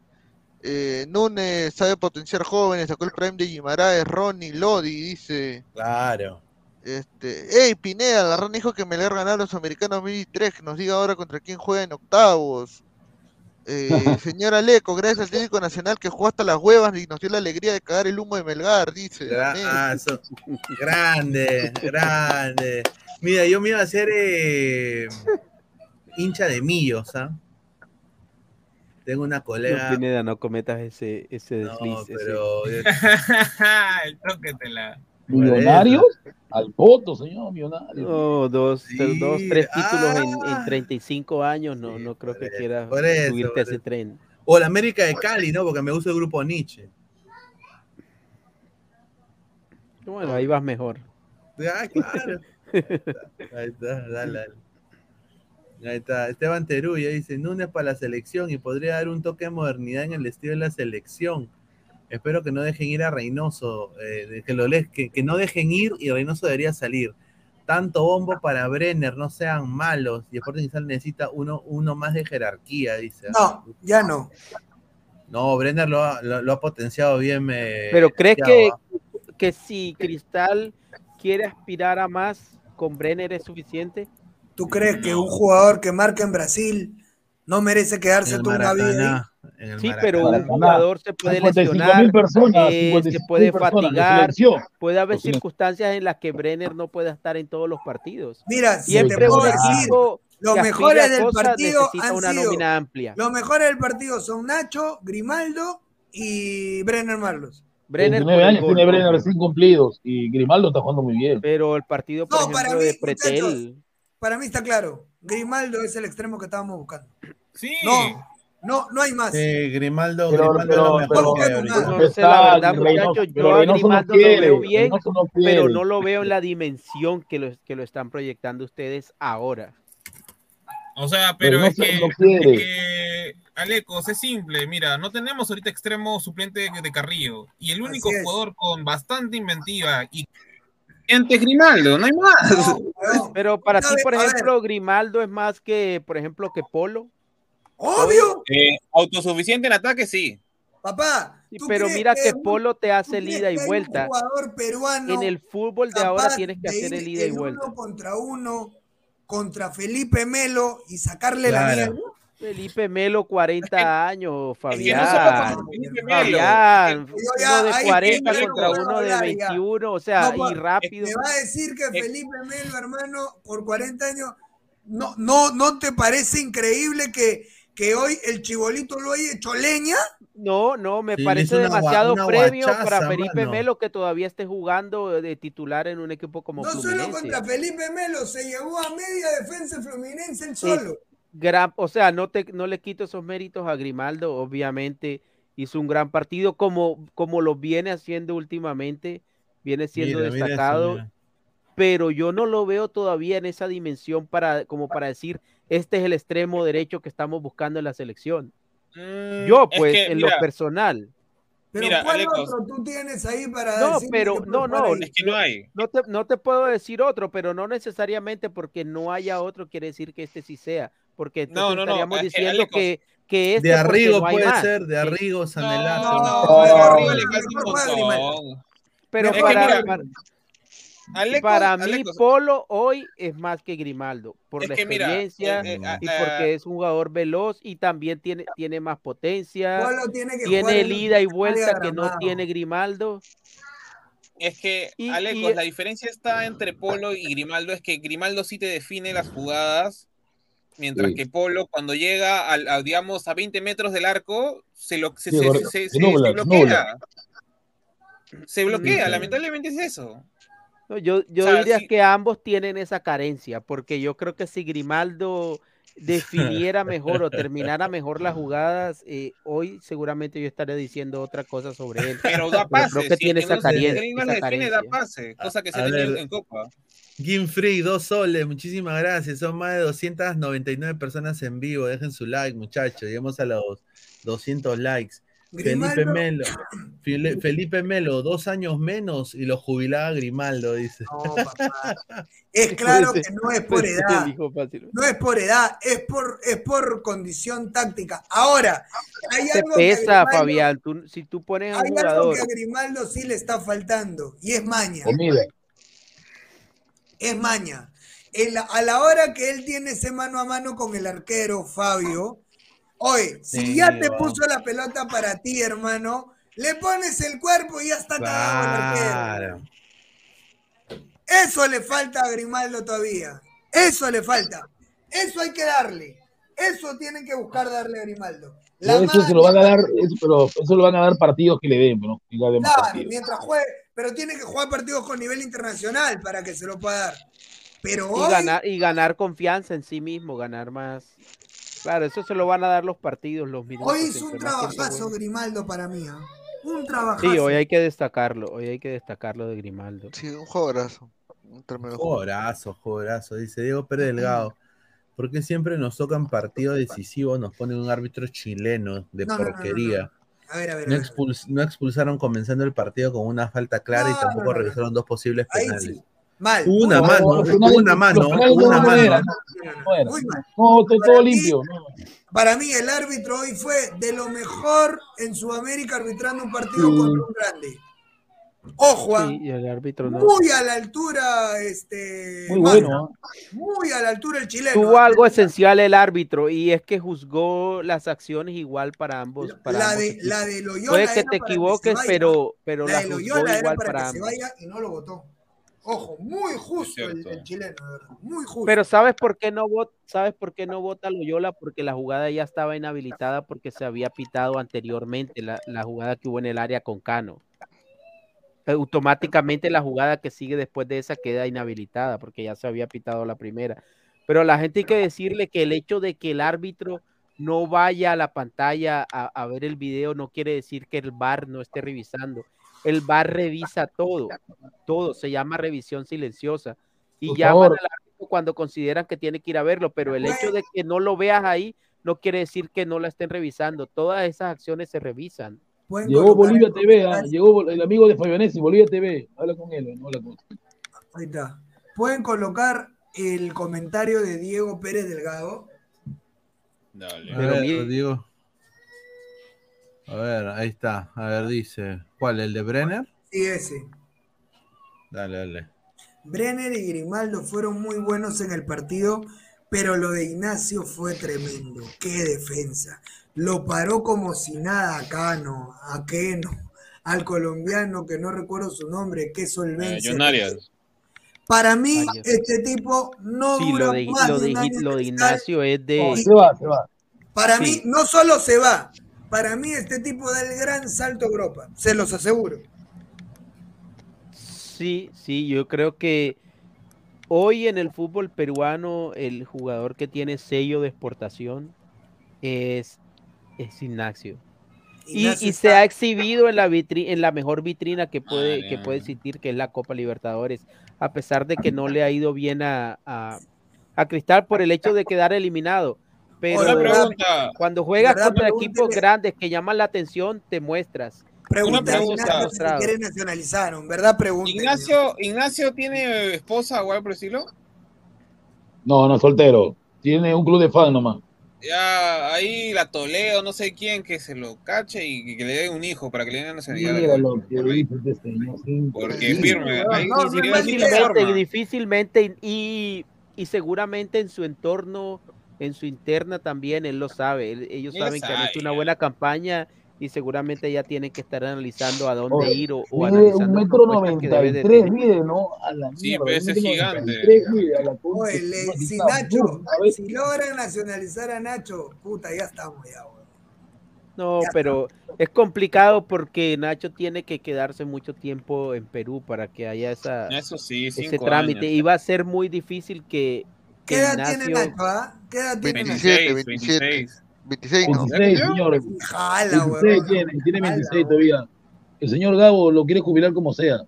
Eh, Núñez sabe potenciar jóvenes, sacó el prime de Guimaraes, Ronnie, Lodi, dice. Claro. Este, hey Pineda, la rana dijo que Melgar ganó a los americanos 2003, que nos diga ahora contra quién juega en octavos. Eh, señora Leco, gracias al técnico nacional que jugó hasta las huevas y nos dio la alegría de cagar el humo de Melgar, dice. Gra- ah, eso- grande, grande. Mira, yo me iba a hacer eh, hincha de millos, ¿ah? Tengo una No, colega. Pineda, no cometas ese, ese desliz. No, ese- pero. El toque te la. ¿Millonarios? Al voto, señor, millonarios. No, dos, Sí, dos tres títulos en, ah. en 35 años, no, no creo que eso, subirte por a ese tren. O la América de Cali, ¿no? Porque me gusta el grupo Nietzsche. Bueno, ahí vas mejor. Ah, claro. Ahí está, dale, dale. Ahí está. Esteban Teruya dice, Núñez para la selección y podría dar un toque de modernidad en el estilo de la selección. Espero que no dejen ir a Reynoso, eh, que, lo le- que, que no dejen ir y Reynoso debería salir. Tanto bombo para Brenner, no sean malos. Y Sporting Cristal necesita uno, uno más de jerarquía, dice. No, ya no. No, Brenner lo ha, lo, lo ha potenciado bien. eh, Pero ¿crees que, ¿ah? que si Cristal quiere aspirar a más, con Brenner es suficiente? ¿Tú crees que un jugador que marca en Brasil no merece quedarse toda una vida ahí? Maracaná, en el Sí, Maracaná. pero un jugador se puede 55.000 lesionar, personas, eh, se 55.000 puede fatigar, puede haber circunstancias en las que Brenner no pueda estar en todos los partidos. Mira, si Siempre te puedo un decir, equipo los mejores del cosas partido han una sido- nómina amplia. Los mejores del partido son Nacho, Grimaldo y Brenner Marlos. Brenner por 29 el años gol, tiene. Brenner recién cumplidos y Grimaldo está jugando muy bien. Pero el partido, por No, para ejemplo, mí, de Pretel, Para mí está claro. Grimaldo es el extremo que estábamos buscando. Sí. No, no, no hay más. Grimaldo, Pero- Grimaldo pero- es lo mejor pero- que hay ahorita. pero- no sé, la verdad, muchachos, yo a no Grimaldo lo veo bien, no pero no lo veo en la dimensión que lo, que lo están proyectando ustedes ahora. O sea, pero, Pero no es, se- que, es que, Alecos, es simple. Mira, no tenemos ahorita extremo suplente de, de Carrillo. Y el único jugador con bastante inventiva y antes Grimaldo, no hay más. Pero para ti, por ejemplo, Grimaldo es más que, por ejemplo, que Polo. Obvio. Eh, autosuficiente en ataque, sí. Papá, Sí, ¿tú pero mira que un- Polo te hace el ida y vuelta. jugador peruano En el fútbol de ahora tienes que hacer el ida y vuelta. uno contra uno contra Felipe Melo y sacarle la Claro. mierda? Felipe Melo, 40 años, Fabián. Fabián, uno de ahí 40 sí, contra uno de hablar ya. 21, o sea, No, y rápido. Me va a decir que Felipe Melo, hermano, por 40 años, no, no, ¿no te parece increíble que, que hoy el chibolito lo haya hecho leña? No, no, me Sí, parece una demasiado una premio guachaza, para Felipe mano. Melo que todavía esté jugando de titular en un equipo como No solo Fluminense. contra Felipe Melo, se llevó a media defensa Fluminense el solo. gran- o sea, no, te, no le quito esos méritos a Grimaldo, obviamente hizo un gran partido como, como lo viene haciendo últimamente, viene siendo Mira, mira eso, destacado, mira. pero yo no lo veo todavía en esa dimensión para, como para decir, este es el extremo derecho que estamos buscando en la selección. Yo, Mm, es pues, que, en mira, lo personal. Pero Mira, ¿cuál Alecos. otro tú tienes ahí para No, pero que no, no? Es que no hay. no te, no te puedo decir otro, pero no necesariamente porque no haya otro quiere decir que este sí sea, porque No, no, no, estaríamos diciendo que, que este De Arrigo no puede más. ser, de. Arrigo. No, No, no, no, para, Alecos- para mí, Alecos- Polo hoy es más que Grimaldo, por Es la mira, experiencia eh, eh, a- y a- porque es un jugador veloz y también tiene, tiene más potencia, Polo tiene que tiene en el ida y vuelta que no tiene Grimaldo. Es que, Y- Alecos, y- la diferencia está entre Polo y Grimaldo, es que Grimaldo sí te define las jugadas, mientras Sí. que Polo, cuando llega al, a, digamos, a 20 metros del arco, se, lo, se, Sí, se- se- Se bloquea. Se bloquea, Sí. lamentablemente es eso. No, yo yo O sea, diría que ambos tienen esa carencia, porque yo creo que si Grimaldo definiera mejor o terminara mejor las jugadas, eh, hoy seguramente yo estaría diciendo otra cosa sobre él. Pero da Pero pase, creo que si tiene que esa, no no esa define, da carencia. pase, cosa que se A ver. en Copa. Free, dos soles, muchísimas gracias. Son más de 299 personas en vivo. Dejen su like, muchachos. Llegamos a los 200 likes. Felipe Melo, Felipe Melo, dos años menos y lo jubilaba Grimaldo, dice. No, papá. Es claro que no es por edad. No es por edad, es por, es por condición táctica. Ahora, hay Te algo que a pesa, Grimaldo- Fabián. Tú- si tú pones a un Hay algo jugador que a Grimaldo sí le está faltando y es maña. Comida. Es maña. En la- a la hora que él tiene ese mano a mano con el arquero, Fabio, oye, si ya te puso la pelota para ti, hermano, le pones el cuerpo y ya está cagado el arquero. Claro. Eso le falta a Grimaldo todavía. Eso le falta. Eso hay que darle. Eso tienen que buscar darle a Grimaldo. La Pero eso se lo van a dar, eso, pero eso lo van a dar partidos que le den, ¿no? Que le den más Claro, partidos. mientras juegue, pero tiene que jugar partidos con nivel internacional para que se lo pueda dar. Pero y hoy, ganar, y ganar confianza en sí mismo, ganar más. Claro, eso se lo van a dar los partidos, los minutos. hoy hizo un trabajazo. Grimaldo para mí. ¿ah? Un trabajazo. Sí, hoy hay que destacarlo, hoy hay que destacarlo de Grimaldo. Sí, un jugadorazo. Un tremendo jugador. Jorazo, jorazo, dice Diego Pérez Delgado. ¿Por qué siempre nos tocan partidos decisivos? Nos ponen un árbitro chileno de No, no, no, no, porquería. A ver, a ver. No, a ver. expuls- no expulsaron comenzando el partido con una falta clara y tampoco no, no, no. revisaron dos posibles Ahí penales. sí. Mal. Una mano, una mano, una no mano. no eran. Muy mal. No, todo, todo Para mí- limpio. no. Para mí, el árbitro hoy fue de lo mejor en Sudamérica arbitrando un partido Sí. contra un grande. Ojo, ah, Sí, y el árbitro no. muy a la altura, este. Muy bueno. Muy a la altura el chileno. Tuvo ah. algo esencial el árbitro y es que juzgó las acciones igual para ambos. Para La ambos de, la de Loyola. Puede que te equivoques, pero, pero la la de juzgó Loyola era igual para, para que se ambos. vaya y no lo votó. Ojo, muy justo el, chileno. Muy justo. Pero ¿sabes por qué no vota, sabes por qué no vota Loyola? Porque la jugada ya estaba inhabilitada porque se había pitado anteriormente la, la jugada que hubo en el área con Cano. Automáticamente la jugada que sigue después de esa queda inhabilitada porque ya se había pitado la primera. Pero a la gente hay que decirle que el hecho de que el árbitro no vaya a la pantalla a, a ver el video no quiere decir que el VAR no esté revisando. El VAR revisa todo, todo, se llama revisión silenciosa. Y Por llaman favor. al árbitro cuando consideran que tiene que ir a verlo, pero el hecho de que no lo veas ahí no quiere decir que no la estén revisando. Todas esas acciones se revisan. Llegó Bolivia TV, ah, llegó el amigo de Fabianesi, Bolivia TV. Habla con él, no habla con Ahí está. Pueden colocar el comentario de Diego Pérez Delgado. Dale. A ver, Diego. A ver, ahí está. A ver, dice. ¿Cuál? ¿El de Brenner? Sí, ese. Dale, dale. Brenner y Grimaldo fueron muy buenos en el partido, pero lo de Ignacio fue tremendo. Qué defensa. Lo paró como si nada a Cano, a Keno, al colombiano que no recuerdo su nombre, qué Eh, solvencia. Arias. Para mí, este tipo no Sí, dura lo de, más lo de de, un año lo de. Ignacio es de... Se va, se va. Para Sí. mí, no solo se va, para mí este tipo da el gran salto a Europa, se los aseguro. Sí, sí, yo creo que hoy en el fútbol peruano el jugador que tiene sello de exportación es, es Ignacio. Y, Ignacio y se ha exhibido en la vitri- en la mejor vitrina que puede, Ah, que ya. puede existir, que es la Copa Libertadores, a pesar de que no le ha ido bien a, a, a Cristal por el hecho de quedar eliminado. Pero pregunta. cuando juegas ¿Verdad? contra equipos grandes que llaman la atención, te muestras. Pregunta. Ignacio si quiere nacionalizaron, ¿verdad? Pregunta. Ignacio, Ignacio tiene esposa o algo por estilo. No, no, soltero. Tiene un club de fan nomás. Ya ahí la Toledo, no sé quién, que se lo cache y que le den un hijo para que le den nacionalidad. Mira lo que dice este. Porque firme, No, no, no, la difícilmente, forma. difícilmente y, y seguramente en su entorno, en su interna también, él lo sabe. él- ellos Él saben que han hecho una buena campaña y seguramente ya tienen que estar analizando a dónde Oye, ir o, o Mide un analizando metro noventa y tres, mide, ¿no? A la Sí, mierda, ese es gigante. 93 mide, a la concha Oye, de le- su madre, si Nacho, si logran nacionalizar a Nacho, puta, ya estamos ya. No, Ya pero es complicado porque Nacho tiene que quedarse mucho tiempo en Perú para que haya esa, Eso sí, ese trámite. años. Y va a ser muy difícil que ¿Qué edad tiene. Nacho, ah? ¿Qué edad tiene Nacho? 27, 26, 27. 26. 26, ¿no? 26, señor. Jala, 26 weón. tiene, tiene Jala, 26 weón. todavía. El señor Gabo lo quiere jubilar como sea.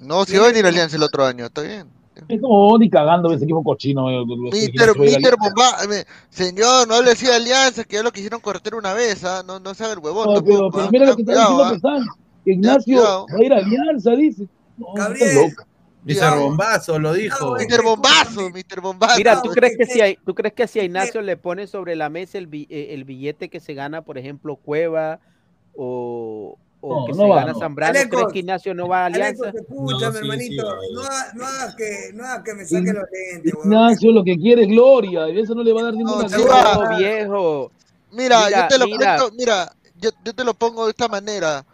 No, si va a venir Alianza el otro año, está bien. Es como ni cagando ese equipo cochino. eh, Mister, Mister. Bomba, me- señor, no hable así de Alianza, que ya lo quisieron cortar una vez, ¿ah? No, no haga el huevón No, pero, pero ¿ah? mira lo que está diciendo ¿ah? Pesán. Que Ignacio va a ir a Alianza, dice. No, Gabriel. Cuidado. Bombazo, lo dijo. Mister Bombazo, Mister Bombazo. Mira, ¿tú crees es que si hay, tú crees que si a Ignacio le pone sobre la mesa el, bi- eh, el billete que se gana, por ejemplo, Cueva o, o No, que no se va, gana no. Zambrano, ¿crees Alecos, que Ignacio no va a Alianza? escúchame, sí, hermanito. sí, no, ha- no hagas que, no hagas que me saque los lentes. Ignacio lo que quiere es gloria. Y eso no le va a dar ninguna gloria. viejo. Mira, Mira, yo te lo mira. cuento, mira, yo, yo te lo pongo de esta manera.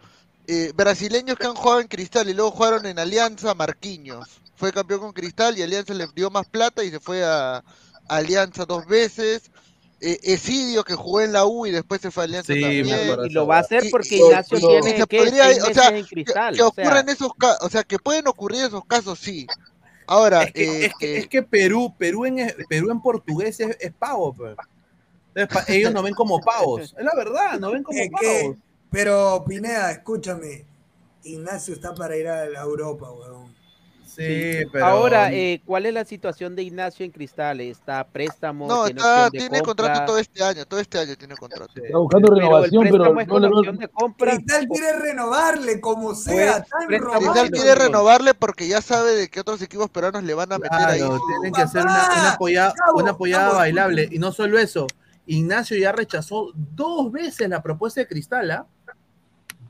Eh, brasileños que han jugado en Cristal y luego jugaron en Alianza, Marquinhos. Fue campeón con Cristal y Alianza le dio más plata y se fue a, a Alianza dos veces. Eh, Esidio que jugó en la U y después se fue a Alianza Sí, también. Y lo va a hacer porque y- Ignacio y- tiene y se ¿qué? podría- seis o meses sea, en que, cristal. que o sea, ocurran esos casos, o sea, que pueden ocurrir esos casos, sí. Ahora, Es que, eh, es que, eh, es que Perú, Perú en, Perú en portugués es, es pavo, pues. Entonces, ellos nos ven como pavos. Es la verdad, nos ven como Es que- pavos. Pero, Pineda, escúchame. Ignacio está para ir a la Europa, weón. Sí, pero. Ahora, eh, ¿cuál es la situación de Ignacio en Cristal? ¿Está a préstamo? no, ¿Tiene está, de tiene contrato todo este año, todo este año tiene contrato. Está buscando Pero el renovación, pero préstamo es no le de compra. Cristal quiere renovarle como sea, Pues, tan. Cristal quiere no. renovarle porque ya sabe de que otros equipos peruanos le van a meter ahí. Claro, tienen que hacer una, una apoyada, una apoyada bailable. Y no solo eso, Ignacio ya rechazó dos veces la propuesta de Cristal, ¿ah?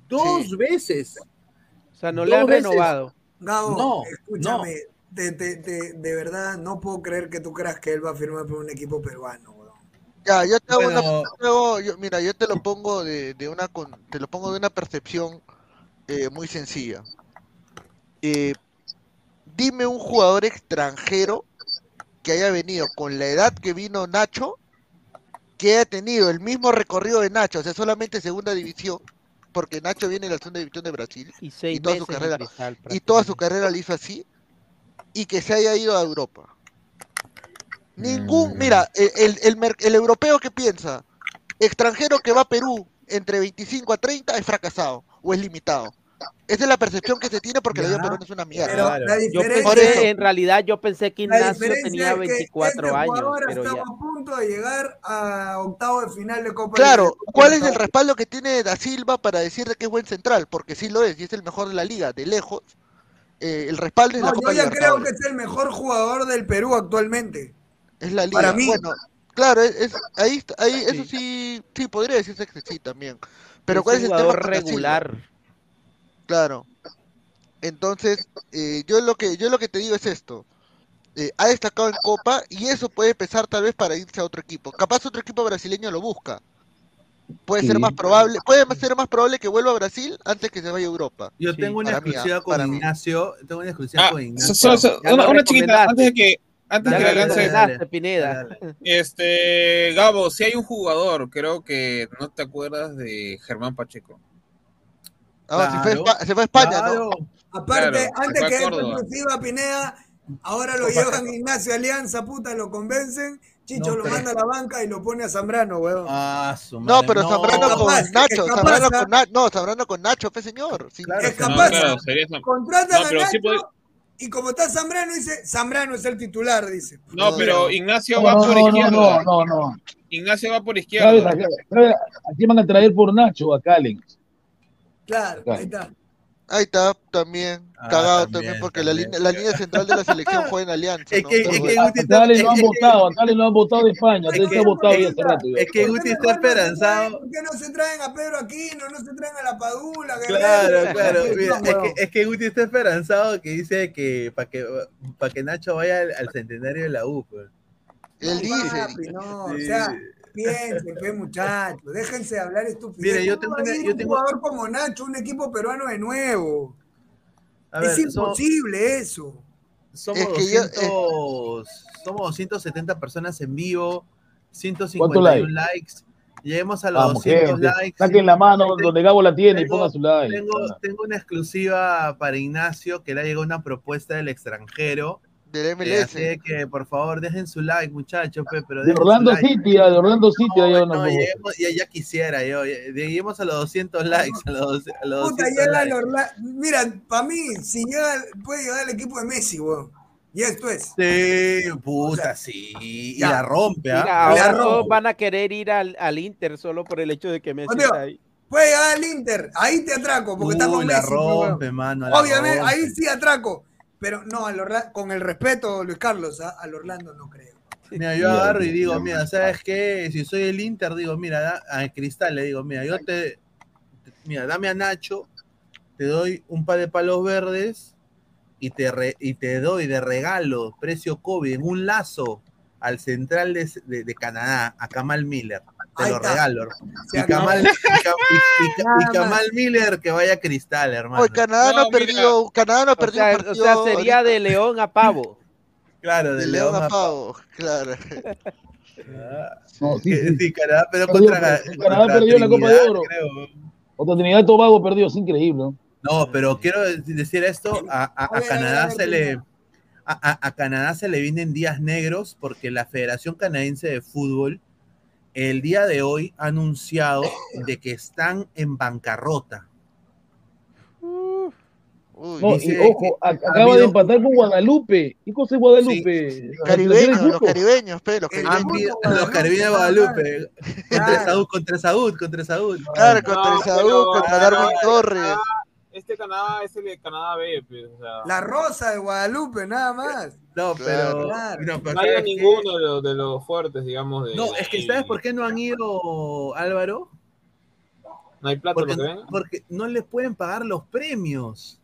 Dos veces. O sea, no le han veces. renovado. Gabo, No, escúchame, De, de- de- de verdad no puedo creer que tú creas que él va a firmar por un equipo peruano. Ya, yo te hago Bueno. una, yo te hago- yo- mira, yo te lo pongo de, de una con- te lo pongo de una percepción eh, muy sencilla. Eh, dime un jugador extranjero que haya venido con la edad que vino Nacho, que haya tenido el mismo recorrido de Nacho, o sea, solamente segunda división, porque Nacho viene de la segunda división de Brasil Y y toda su carrera Cristal, y toda su carrera la hizo así y que se haya ido a Europa. Ningún, Mm. mira, el, el, el el europeo que piensa, extranjero que va a Perú entre 25 a 30 es fracasado o es limitado. Esa es la percepción que se tiene porque la Liga. Peruana es una mierda. Pero la Yo pensé, en realidad yo pensé que Ignacio tenía es que 24 este años, pero estaba ya. a punto de llegar a octavo de final de Copa Claro, Libertadores. ¿cuál es el respaldo que tiene Da Silva para decir de que es buen central? Porque sí lo es y es el mejor de la liga, de lejos. Eh, el respaldo es la Copa yo ya creo que es el mejor jugador del Perú actualmente. Es la liga. Para mí. Bueno, claro, es, es- ahí, está- ahí eso sí, sí podría decirse que sí también. Pero Es ¿cuál es el tema regular. Claro. Entonces, eh, yo lo que yo lo que te digo es esto. Eh, ha destacado en Copa y eso puede pesar tal vez para irse a otro equipo. Capaz otro equipo brasileño lo busca. Puede ser más probable, puede ser más probable que vuelva a Brasil antes que se vaya a Europa. Yo tengo una exclusiva mí. Ignacio. Tengo una exclusiva Ah, con Ignacio. so- so- una, una chiquita, antes de que, antes de que lance, recomendaste, Pineda. este, Gabo, si hay un jugador, creo que no te acuerdas de Germán Pacheco. Ah, fue se fue a España, claro. ¿no? Aparte, Claro, antes que Córdoba. exclusiva Pineda, ahora lo llevan Ignacio Alianza, puta, lo convencen. Chicho No, lo manda a la banca y lo pone a Zambrano, weón. Ah, su No, pero no. Zambrano con Capaz, Nacho, capaz, Zambrano con Nacho, no, Zambrano con Nacho, pues señor. Sí, es No, capaz, claro, sería Zam- contratan No, a Nacho sí puede- y como está Zambrano, dice, Zambrano es el titular, dice. No, pero Ignacio No, va no, por izquierda. no, no, no. Ignacio va por izquierda. ¿A, sabes a quién van a traer por Nacho? A Callens. Claro, ahí está. Ahí está, también, Ah, cagado también, también, porque La, también. línea, la línea central de la selección juega en Alianza. Es ¿no? que- Pero es que Guti está- lo han votado, a lo han votado de España. Votado hace rato. Es que Guti está esperanzado. ¿Por qué no se traen a Pedro Aquino? No se traen a la Padula. Claro, claro. No, Mira, es, que, es que Guti está esperanzado que dice que para que, pa' que Nacho vaya al, al centenario de la U. pues. Él dice. Papi, no, o sea, piensen, pues, muchachos, déjense de hablar estupidez. Mire, yo ¿Cómo tengo una- yo un tengo- jugador como Nacho, un equipo peruano de nuevo. A es ver, somos- imposible eso. Somos, Es que yo- 200, somos 270 personas en vivo, 151 ¿Cuántos likes. Lleguemos a los Vamos, 200 gente. likes. Saquen la mano donde Gabo la tiene y Tengo- ponga su like. Tengo, tengo una exclusiva para Ignacio que le ha llegado una propuesta del extranjero. Del Eh, MLS. así que por favor dejen su like, muchachos, pe, pero De Orlando like. City, ah, de Orlando City. No, lleguemos- ya, ya quisiera yo. Lleguemos a los 200 likes. A los, a los Puta, 200 llega el likes. Orla- Mira, para mí, si llega, puede llegar el equipo de Messi, weón. Y esto es. Sí, puta, sí. Y ya. la rompe, ¿ah? Ahora rompe. todos van a querer ir al, al Inter solo por el hecho de que Messi Mateo, está ahí. Puede llegar al Inter, ahí te atraco, porque está Uy, con la Messi. pues, rompe, mano. la Obviamente, rompe. ahí sí atraco. Pero no, al Orla- con el respeto, Luis Carlos, ¿ah? al Orlando no creo. Mira, yo agarro y digo, mira, ¿sabes qué? Si soy el Inter, digo, mira, da- a Cristal le digo, mira, yo te, mira, dame a Nacho, te doy un par de palos verdes y te, re- y te doy de regalo, precio COVID, en un lazo al central de, de- de Canadá, a Kamal Miller. Te lo regalo. Se Y. Kamal, y, Ka- y- y- y Nada Kamal. Miller que vaya a Cristal, hermano. Hoy Canadá no, No, ha perdido, Canadá no ha O perdido sea, o sea, sería ahorita. de León a Pavo. Claro, de de León León a Pavo, claro. Ah, No, sí, que- sí. sí, Canadá, pero Perdió, contra, pero Canadá contra perdió la Copa de Oro. creo. Otra Trinidad y Tobago perdió, es increíble. ¿no? No, pero quiero decir esto, a, Canadá se le Pineda. a, a- a Canadá se le vienen días negros porque la Federación Canadiense de Fútbol el día de hoy ha anunciado de que están en bancarrota. Uy, No, dice y ojo, a- acaba de empatar con Guadalupe. ¿Qué cosa es Guadalupe? La caribeños, los caribeños, pe, los caribeños. los caribeños de Guadalupe contra Claro. Saúl, contra Saúl, contra Saúl. Claro, contra pero- contra Darwin Torres. Este Canadá es el de Canadá B, pues, o sea, La Rosa de Guadalupe, nada más. No, pero, Claro. no, pero no hay ninguno de los, de los fuertes, digamos. De, No, es que ¿sabes por qué no han ido, Álvaro? No hay plata Porque, lo que ven. porque no les pueden pagar los premios.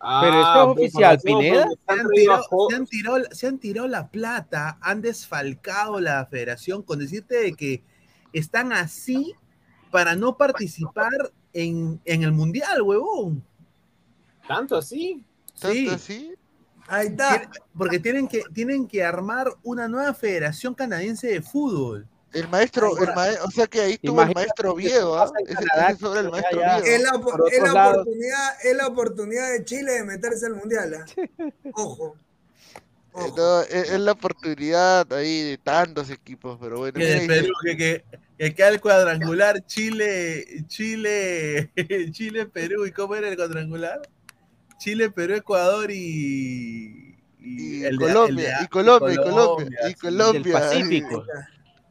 Pero esto es pues, oficial, Pineda. Se han tirado, se, han tirado, se han tirado la plata, han desfalcado la federación con decirte de que están así para no participar en, en el mundial, huevón. ¿Tanto así? Sí, ¿Tanto así? Ahí está. porque tienen que, tienen que armar una nueva federación canadiense de fútbol. El maestro, el mae- o sea que ahí estuvo el Imagínate maestro Oviedo, ¿ah? Canadá, ese es sobre el maestro Oviedo. Es la, es oportunidad, es la oportunidad de Chile de meterse al mundial. ¿ah? Ojo. Eh, no, es, es la oportunidad ahí de tantos equipos, pero bueno. Que Perú, que, que, que queda el cuadrangular Chile, Chile, Chile, Perú. ¿Y cómo era el cuadrangular? Chile, Perú, Ecuador y. Y el de- Colombia, el de- y Colombia, y Colombia, y Colombia. Pacífico.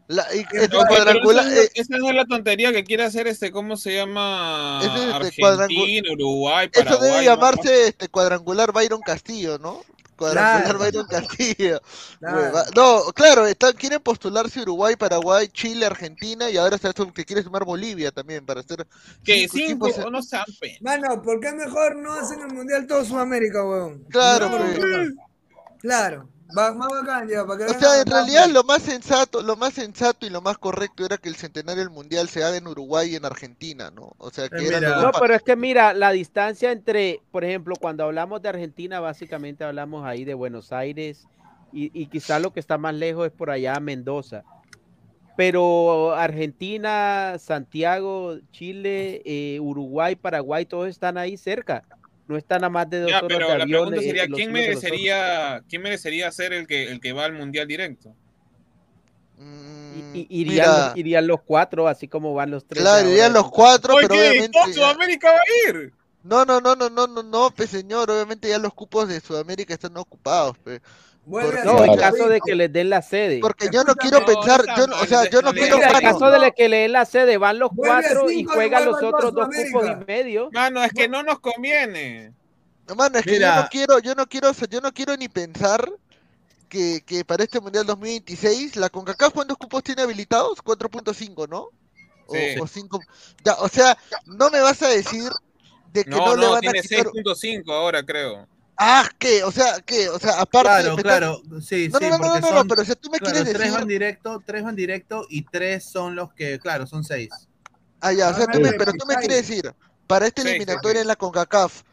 La- y- No, el pero cuadrangular, esa, no- eh, esa no es la tontería que quiere hacer este, ¿cómo se llama? Ese es este Argentina, Uruguay, Eso Paraguay. debe ¿no? llamarse este cuadrangular Byron Castillo, ¿no? Cuadrangular Claro. Byron Castillo. Claro. Hueva- No, claro, está, quieren postularse Uruguay, Paraguay, Chile, Argentina y ahora se que quiere sumar Bolivia también para hacer Que cinco cinco, equipos en- no sean pe- Mano, ¿por qué mejor no hacen el mundial todo Sudamérica, weón? Claro, No, pues. Claro, va, más bacán ya, para que O sea, en realidad pues. lo más sensato, lo más sensato y lo más correcto era que el centenario del mundial se haga en Uruguay y en Argentina, ¿no? O sea, que eran los No, pero es que mira, la distancia entre, por ejemplo, cuando hablamos de Argentina, básicamente hablamos ahí de Buenos Aires y, y quizás lo que está más lejos es por allá Mendoza. Pero Argentina, Santiago, Chile, eh, Uruguay, Paraguay, todos están ahí cerca. No están a más de dos Ya, horas pero de la avión. pregunta sería, los ¿quién merecería, quién merecería ser el que, el que va al mundial directo? Y- irían, Mira. los, irían los cuatro, así como van los tres. Claro, irían los cuatro, pero obviamente. ¿todo Sudamérica va a ir? No, no, no, no, no, no, no, pues señor, obviamente ya los cupos de Sudamérica están ocupados, pe. Porque- No, en caso de que les den la sede. Porque yo no quiero pensar, yo no, o sea, yo no quiero en caso de que le den la sede, van los a cuatro y cinco, juegan los otros dos cupos y medio. Mano, es que no nos conviene. Mano, es que yo no quiero, yo no quiero, o sea, yo no quiero ni pensar que, que para este Mundial 2026 la CONCACAF cuántos cupos tiene habilitados? 4.5, ¿no? O, Sí. o 5. Ya, o sea, no me vas a decir de que no, No, le no, van a tiene quitar. 6.5 ahora, creo. Ah, ¿qué? O sea, ¿qué? O sea, aparte. Claro, me claro, sí, No, sí, no, no, no, porque no, no, son- pero si tú me claro, quieres tres decir. van directo, tres van directo y tres son los que, claro, son seis. Ah, ya, o sea, tú me- pero tú me quieres decir, para esta eliminatoria en la CONCACAF,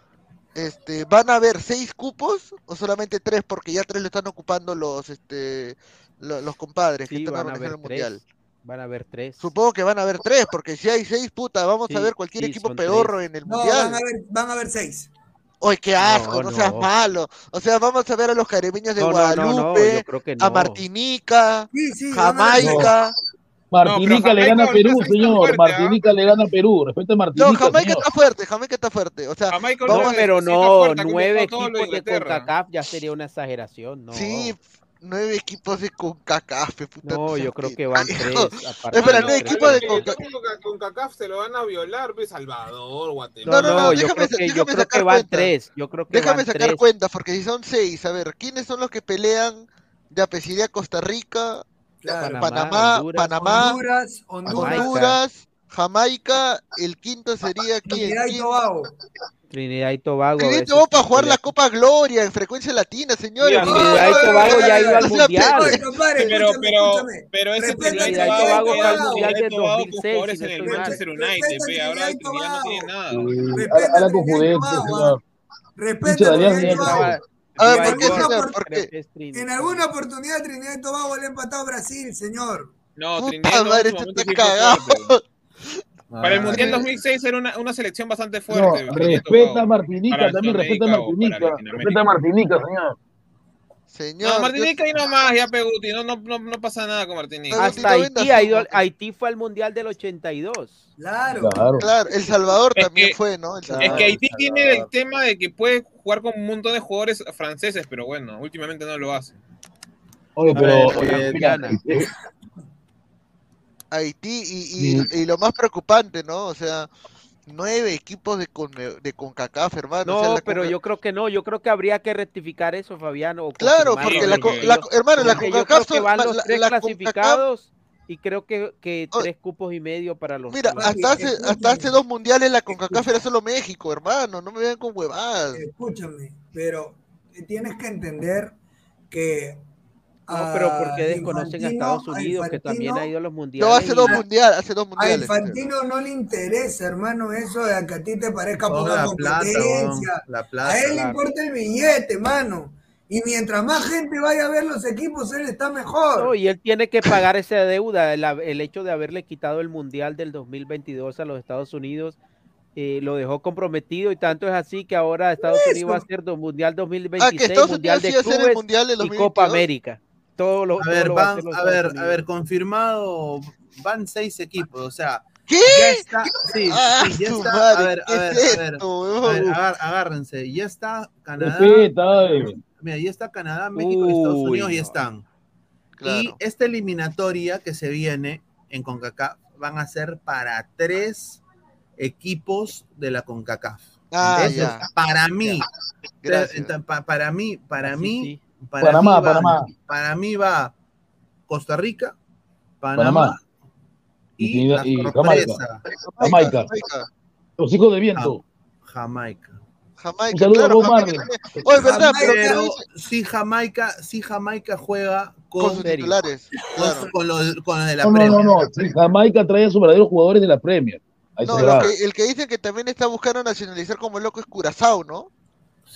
este, ¿van a haber seis cupos o solamente tres? Porque ya tres lo están ocupando los, este, lo- los, compadres que Sí, están van a organizando haber el mundial. tres. Van a haber tres. Supongo que van a haber tres, porque si hay seis, puta, vamos a ver cualquier sí, equipo pedorro tres. en el No, mundial. van a ver, van a ver seis. ¡Ay, qué asco! No, No, seas no. malo. O sea, vamos a ver a los caribeños de No, no, no, no, Guadalupe, a no. Martinica, Sí. Jamaica. Martinica le gana a Perú, señor. Martinica le gana a Perú. Respeta a Martinica. No, Jamaica señor. está fuerte, Jamaica está fuerte. O sea, No, vamos- pero no, nueve equipos de. CONCACAF ya sería una exageración, ¿no? Sí, nueve equipos de CONCACAF, puta. No, yo creo que- van tres. no. Espera, nueve equipos de CONCACAF. con, con CACAF se lo van a violar, pues Salvador, No, Guatemala. no, no, no, yo déjame creo sa- que, yo déjame creo sacar que van cuenta. tres. Yo creo que Déjame van sacar tres. cuenta, porque si son seis, a ver, ¿quiénes son los que pelean? Ya, pues iría Costa Rica, Claro. Panamá, Honduras, Panamá, Honduras, Honduras, Honduras, Jamaica, el quinto sería quién? Trinidad y. Tobago. Trinidad y Tobago. Trinidad Tobago para jugar la Copa Gloria en frecuencia latina, señores. Trinidad y Tobago ya ido al mundial. Pero, pero, pero ese Trinidad y Tobago fue al Trinidad mundial y del Tobago con 2006, jugadores si en no el. Manchester United, ve, ahora el Trinidad no tiene nada. Eh, A la conjudencia, señor. Respeta Hincha de a Alianza Trinidad y Negra. Tobago. A ver, Nueva ¿por qué, señor? ¿Por qué? En alguna oportunidad Trinidad y Tobago le ha empatado a Brasil, señor. No, Puta Trinidad y Tobago madre, estás sí fue cagado. Para el Ah, Mundial eh. 2006 era una, una selección bastante No, fuerte. Y respeta a. Martinica, también respeta a Martinica. Respeta a Martinica, señor. Señor, No, yo- Martinica y no más, ya Peguti, no, no, no, no pasa nada con Martinica. Hasta no Haití, ha ido. Haití fue al mundial del 82. Claro. Claro. Claro, El Salvador Es también que- fue, ¿no? El Es Salvador. que Haití tiene el tema de que puede jugar con un montón de jugadores franceses, pero bueno, últimamente no lo hace. Oye, pero. ver, oye, mira, Diana. eh, Haití y, y, y lo más preocupante, ¿no? O sea, nueve equipos de, con, de CONCACAF, hermano. o sea, No, la pero Conca- yo creo que no, yo creo que habría que rectificar eso, Fabiano. o Claro, porque la, hermano, la CONCACAF son- van los la- tres la CONCACAF- clasificados y creo que, que Oh, tres cupos y medio para los. Mira, hasta hace, hasta hace dos mundiales la CONCACAF era solo México, hermano. No me vean con huevadas. Escúchame, pero tienes que entender que. No, pero porque desconocen a Estados a Unidos, que también ha ido a los mundiales. No, hace dos mundiales, hace dos A. Infantino no le interesa, hermano, eso de que a ti te parezca Oh, poca la plata, competencia. a él le importa el billete, mano. Y mientras más gente vaya a ver los equipos, él está mejor. No, y él tiene que pagar esa deuda, el, el hecho de haberle quitado el mundial del 2022 a los Estados Unidos eh, lo dejó comprometido y tanto es así que ahora Estados Unidos va a hacer Mundial Ah, 2026, que Estados Mundial Unidos de Clubes Mundial del y Copa 2022. América. Todo lo, A todo ver, lo va a van, a ver, a ver, confirmado, van seis equipos, o sea. ¿Qué? Ya está, sí, Ah, sí, ya está. madre, a ver, ¿qué a ver, es a ver, esto, a ver, agar- agárrense, ya está Canadá. Respeta, eh. Mira, ya está Canadá, México y Estados Uy, Unidos ya no. están. Y Claro. esta eliminatoria que se viene en CONCACAF van a ser para tres equipos de la CONCACAF. Ah, Entonces, ya. para mí, para mí, para Así mí, sí. Para Panamá, mí va- Panamá. para mí va Costa Rica, Panamá, Panamá. y, Y la Trinidad- y sorpresa, Jamaica. Jamaica. Los hijos de viento. Jamaica. Jamaica, Un saludo a claro, Jamaica. Oye, verdad, pero Pero ¿qué si Jamaica, si Jamaica juega con con, sus titulares. con, Claro. con los, con los de la No, no, Premier. no, no. Si Jamaica trae a sus verdaderos jugadores de la Premier. Ahí No, va. que- el que dice que también está buscando nacionalizar como loco es Curazao, ¿no?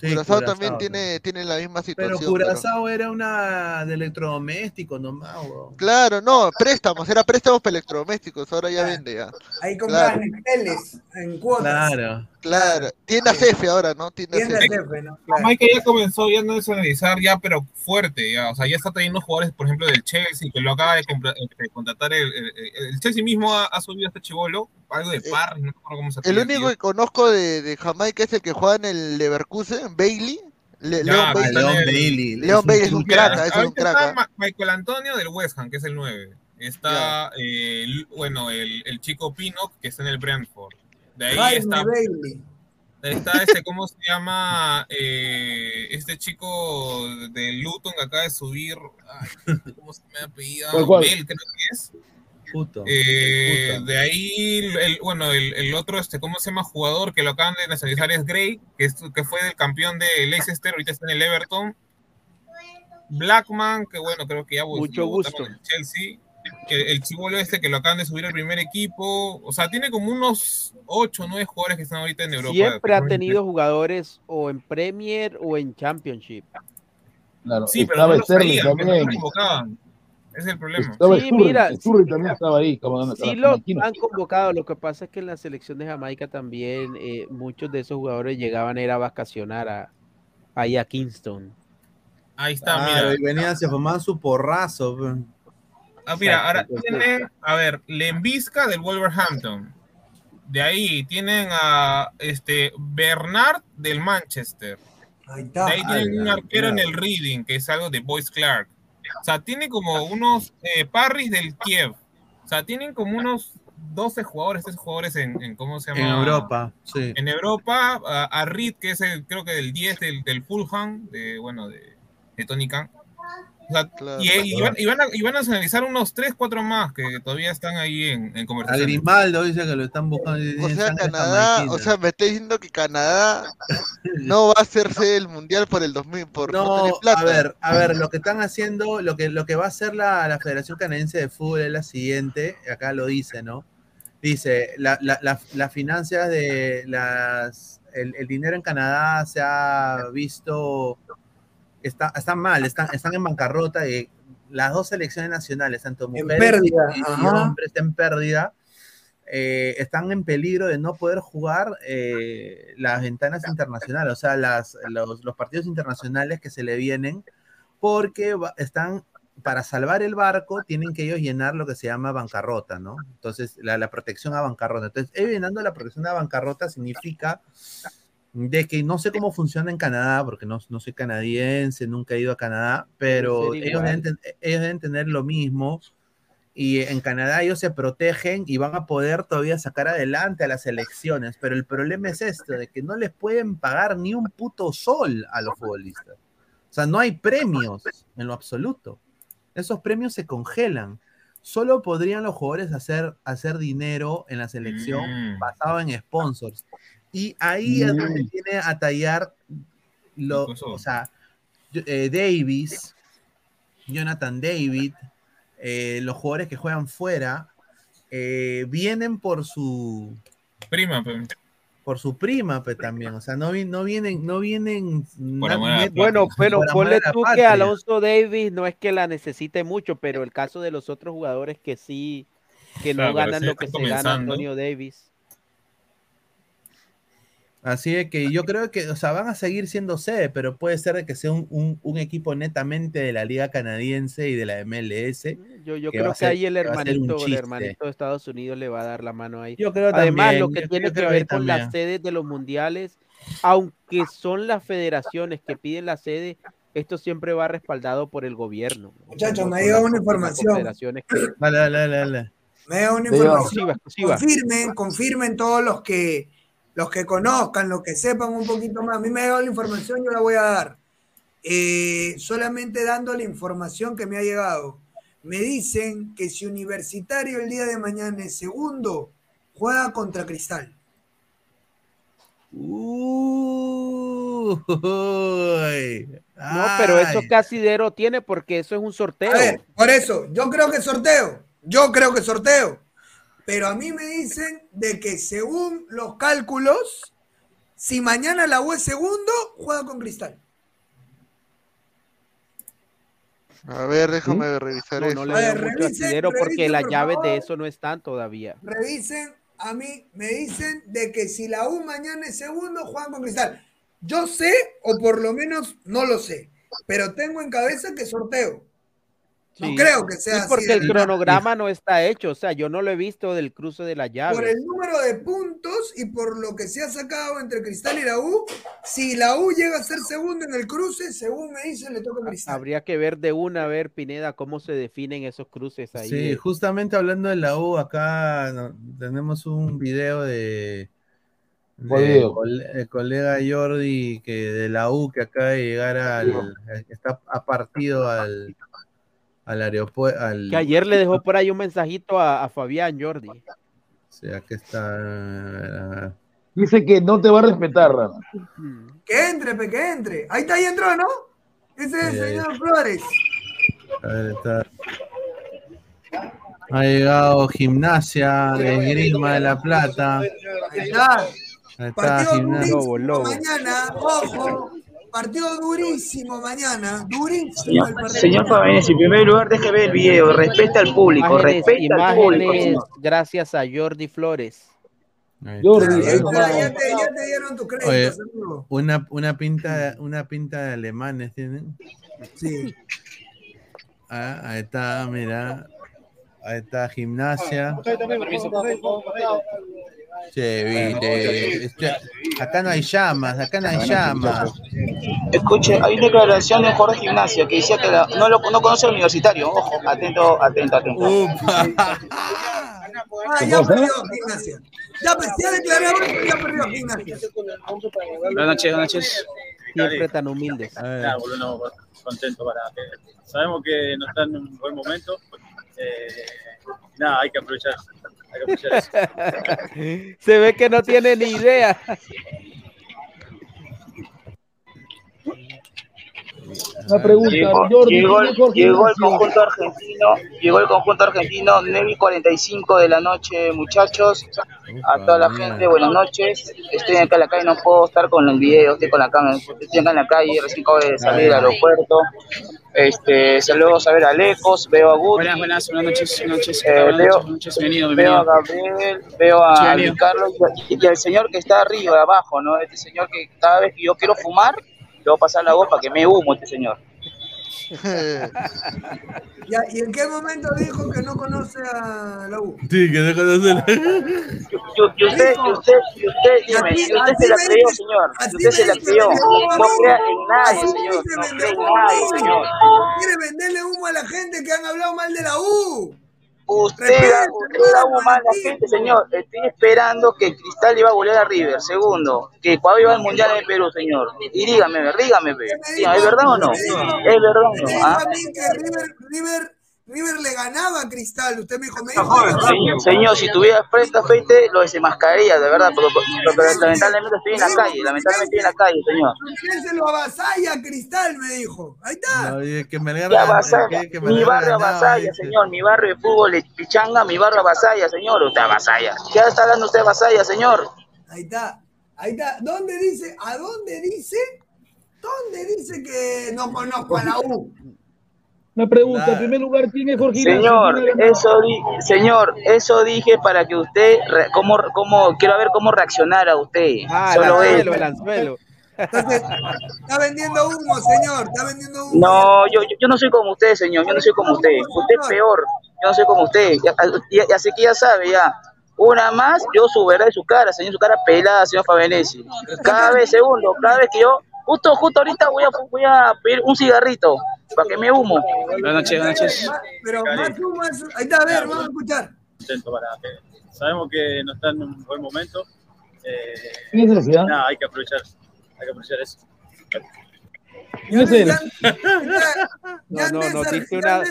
Sí, Curazao, Curazao también tiene, tiene la misma Pero situación. Curazao era una de electrodoméstico nomás, weón. Claro, no, préstamos, era préstamos para electrodomésticos, ahora ya vende ya. Ahí compraban Claro. En cuotas. Claro. Claro, tiendas F ahora, ¿no? Tiendas Tiendas F. F, ¿no? Claro. Jamaica ya comenzó ya a nacionalizar ya, pero fuerte, ya, o sea, ya está trayendo jugadores, por ejemplo, del Chelsea, que lo acaba de, de contratar el, el- el- el Chelsea mismo ha, ha subido a este chivolo, algo de Parry, no me acuerdo cómo se Eh, El único tío. que conozco de, de Jamaica es el que juega en el Leverkusen, Bailey. Le- Ya, Leon Bailey. Leon Bailey. Leon Bailey es un crack, es un ahorita crack. está ¿ah? Ma- Michael Antonio del West Ham, que es el 9. Está, eh, el- bueno, el, el chico Pinnock, que está en el Brentford. De ahí Jaime está, Bailey. está este, ¿cómo se llama? Eh, este chico de Luton que acaba de subir. ay, ¿Cómo se me ha apellidado? Bell, creo que es. Puto. Eh, Puto. de ahí, el, bueno, el, el otro, este, ¿cómo se llama? Jugador que lo acaban de nacionalizar es Gray, que, es, que fue el campeón de Leicester, ahorita está en el Everton. Blackman, que bueno, creo que ya Mucho gusto. Chelsea. Que el chivolo este que lo acaban de subir al primer equipo. O sea, tiene como unos 8 o 9 jugadores que están ahorita en Europa. Siempre ha tenido jugadores o en Premier o en Championship. Claro, Sí, pero estaba no lo Sterling no también. Ese es el problema. Estaba Sí, Sturridge, mira, Sturridge también estaba ahí. como- Sí lo han convocado, lo que pasa es que en la selección de Jamaica también eh, muchos de esos jugadores llegaban a ir a vacacionar a, ahí a Kingston. Ahí está, Claro, mira. y venían, se formaban su porrazo. Ah, mira, Exacto, ahora tienen, a ver, Lembisca del Wolverhampton. De ahí tienen a este Bernard del Manchester. Ahí De ahí tienen un arquero en el Reading, que es algo de Boyce Clark. O sea, tiene como unos eh, Parris del Kiev. O sea, tienen como unos 12 jugadores, 13 jugadores en, en ¿cómo se llama? En Europa, sí. En Europa, a, a Reed, que es el, creo que del 10 del, del Fulham, de, bueno, de, de Tony Khan. O sea, Claro. y, y van, y van a, y van a nacionalizar unos 3, 4 más que todavía están ahí en, en A conversación. Grimaldo dice que lo están buscando. O sea, Canadá, o sea, me está diciendo que Canadá no va a hacerse el mundial por el 2000, por no, No, tener plata. a ver, a ver, lo que están haciendo, lo que, lo que va a hacer la, la Federación Canadiense de Fútbol es la siguiente, acá lo dice, ¿no? Dice, la- la- la- las finanzas de las, el, el dinero en Canadá se ha visto, está, están mal, están, están en bancarrota y las dos selecciones nacionales, tanto En mujeres pérdida, y, hombres en pérdida, eh, están en peligro de no poder jugar eh, las ventanas internacionales, o sea, las, los, los partidos internacionales que se le vienen, porque están, para salvar el barco, tienen que ellos llenar lo que se llama bancarrota, ¿no? Entonces, la, la protección a bancarrota. Entonces, ellos llenando la protección a bancarrota significa de que no sé cómo funciona en Canadá, porque no, no soy canadiense, nunca he ido a Canadá, pero ellos deben, ellos deben tener lo mismo. Y en Canadá ellos se protegen y van a poder todavía sacar adelante a las elecciones, pero el problema es esto, de que no les pueden pagar ni un puto sol a los futbolistas. O sea, no hay premios en lo absoluto. Esos premios se congelan. Solo podrían los jugadores hacer, hacer dinero en la selección Mm. basado en sponsors. Y ahí es donde Mm. viene a tallar lo, o sea, eh, Davis, Jonathan David, eh, los jugadores que juegan fuera, eh, vienen por su Prima, pe. por su prima pe, también, o sea, no, vi- no vienen, no vienen na- amor Bueno, pero por ponle tú que. Alonso Davis no es que la necesite mucho, pero el caso de los otros jugadores que sí, que no Claro, ganan lo que se gana. Antonio Davis. Así es que yo creo que, o sea, van a seguir siendo sede, pero puede ser de que sea un, un- un equipo netamente de la Liga Canadiense y de la MLS. Yo, yo que creo a que ser- ahí el que hermanito, el hermanito de Estados Unidos le va a dar la mano ahí. Yo creo Además, también, lo que tiene que ahí ver con las sedes de los mundiales, aunque son las federaciones que piden la sede, esto siempre va respaldado por el gobierno. Muchachos, me llega una información. que- Dale, dale, dale, dale. Me da una información. exclusiva, exclusiva. Confirmen, confirmen todos los que los que conozcan, los que sepan un poquito más. A mí me ha llegado la información, yo la voy a dar. Eh, solamente dando la información que me ha llegado. Me dicen que si Universitario el día de mañana es segundo, juega contra Cristal. Uy, No, pero eso ay. Casidero tiene porque eso es un sorteo. A ver, por eso, yo creo que sorteo. Yo creo que sorteo. Pero a mí me dicen de que según los cálculos, si mañana la U es segundo, juega con Cristal. A ver, déjame revisar No, eso. no le A ver, revisen, porque revisen, las por llaves de eso no están todavía. Revisen, a mí me dicen de que si la U mañana es segundo, juegan con Cristal. Yo sé, o por lo menos no lo sé, pero tengo en cabeza que sorteo. No creo que sea así. porque el cronograma no está hecho, o sea, yo no lo he visto del cruce de las llaves. Por el número de puntos y por lo que se ha sacado entre Cristal y la U, si la U llega a ser segundo en el cruce, según me dicen, le toca a Cristal. Habría que ver de una, a ver, Pineda, cómo se definen esos cruces ahí. Sí, justamente hablando de la U, acá tenemos un video de, el colega Jordi que de la U que acaba de llegar al, está ha partido al, al aeropuerto, al, Que ayer le dejó por ahí un mensajito a, a Fabián Jordi. sí, aquí está, Dice que no te va a respetar, Rana. Que entre, pe, que entre. Ahí está, ahí entró, ¿no? Ese es el señor Flores. a ver, está. Ha llegado Gimnasia de Grima de la Plata. Ahí está. Ahí está Partido Gimnasia. mañana, ojo. Partido durísimo mañana, durísimo el partido. Señor Fabián, en primer lugar, deje ver el video, respeta al público, Imágenes, respeta al público. señor. gracias a Jordi Flores. Jordi, Ya ya te- ya te dieron tu crédito, Oye, amigo. una, una pinta, una pinta de alemanes tienen. Sí. Ah, ahí está, mira. Ahí está gimnasia. Este, acá no hay llamas, acá no hay llamas. Escuche, hay una declaración de Jorge Gimnasia que decía que la- no, lo, no conoce al universitario. Ojo, atento, atento, atento. Ah, ya perdió gimnasia. Ya, pues, ya declaré ahora que ya perdió gimnasia. Buenas noches, buenas noches. Siempre tan humildes. No, contento para que sabemos que no está en un buen momento. Eh, nada, hay que aprovechar. Se ve que no tiene ni idea. Una pregunta, Llegó, Jordi, llegó ¿quién el, llegó conjunto argentino, llegó el conjunto argentino, Nevi 45 de la noche, muchachos. A toda la gente, buenas noches. Estoy acá en la calle, no puedo estar con el video, estoy con la cámara, estoy acá en la calle, recién acabo de salir del aeropuerto. Este, saludos a ver a Lecos, veo a Guti. Buenas, buenas, buenas noches, buenas noches, Eh, buenas veo, noches, buenas noches, bienvenido, veo a. Gabriel, veo a Carlos y, y al señor que está arriba, abajo, ¿no? Este señor que cada vez que yo quiero fumar, le voy a pasar la voz para que me humo este señor. Ya, ¿Y en qué momento dijo que no conoce a la U? Sí, que no conoce la... Y, y usted, y usted, y usted, dime, y usted se la creyó, señor. Usted se la creyó. No crea en nadie, señor. No crea en nadie, señor. Quiere venderle humo a la gente que han hablado mal de la U. Usted, usted da a la gente, señor. Estoy esperando que Cristal iba a golear a River. Segundo, que Ecuador iba al Mundial de Perú, señor. Y dígame, dígame. Dígame, ¿es verdad o no? ¿Es verdad o no? ¿Ah? River, River le ganaba a Cristal. Usted me dijo, me dijo. Señor, señor, si tuviera frente a frente, lo desenmascararía, de verdad, porque, porque lamentablemente estoy en la calle, lamentablemente estoy en la calle, señor. ¿Quién se lo avasalla a Cristal? Me dijo. Ahí está. Oye, que que mi barrio avasalla, señor, mi barrio de fútbol pichanga, mi barrio avasalla, señor, usted avasalla. ¿Qué está hablando usted avasalla, señor? Ahí está. Ahí está. ¿Dónde dice? ¿A dónde dice? ¿Dónde dice que no conozco a la U? Una pregunta, en primer lugar, ¿quién es Jorge? Señor, eso di- señor, eso dije para que usted, re- cómo, cómo, quiero ver cómo reaccionara usted. Ah, el Solo anzuelo, eso. el anzuelo. Está vendiendo humo, señor. Está vendiendo humo. No, yo, yo, yo no soy como usted, señor, yo no soy como usted. Usted es peor, yo no soy como usted. Ya, ya- ya- así que ya sabe, ya. Una más, yo su verdad de su cara, señor, su cara pelada, señor Fabenesi. Cada vez, segundo, cada vez que yo, justo, justo ahorita voy a, voy a pedir un cigarrito para que me humo. Buenas noches, buenas noches. Pero más humo es... Ahí está, a ver, vamos a escuchar. contento para que sabemos que no está en un buen momento. Eh, nada, hay que aprovechar, hay que aprovechar eso. ¿Quién es él? No, no, no, diste una.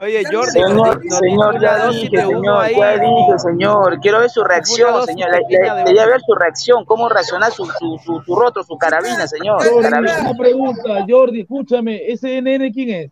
Oye, Jordi, Señor, no, señor, ya dije, señor, ahí. ya dije, señor. Quiero ver su reacción, señor. Quería ver su reacción, cómo reaccionar su, su, su, su rostro, su carabina, señor. Jordi, Carabina. una pregunta, Jordi, escúchame, ¿ese NN quién es?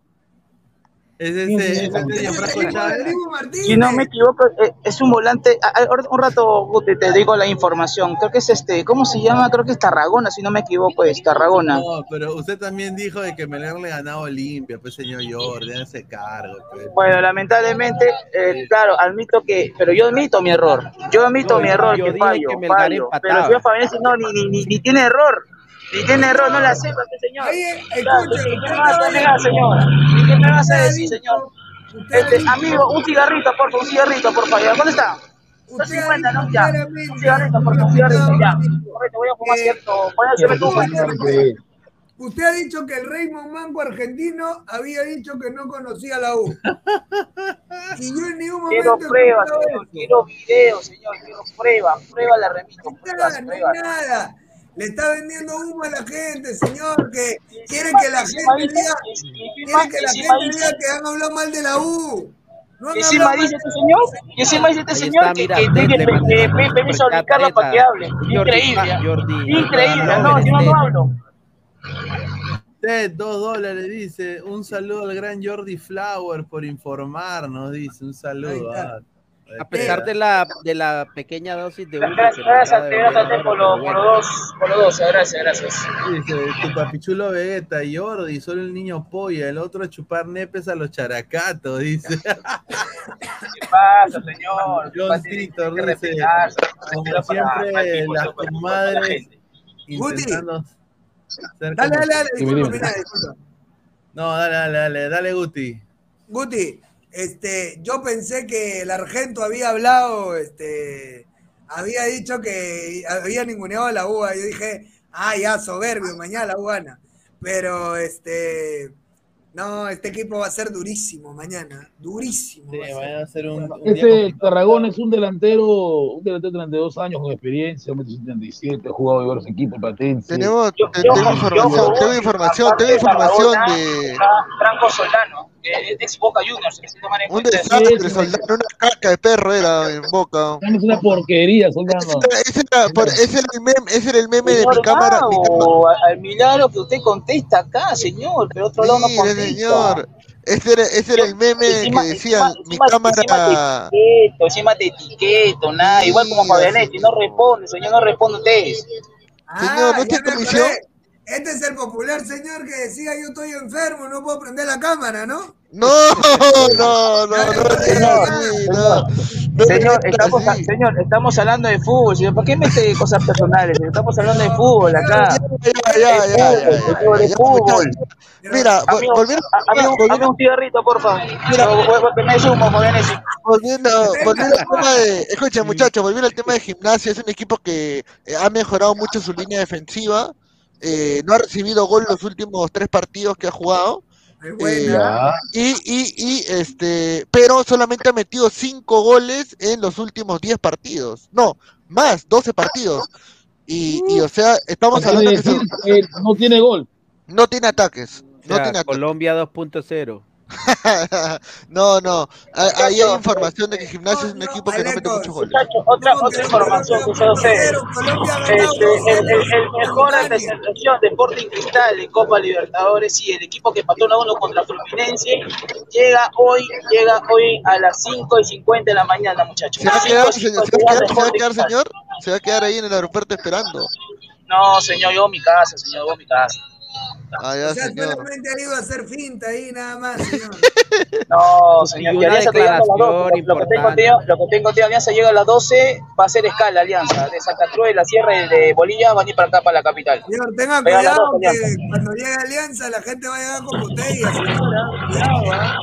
Es ¿Quién ese, es ese ese? Gianfranco Chávez. Si no me equivoco, eh, es un volante. a- a- Un rato Guti, te digo la información. Creo que es este, ¿cómo se llama? Creo que es Tarragona, si no me equivoco, es Tarragona. No, pero usted también dijo de que Melgar le ganaba Olimpia, pues señor Jordi, hágase cargo. Pues. Bueno, lamentablemente, eh, claro, admito que, pero yo admito mi error. Yo admito No, mi yo- error, yo que fallo, fallo. Pero el señor Fabián no, ni, ni, ni, ni tiene error. Tiene error, no la acepta este señor. Claro, ¿qué me vas a negar, señor? ¿Y ¿Qué me vas a decir, señor? Este, amigo, un cigarrito, por favor, un cigarrito, por favor. ¿Dónde está? Son 50, ¿no? Ya. Un cigarrito, por favor, un cigarrito, ya. Correcto, voy a fumar cierto. Voy a hacerme tu Usted ha dicho que el Raymond Manco argentino había dicho que no conocía la U. Y yo en ningún Quiero momento he pruebas, señor. Quiero videos, señor. Quiero pruebas. Pruebas la remito. Pruebas, no hay pruebas. nada. Le está vendiendo humo a la gente, señor, que quiere que la gente diga, quiere que la gente diga que han hablado mal de la U. No han Y encima dice este señor, y encima dice este señor está, que, mira, que le- tiene permiso a Carlos para que hable. Jordi, Increíble. Jordi, increíble, no, yo no lo hablo. Usted, dos dólares, dice. Un saludo al gran Jordi Flower por informarnos, dice. Un saludo. A pesar de la, de la pequeña dosis de humo Gracias, gracias, por, los, por bueno. los dos, por los dos, gracias, gracias. Dice, tu papichulo Vegeta, Jordi, solo el niño polla, el otro a chupar nepes a los characatos, dice. ¿Qué pasa, señor? John Titor dice, como siempre, las comadres intentando Dale, dale, dale, disculpa, mira, disculpa. No, dale, dale, dale, dale, Guti. Guti, este, yo pensé que el Argento había hablado, este, había dicho que había ninguneado a la UA. Yo dije, ah, ya, soberbio, mañana la U gana. Pero, este, no, este equipo va a ser durísimo mañana, durísimo. Sí, va a ser. vayan a hacer un, un día Ese Tarragona es un delantero, un delantero de 32 años con experiencia, 1,77 ha jugado en varios equipos patentes. Tenemos, te- tengo información, tengo información, tengo información de Franco Solano, de ex Boca Juniors, que se en un cuenta. desastre, soldado, una caca de perro era en Boca. Es una porquería, Soldano. Ese era, por- ese era el meme, ese era el meme de mi Señor cámara. mi Gao, a- al milagro que usted contesta acá, señor, pero otro lado no contesta. señor, ese era, ese era el meme Encima- que decía encima- mi encima- cámara. Encima te etiqueto, encima te etiqueto, nada, igual como Fabianetti, no responde, señor, no responde usted. Señor, ¿no Ah, tiene comisión? Este es el popular señor que decía yo estoy enfermo, no puedo prender la cámara, ¿no? No, no, no, no, no. No Señor, estamos, señor, estamos hablando de fútbol, señor. ¿Por qué mete cosas personales? Estamos hablando de fútbol acá. Ya, ya, ya, ya, ya, Señor, de ya, fútbol. Mira, volviendo, a- un cigarrito, por favor. Porque me sumo. Volviendo, volviendo al tema de, escuchen muchachos, volviendo al tema de gimnasia, es un equipo que eh, ha mejorado mucho su línea defensiva, eh, no ha recibido gol los últimos tres partidos que ha jugado, eh, y, y, y este, pero solamente ha metido cinco goles en los últimos 10 partidos, no, más, 12 partidos, y, y o sea, estamos hablando que decir son- que no tiene gol. no tiene ataques, O no sea, tiene ataques. Colombia 2.0. no, no, ahí hay información de que Gimnasia es un equipo que no mete muchos goles. Otra, otra información que yo sé. Este, el, el, el mejor representación de Sporting Cristal en Copa Libertadores y el equipo que empató 1 a 1 contra Fluminense llega hoy, llega hoy a las 5 y 50 de la mañana, muchachos. ¿Se va a 5 quedar, y señor? 50 ¿Se va a quedar, de se va a Sporting quedar, Cristal. señor? ¿Se va a quedar ahí en el aeropuerto esperando? No, señor, yo a mi casa, señor, yo a mi casa. Ah, ya, o sea, señor. solamente ha ido a hacer finta ahí, nada más, señor. No, señor, que una Alianza llega a las 12. declaración Lo, que tengo entendido, lo que tengo Alianza llega a las 12, va a hacer escala Alianza, de Santa Cruz de la Sierra y de Bolivia, van a ir para acá, para la capital. Señor, tenga cuidado 12 que Alianza. cuando llegue Alianza la gente va a llegar con botellas, señora. Cuidado.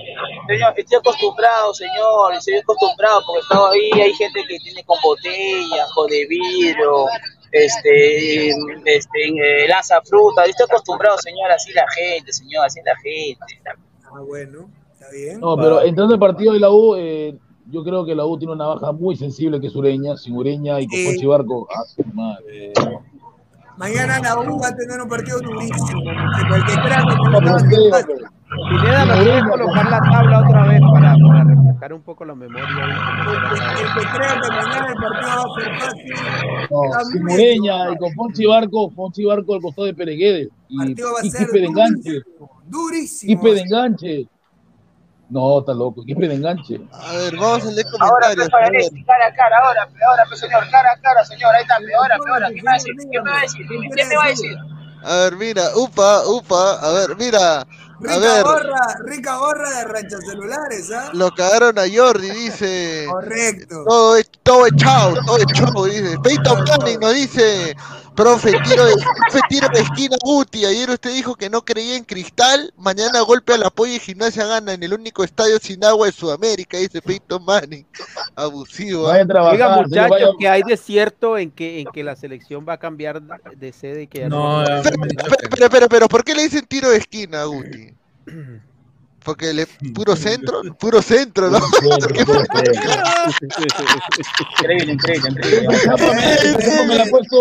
Señor, estoy acostumbrado, señor, estoy acostumbrado, porque he estado ahí, hay gente que tiene con botellas, con de vidrio, este, este, eh, lanza fruta, estoy acostumbrado, señor, así la gente, señor, así la gente. Ah, bueno, está bien. No, pero entrando el partido de la U, eh, yo creo que la U tiene una baja muy sensible que es Ureña, sin Ureña y con Sí. Pochi Barco. Ah, madre. Mañana la U va a tener un partido durísimo. Que cualquier crack que No, no a hombre. Pineda, ¿nos puedes colocar la refrescar un poco la memoria? ahí? El que crea que mañana el partido va a ser fácil. No, sin muy Ureña y con Ponchi Barco, Ponchi Barco al costado de Pereguedes. Y, partido va a y ser Quispe de enganche. durísimo. Quispe de enganche. No, está loco, Quispe de enganche. A ver, vamos a leer Ahora, comentarios. pues, a ver. Paredes, cara a cara, ahora, ahora, pues, señor, cara a cara, señor, ahí está, ahora, ahora, ¿qué me va a decir? ¿Qué me va a decir? ¿Qué me va a decir? A ver, mira, upa, upa, a ver, mira, a Rica ver, gorra, rica gorra de ranchas celulares, ¿ah? lo cagaron a Jordi, dice. Correcto. Todo es, todo es chao, todo es chao, dice. Peyton Manning nos dice, profe, tiro de, profe, tiro de esquina Guti. Ayer usted dijo que no creía en cristal, mañana golpe al apoyo y gimnasia gana en el único estadio sin agua de Sudamérica, dice Peyton Manning. Abusivo. ¿ah? Vaya a trabajar, Oiga, muchachos, vaya- que hay desierto en que, en que la selección va a cambiar de sede y que ya No, han dicho Pero, pero, pero, pero, ¿por qué le dicen tiro de esquina a Guti? Porque le puro centro, puro centro, ¿no? Increíble, increíble, increíble. Esa me- la ha puesto,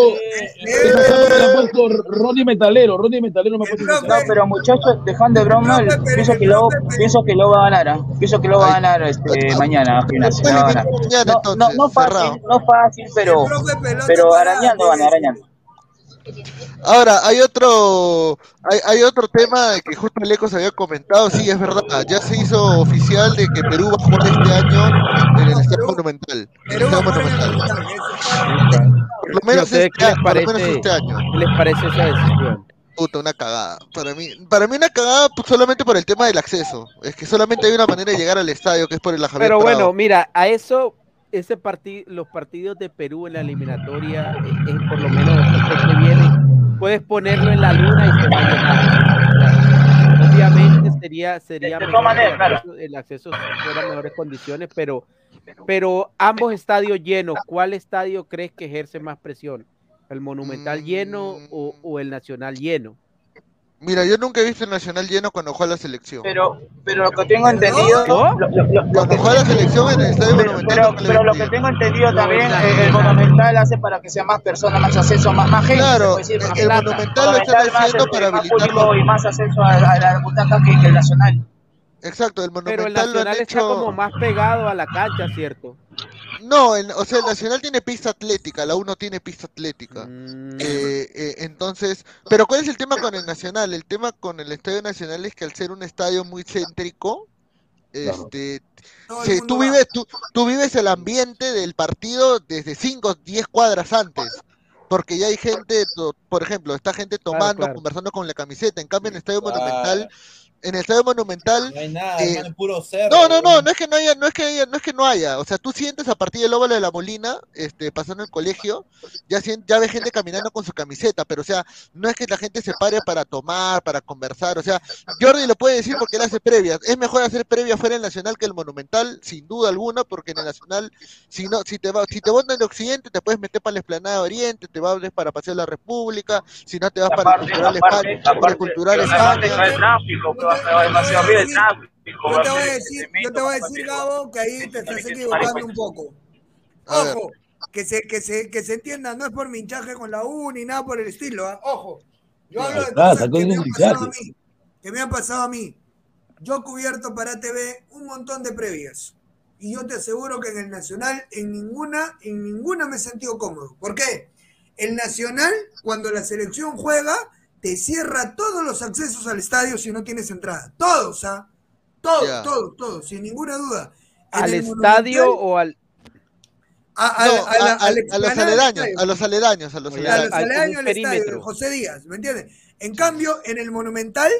me la ha puesto Ronnie Metalero, Ronnie Metalero me ha puesto No, pero muchachos, dejando de broma, pienso que lo, pienso que lo va a ganar, ¿ah? pienso que lo va a ganar este, mañana, Gimnasia, lo va a ganar. No, no, no fácil, no fácil, pero, pero arañando van, arañando. Ahora, hay otro, hay, hay otro tema que justo Lecos había comentado, sí, es verdad, ya se hizo oficial de que Perú va a jugar este año en el Estadio Monumental. En el Estadio Monumental. Por lo No menos, este, qué les por lo menos parece, este año. qué les parece esa decisión. Puta, una cagada. Para mí, para mí una cagada pues, solamente por el tema del acceso. Es que solamente hay una manera de llegar al estadio, que es por el Javier Pero bueno, Prado. mira, a eso, ese partido, los partidos de Perú en la eliminatoria, eh, eh, por lo menos después que viene, puedes ponerlo en la luna y se va a llenar. Obviamente sería, sería mejor el claro. acceso, el acceso fuera en mejores condiciones, pero, pero ambos estadios llenos, ¿cuál estadio crees que ejerce más presión? ¿El Monumental lleno o, o el Nacional lleno? Mira, yo nunca he visto el Nacional lleno cuando juega la selección. Pero, pero lo que tengo entendido, ¿No? lo, lo- lo- Cuando juega la selección en el Estadio pero, Monumental. pero, pero lo que tengo entendido también, eh, el Monumental hace para que sea más personas, más acceso, más, más gente. Claro, decir, el- más el plata. Monumental lo están Monumental haciendo para más habilitarlo. público y más acceso a, a la butaca que, que el Nacional. Exacto, el Pero el Monumental lo han Nacional está hecho. como más pegado a la cancha, ¿cierto? No, el- o sea, el Nacional tiene pista atlética, la 1 tiene pista atlética. Mm, Eh, eh, entonces, pero ¿cuál es el tema con el Nacional? El tema con el Estadio Nacional es que al ser un estadio muy céntrico, este, se- tú vives, tú, tú vives el ambiente del partido desde 5 o 10 cuadras antes. Porque ya hay gente, por ejemplo, está gente tomando, claro. conversando con la camiseta. En cambio, en el Estadio Claro. Monumental, en el Estadio Monumental, No hay nada, eh, puro cerro. no, no, no, no es que no haya, no es que haya- no es que no haya, o sea, tú sientes a partir del óvalo de la Molina, este, pasando el colegio, ya sien- ya ves gente caminando con su camiseta, pero o sea, no es que la gente se pare para tomar, para conversar, o sea, Jordi lo puede decir porque él hace previas, es mejor hacer previas fuera del Nacional que el Monumental, sin duda alguna, porque en el Nacional, si no, si te va, si te votan de Occidente, te puedes meter para la Esplanada de Oriente, te vas para Paseo de la República, si no te vas para el Aparte, Cultural España, para el Cultural España. Demasiado bien el tráfico. Yo te voy a decir, yo te voy a decir, Gabo, que ahí te estás equivocando un poco. Ojo, que se, que se, que se entienda, no es por mi hinchaje con la U ni nada por el estilo, ¿ah? ojo. Yo hablo de cosas que me han pasado a mí, que me han pasado a mí. Yo he cubierto para TV un montón de previas. Y yo te aseguro que en el Nacional, en ninguna, en ninguna me he sentido cómodo. ¿Por qué? El Nacional, cuando la selección juega, te cierra todos los accesos al estadio si no tienes entrada. Todos, ¿ah? Todos, Ya. todos, todos, sin ninguna duda. En ¿Al estadio o al...? a, a- No, a la- a- a la a los aledaños, a los aledaños, a los Oye, a los aledaños. al- aledaños estadio. José Díaz, ¿me entiendes? En cambio, en el Monumental,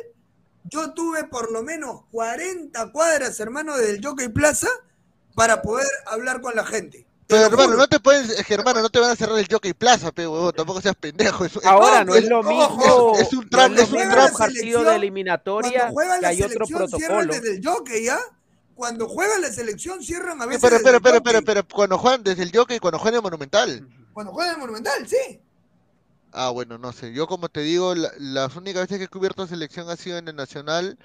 yo tuve por lo menos 40 cuadras, hermano, del Jockey Plaza para poder hablar con la gente. Pero hermano, no te pueden, es que, hermano, no te van a cerrar el Jockey Plaza, pe, huevón, tampoco seas pendejo. Es- Ahora no es lo mismo. Es, es un no tram, es un mismo tram. un partido de eliminatoria Cuando juega que la hay otro selección, cierran protocolo. desde el Jockey, ¿ya? Cuando juega la selección, cierran a veces Pero, desde pero, el pero, pero, pero, cuando juegan desde el Jockey, cuando juegan en el Monumental. Cuando juega en el Monumental, sí. Ah, bueno, no sé. Yo, como te digo, la- las únicas veces que he cubierto selección ha sido en el Nacional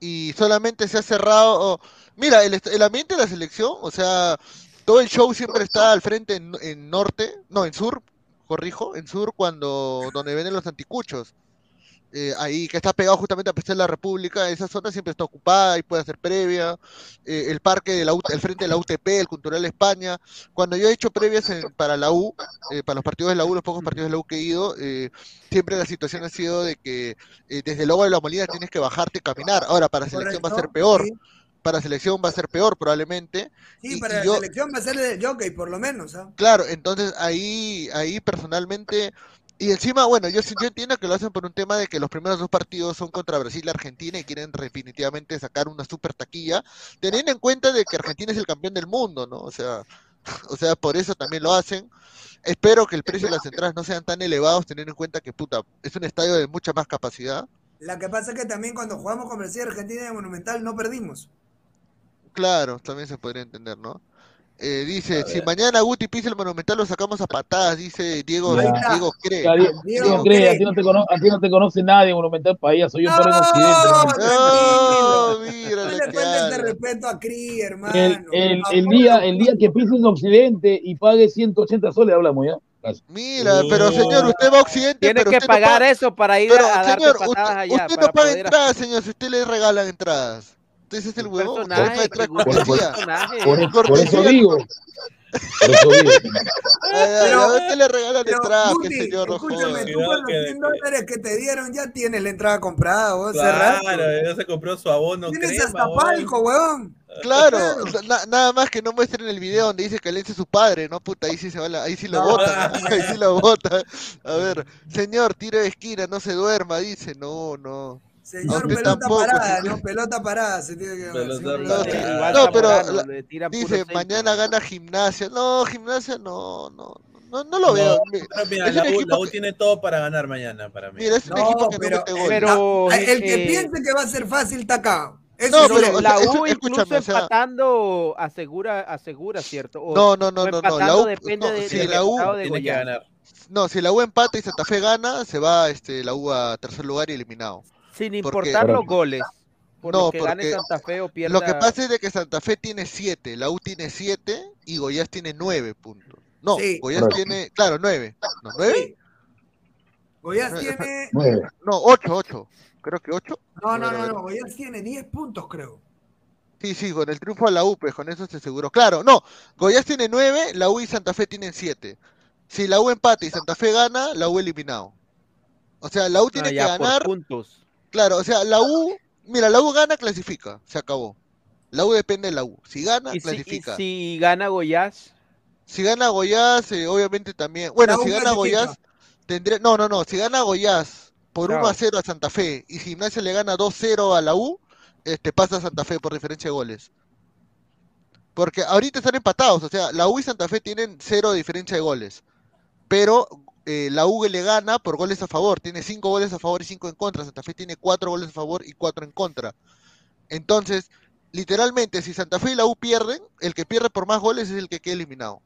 y solamente se ha cerrado. o- Mira, el, el ambiente de la selección, o sea, todo el show siempre está al frente en, en norte, no, en sur, corrijo, en sur, cuando donde venden los anticuchos. Eh, ahí que está pegado justamente a Pestel de la República, esa zona siempre está ocupada y puede hacer previa. Eh, el parque de la U- el frente de la UTP, el Cultural España. Cuando yo he hecho previas en- para la U, eh, para los partidos de la U, los pocos partidos de la U que he ido, eh, siempre la situación ha sido de que eh, desde el Lobo de la Molina tienes que bajarte y caminar. Ahora, para selección va a ser peor. Para selección va a ser peor probablemente. Sí, Y- para y la yo- selección va a ser del Jockey, por lo menos, ¿ah? Claro, entonces ahí, ahí personalmente, y encima, bueno, yo, yo entiendo que lo hacen por un tema de que los primeros dos partidos son contra Brasil y Argentina y quieren definitivamente sacar una super taquilla, teniendo en cuenta de que Argentina es el campeón del mundo, ¿no? O sea, o sea, por eso también lo hacen. Espero que el precio de las entradas no sean tan elevados, teniendo en cuenta que, puta, es un estadio de mucha más capacidad. La que pasa es que también cuando jugamos con Brasil y Argentina en el Monumental no perdimos. Claro, también se podría entender, ¿no? Eh, dice, si mañana Guti pisa el Monumental lo sacamos a patadas, dice Diego, Ya. Diego cree. Ya, Diego, Diego cree, a ti no te a ti no te conoce nadie, Monumental País, soy en Occidente. hermano. No, mira No le faltes de respeto a Cri, hermano. El, el, el día, el día que pises Occidente y pagues 180 soles, hablamos ya. Mira, pero señor, usted va a Occidente, Tiene que usted no pagar paga- eso para ir Pero, a darte señor, patadas usted, allá. usted no paga entradas, señor, si usted le regalan entradas. Entonces es el huevón, Por, por- por- por eso digo. Por eso digo. Pero- a usted le regalan Pero, Guti, el señor no escúchame, tú con los 100 dólares que te dieron ya tienes la entrada comprada, vos. Claro, ya se compró su abono Tienes crema, hasta palco, weón. Claro, na- nada más que no muestren el video donde dice que Lenz es su padre, ¿no? Puta, ahí sí se va la- ahí sí lo No. botan, ahí sí lo botan. A ver, señor, tiro de esquina, no se duerma, dice, no, no. Señor, pelota tampoco, parada. ¿no? Pelota parada se tiene que Pelota. No, Igual no, pero la- dice, mañana gana gimnasia. No, gimnasia no, no, no, no lo veo. Pero mira, la U, equipo la U que- tiene todo para ganar mañana para mí. Mira, es un No, equipo que pero, no mete gol. Pero, Ah, el que eh, piense que va a ser fácil está acá. Eso No, pero, o la sea, U incluso o sea- empatando asegura, asegura, ¿cierto? O- No, no, no, no, no, la empatando U- depende no, de, si del la U de Tiene que ganar. No, si la U empata y Santa Fe gana, se va este, la U a tercer lugar y eliminado. Sin Porque- importar los goles. Por No, lo que gane porque Santa Fe o pierda. Lo que pasa es de que Santa Fe tiene 7, la U tiene 7 y Goiás tiene 9 puntos. No, Sí. Tiene, claro, 9. ¿No, 9? Goiás No, tiene. Nueve. No, 8, 8. Creo que 8. No, no, no, no. Goiás tiene 10 puntos, creo. Sí, sí, con el triunfo a la U, pues con eso se aseguró. Claro, no, Goiás tiene 9, la U y Santa Fe tienen 7. Si la U empata y Santa Fe gana, la U eliminado. O sea, la U tiene Ah, que ya, por ganar. puntos. Claro, o sea, la U, mira, la U gana, clasifica, se acabó. La U depende de la U. Si gana, Y si, y clasifica. si gana Goiás, Si gana Goiás, eh, obviamente también. Bueno, si gana clasifica. Goiás, tendría. No, no, no. Si gana Goiás por Claro. 1 a 0 a Santa Fe y Gimnasia le gana 2-0 a la U, este, pasa a Santa Fe por diferencia de goles. Porque ahorita están empatados. O sea, la U y Santa Fe tienen 0 de diferencia de goles. Pero eh, la U le gana por goles a favor. Tiene 5 goles a favor y 5 en contra. Santa Fe tiene 4 goles a favor y 4 en contra. Entonces, literalmente, si Santa Fe y la U pierden, el que pierde por más goles es el que queda eliminado.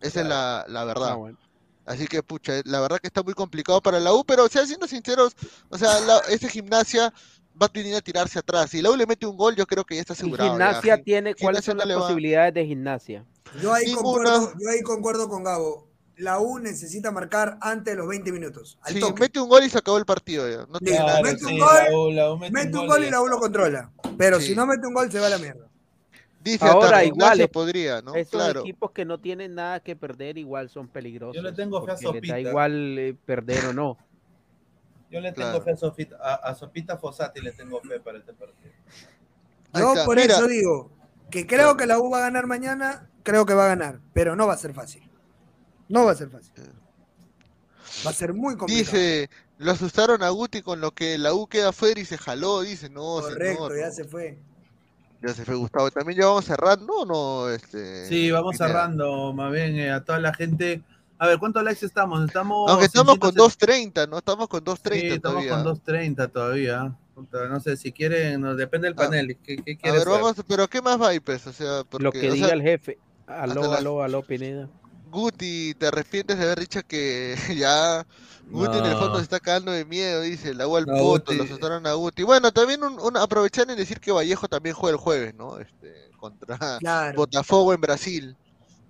Esa es la, la verdad. Ah, bueno. Así que, pucha, la verdad que está muy complicado para la U, pero, o sea, siendo sinceros, o sea, la, ese gimnasia va a venir a tirarse atrás. Si la U le mete un gol, yo creo que ya está asegurado. Gimnasia Gi- tiene, ¿cuáles Gimnasia son las va- posibilidades de Gimnasia? Yo ahí, Ninguna. concuerdo, yo ahí concuerdo con Gabo. La U necesita marcar antes de los 20 minutos. Al Sí, toque. mete un gol y se acabó el partido ya. No nada mete un sí, gol, la U- la U mete mete un un gol gol y la U lo controla. Pero Sí. si no mete un gol, se va a la mierda. Dice Ahora, igual, es- podría, ¿no? Esos Claro. equipos que no tienen nada que perder igual son peligrosos. Yo le tengo fe a les da Sopita. igual eh, perder o no. Yo le tengo Claro. fe a Sopita, a, a Sopita Fossati le tengo fe para este partido. Yo por Mira, eso digo que creo que la U va a ganar mañana, creo que va a ganar, pero no va a ser fácil. No va a ser fácil. Va a ser muy complicado. Dice, lo asustaron a Guti con lo que la U queda afuera y se jaló. Dice, no, Correcto, señor, ya no. se fue. Ya se fue Gustavo. También ya vamos cerrando, ¿o no? Este, Sí, vamos Pineda? cerrando, más bien, eh, a toda la gente. A ver, ¿cuántos likes estamos? Estamos. Aunque estamos con 670. 2.30, ¿no? Estamos con 2.30 Sí, estamos todavía. con 2.30 todavía. No sé, si quieren, no, depende del Ah, panel. ¿Qué, qué A quieres ver, ver? vamos, pero ¿qué más va, pues? O sea, porque, Lo que o diga sea, el jefe. Aló, las- aló, aló, Pineda. Guti, ¿te arrepientes de haber dicho que ya Guti en el fondo se está cagando de miedo? Dice, la agua al No, poto, lo asustaron a Guti. Bueno, también un, un- aprovechar en decir que Vallejo también juega el jueves, ¿no? Este, contra Claro. Botafogo en Brasil.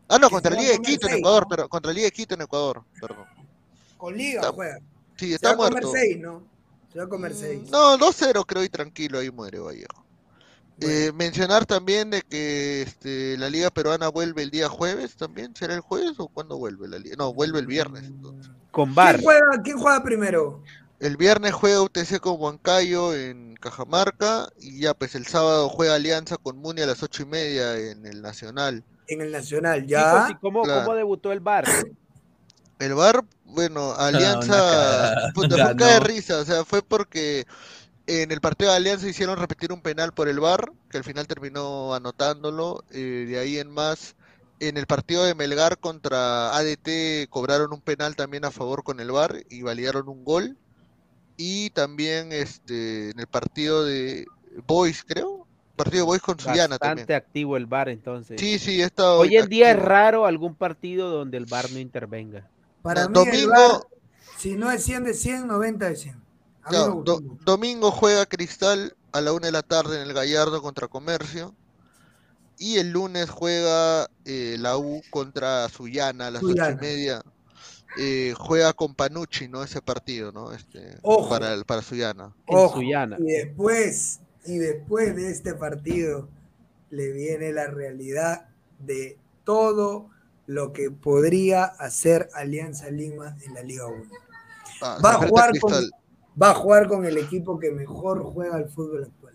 Ah, no, Que contra se va a Liga de comer Quito en Ecuador, ¿no? pero contra Liga de Quito en Ecuador, perdón. Con Liga Está- juega. Sí, Se está va a comer muerto. Mm, seis, ¿no? Se va a comer seis. No, 2-0 creo y tranquilo, ahí muere Vallejo. Eh, mencionar también de que este, la Liga Peruana vuelve el día jueves también. ¿Será el jueves o cuándo vuelve la Liga? No, vuelve el viernes. entonces. Con ¿Quién juega, ¿Quién juega primero? El viernes juega UTC con Huancayo en Cajamarca y ya pues el sábado juega Alianza con Muni a las ocho y media en el Nacional. En el Nacional, ya. ¿y cómo, Claro. cómo debutó el bar? El VAR, bueno, Alianza puta, fue Ganó. un cae de risa, o sea, fue porque en el partido de Alianza hicieron repetir un penal por el VAR, que al final terminó anotándolo, eh, de ahí en más, en el partido de Melgar contra ADT cobraron un penal también a favor con el VAR y validaron un gol, y también este en el partido de Boys, creo, partido de Boys con Suyana también. Bastante activo el bar entonces. Sí, sí, he estado Hoy en día es raro algún partido donde el bar no intervenga. Para mí, Domingo- el VAR, si no es 100 de 100, 90 de 100. Claro, do- domingo juega Cristal a la una de la tarde en el Gallardo contra Comercio. Y el lunes juega eh, la U contra Sullana a las ocho y media. Eh, juega con Panucci, ¿no? Ese partido, ¿no? Este, Ojo. para, el- para Sullana. Ojo, Y después, y después de este partido, le viene la realidad de todo lo que podría hacer Alianza Lima en la Liga 1. Ah, Va a, jugar con. Va a jugar con el equipo que mejor juega al fútbol actual.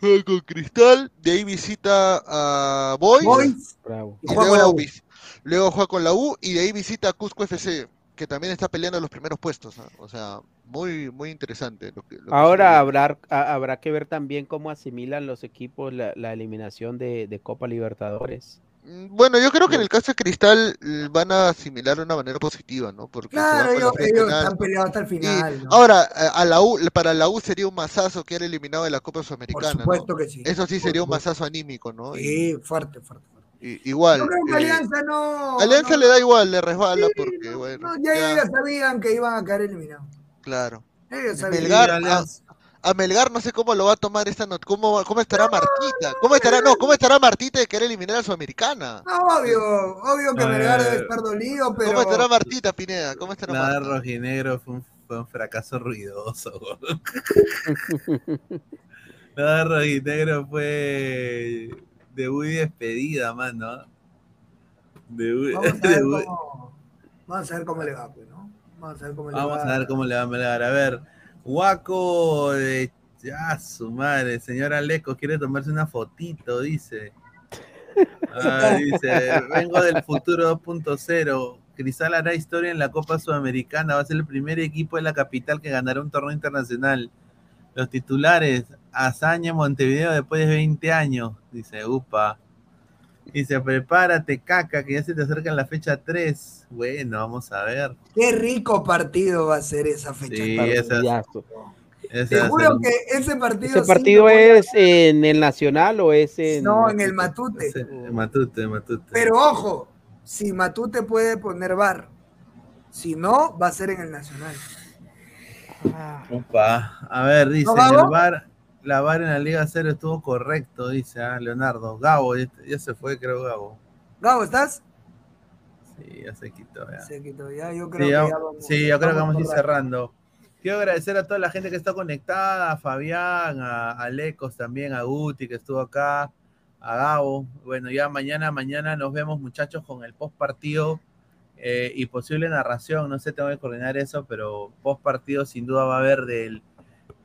Juega con Cristal, de ahí visita a Boys. Boys, Bravo. y juega con la luego, U. luego juega con la U y de ahí visita a Cusco FC, que también está peleando los primeros puestos. ¿ah? O sea, muy, muy interesante. Lo que, lo que Ahora viene. habrá, ha- habrá que ver también cómo asimilan los equipos la, la eliminación de, de Copa Libertadores. Mm, Bueno, yo creo que en el caso de Cristal van a asimilar de una manera positiva, ¿no? Porque Claro, ellos, ellos penal. están peleados hasta el Y final. ¿no? ahora, a la U, para la U sería un masazo que era eliminado de la Copa Sudamericana, ¿no? supuesto que sí, Eso sí por sería un masazo anímico, ¿no? Sí, fuerte, fuerte. Y- y- igual. Yo creo que eh, Alianza no. Alianza no- le da igual, le resbala porque, bueno, no, ya, ya, ellos sabían que iban a caer eliminados. claro. Ellos sabían. Melgar, a, Melgar no sé cómo lo va a tomar esta nota, cómo, cómo estará Martita, cómo estará, no, cómo estará Martita de querer eliminar a Sudamericana. No, obvio, obvio que Melgar debe estar dolido, pero. ¿Cómo estará Martita, Pineda? ¿Cómo estará Nada Marta? rojinegro fue un, fue un fracaso ruidoso. Nada rojinegro fue debut y despedida, mano. Debut, Vamos a ver debut- cómo, vamos a ver cómo le va, pues, ¿no? Vamos a ver cómo le Vamos va. a ver cómo le va a melar. A ver, Guaco de. Ya, su madre, señora Leco, quiere tomarse una fotito, dice. Ah, dice, vengo del futuro 2.0. Cristal hará historia en la Copa Sudamericana. Va a ser el primer equipo de la capital que ganará un torneo internacional. Los titulares, Hazaña Montevideo después de 20 años. Dice, upa. Dice, prepárate, caca, que ya se te acerca la fecha 3. Bueno, vamos a ver. Qué rico partido va a ser esa fecha. Sí, esa, ser- que ese partido. ¿Ese partido es en el Nacional o es en.? No, en el Matute. Matute, Matute. Pero ojo, si Matute puede poner bar, si no, va a ser en el Nacional. Upa. A ver, dice, ¿No, en el bar, la bar en la Liga Cero estuvo correcto, dice ah, Leonardo. Gabo, ya, ya se fue, creo, Gabo. Gabo, ¿estás? Sí, ya se quitó, ya. Se quitó ya, yo creo Sí, que ya- ya vamos. sí, yo creo que vamos a ir cerrando. Quiero agradecer a toda la gente que está conectada, a Fabián, a, a Lecos también, a Guti que estuvo acá, a Gabo. Bueno, ya mañana, mañana nos vemos muchachos con el post partido eh, y posible narración. No sé, tengo que coordinar eso, pero post partido sin duda va a haber del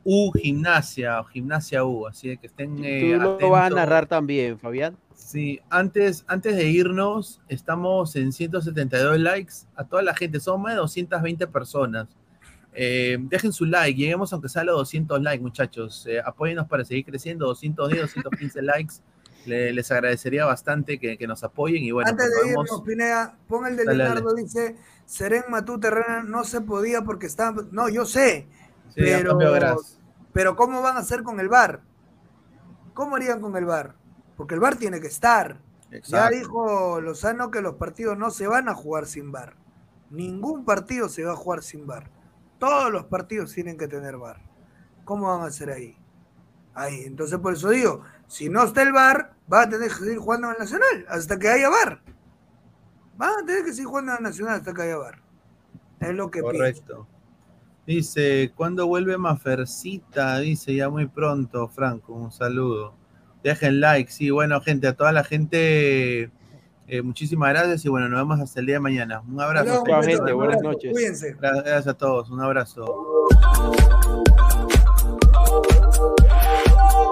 U Gimnasia, o Gimnasia U, así que estén eh, Tú lo vas a narrar también, Fabián. Sí, antes, antes de irnos, estamos en 172 likes. A toda la gente, somos más de 220 personas. Eh, dejen su like, lleguemos aunque sea a los 200 likes, muchachos. Eh, apóyennos para seguir creciendo, 210, 215 likes. Le- les agradecería bastante que, que nos apoyen y bueno, Antes pues de podemos- irnos, Pineda, pon el de Dale, Leonardo, dice, Seren Matú Terrena no se podía porque estaba... No, yo sé, Sí, pero, pero ¿cómo van a hacer con el VAR? ¿Cómo harían con el VAR? Porque el VAR tiene que estar. Ya dijo Lozano que los partidos no se van a jugar sin VAR. Ningún partido se va a jugar sin VAR. Todos los partidos tienen que tener VAR. ¿Cómo van a hacer ahí? Ahí, entonces por eso digo, si no está el VAR, va a tener que seguir jugando en el Nacional hasta que haya VAR. Van a tener que seguir jugando en el Nacional hasta que haya VAR. Es lo que pienso. Dice, ¿cuándo vuelve Mafercita? Dice, ya muy pronto, Franco, un saludo. Dejen like, sí, bueno, gente, a toda la gente, eh, muchísimas gracias y bueno, nos vemos hasta el día de mañana. Un abrazo. Gente, buenas noches. Cuídense. Gracias a todos, un abrazo.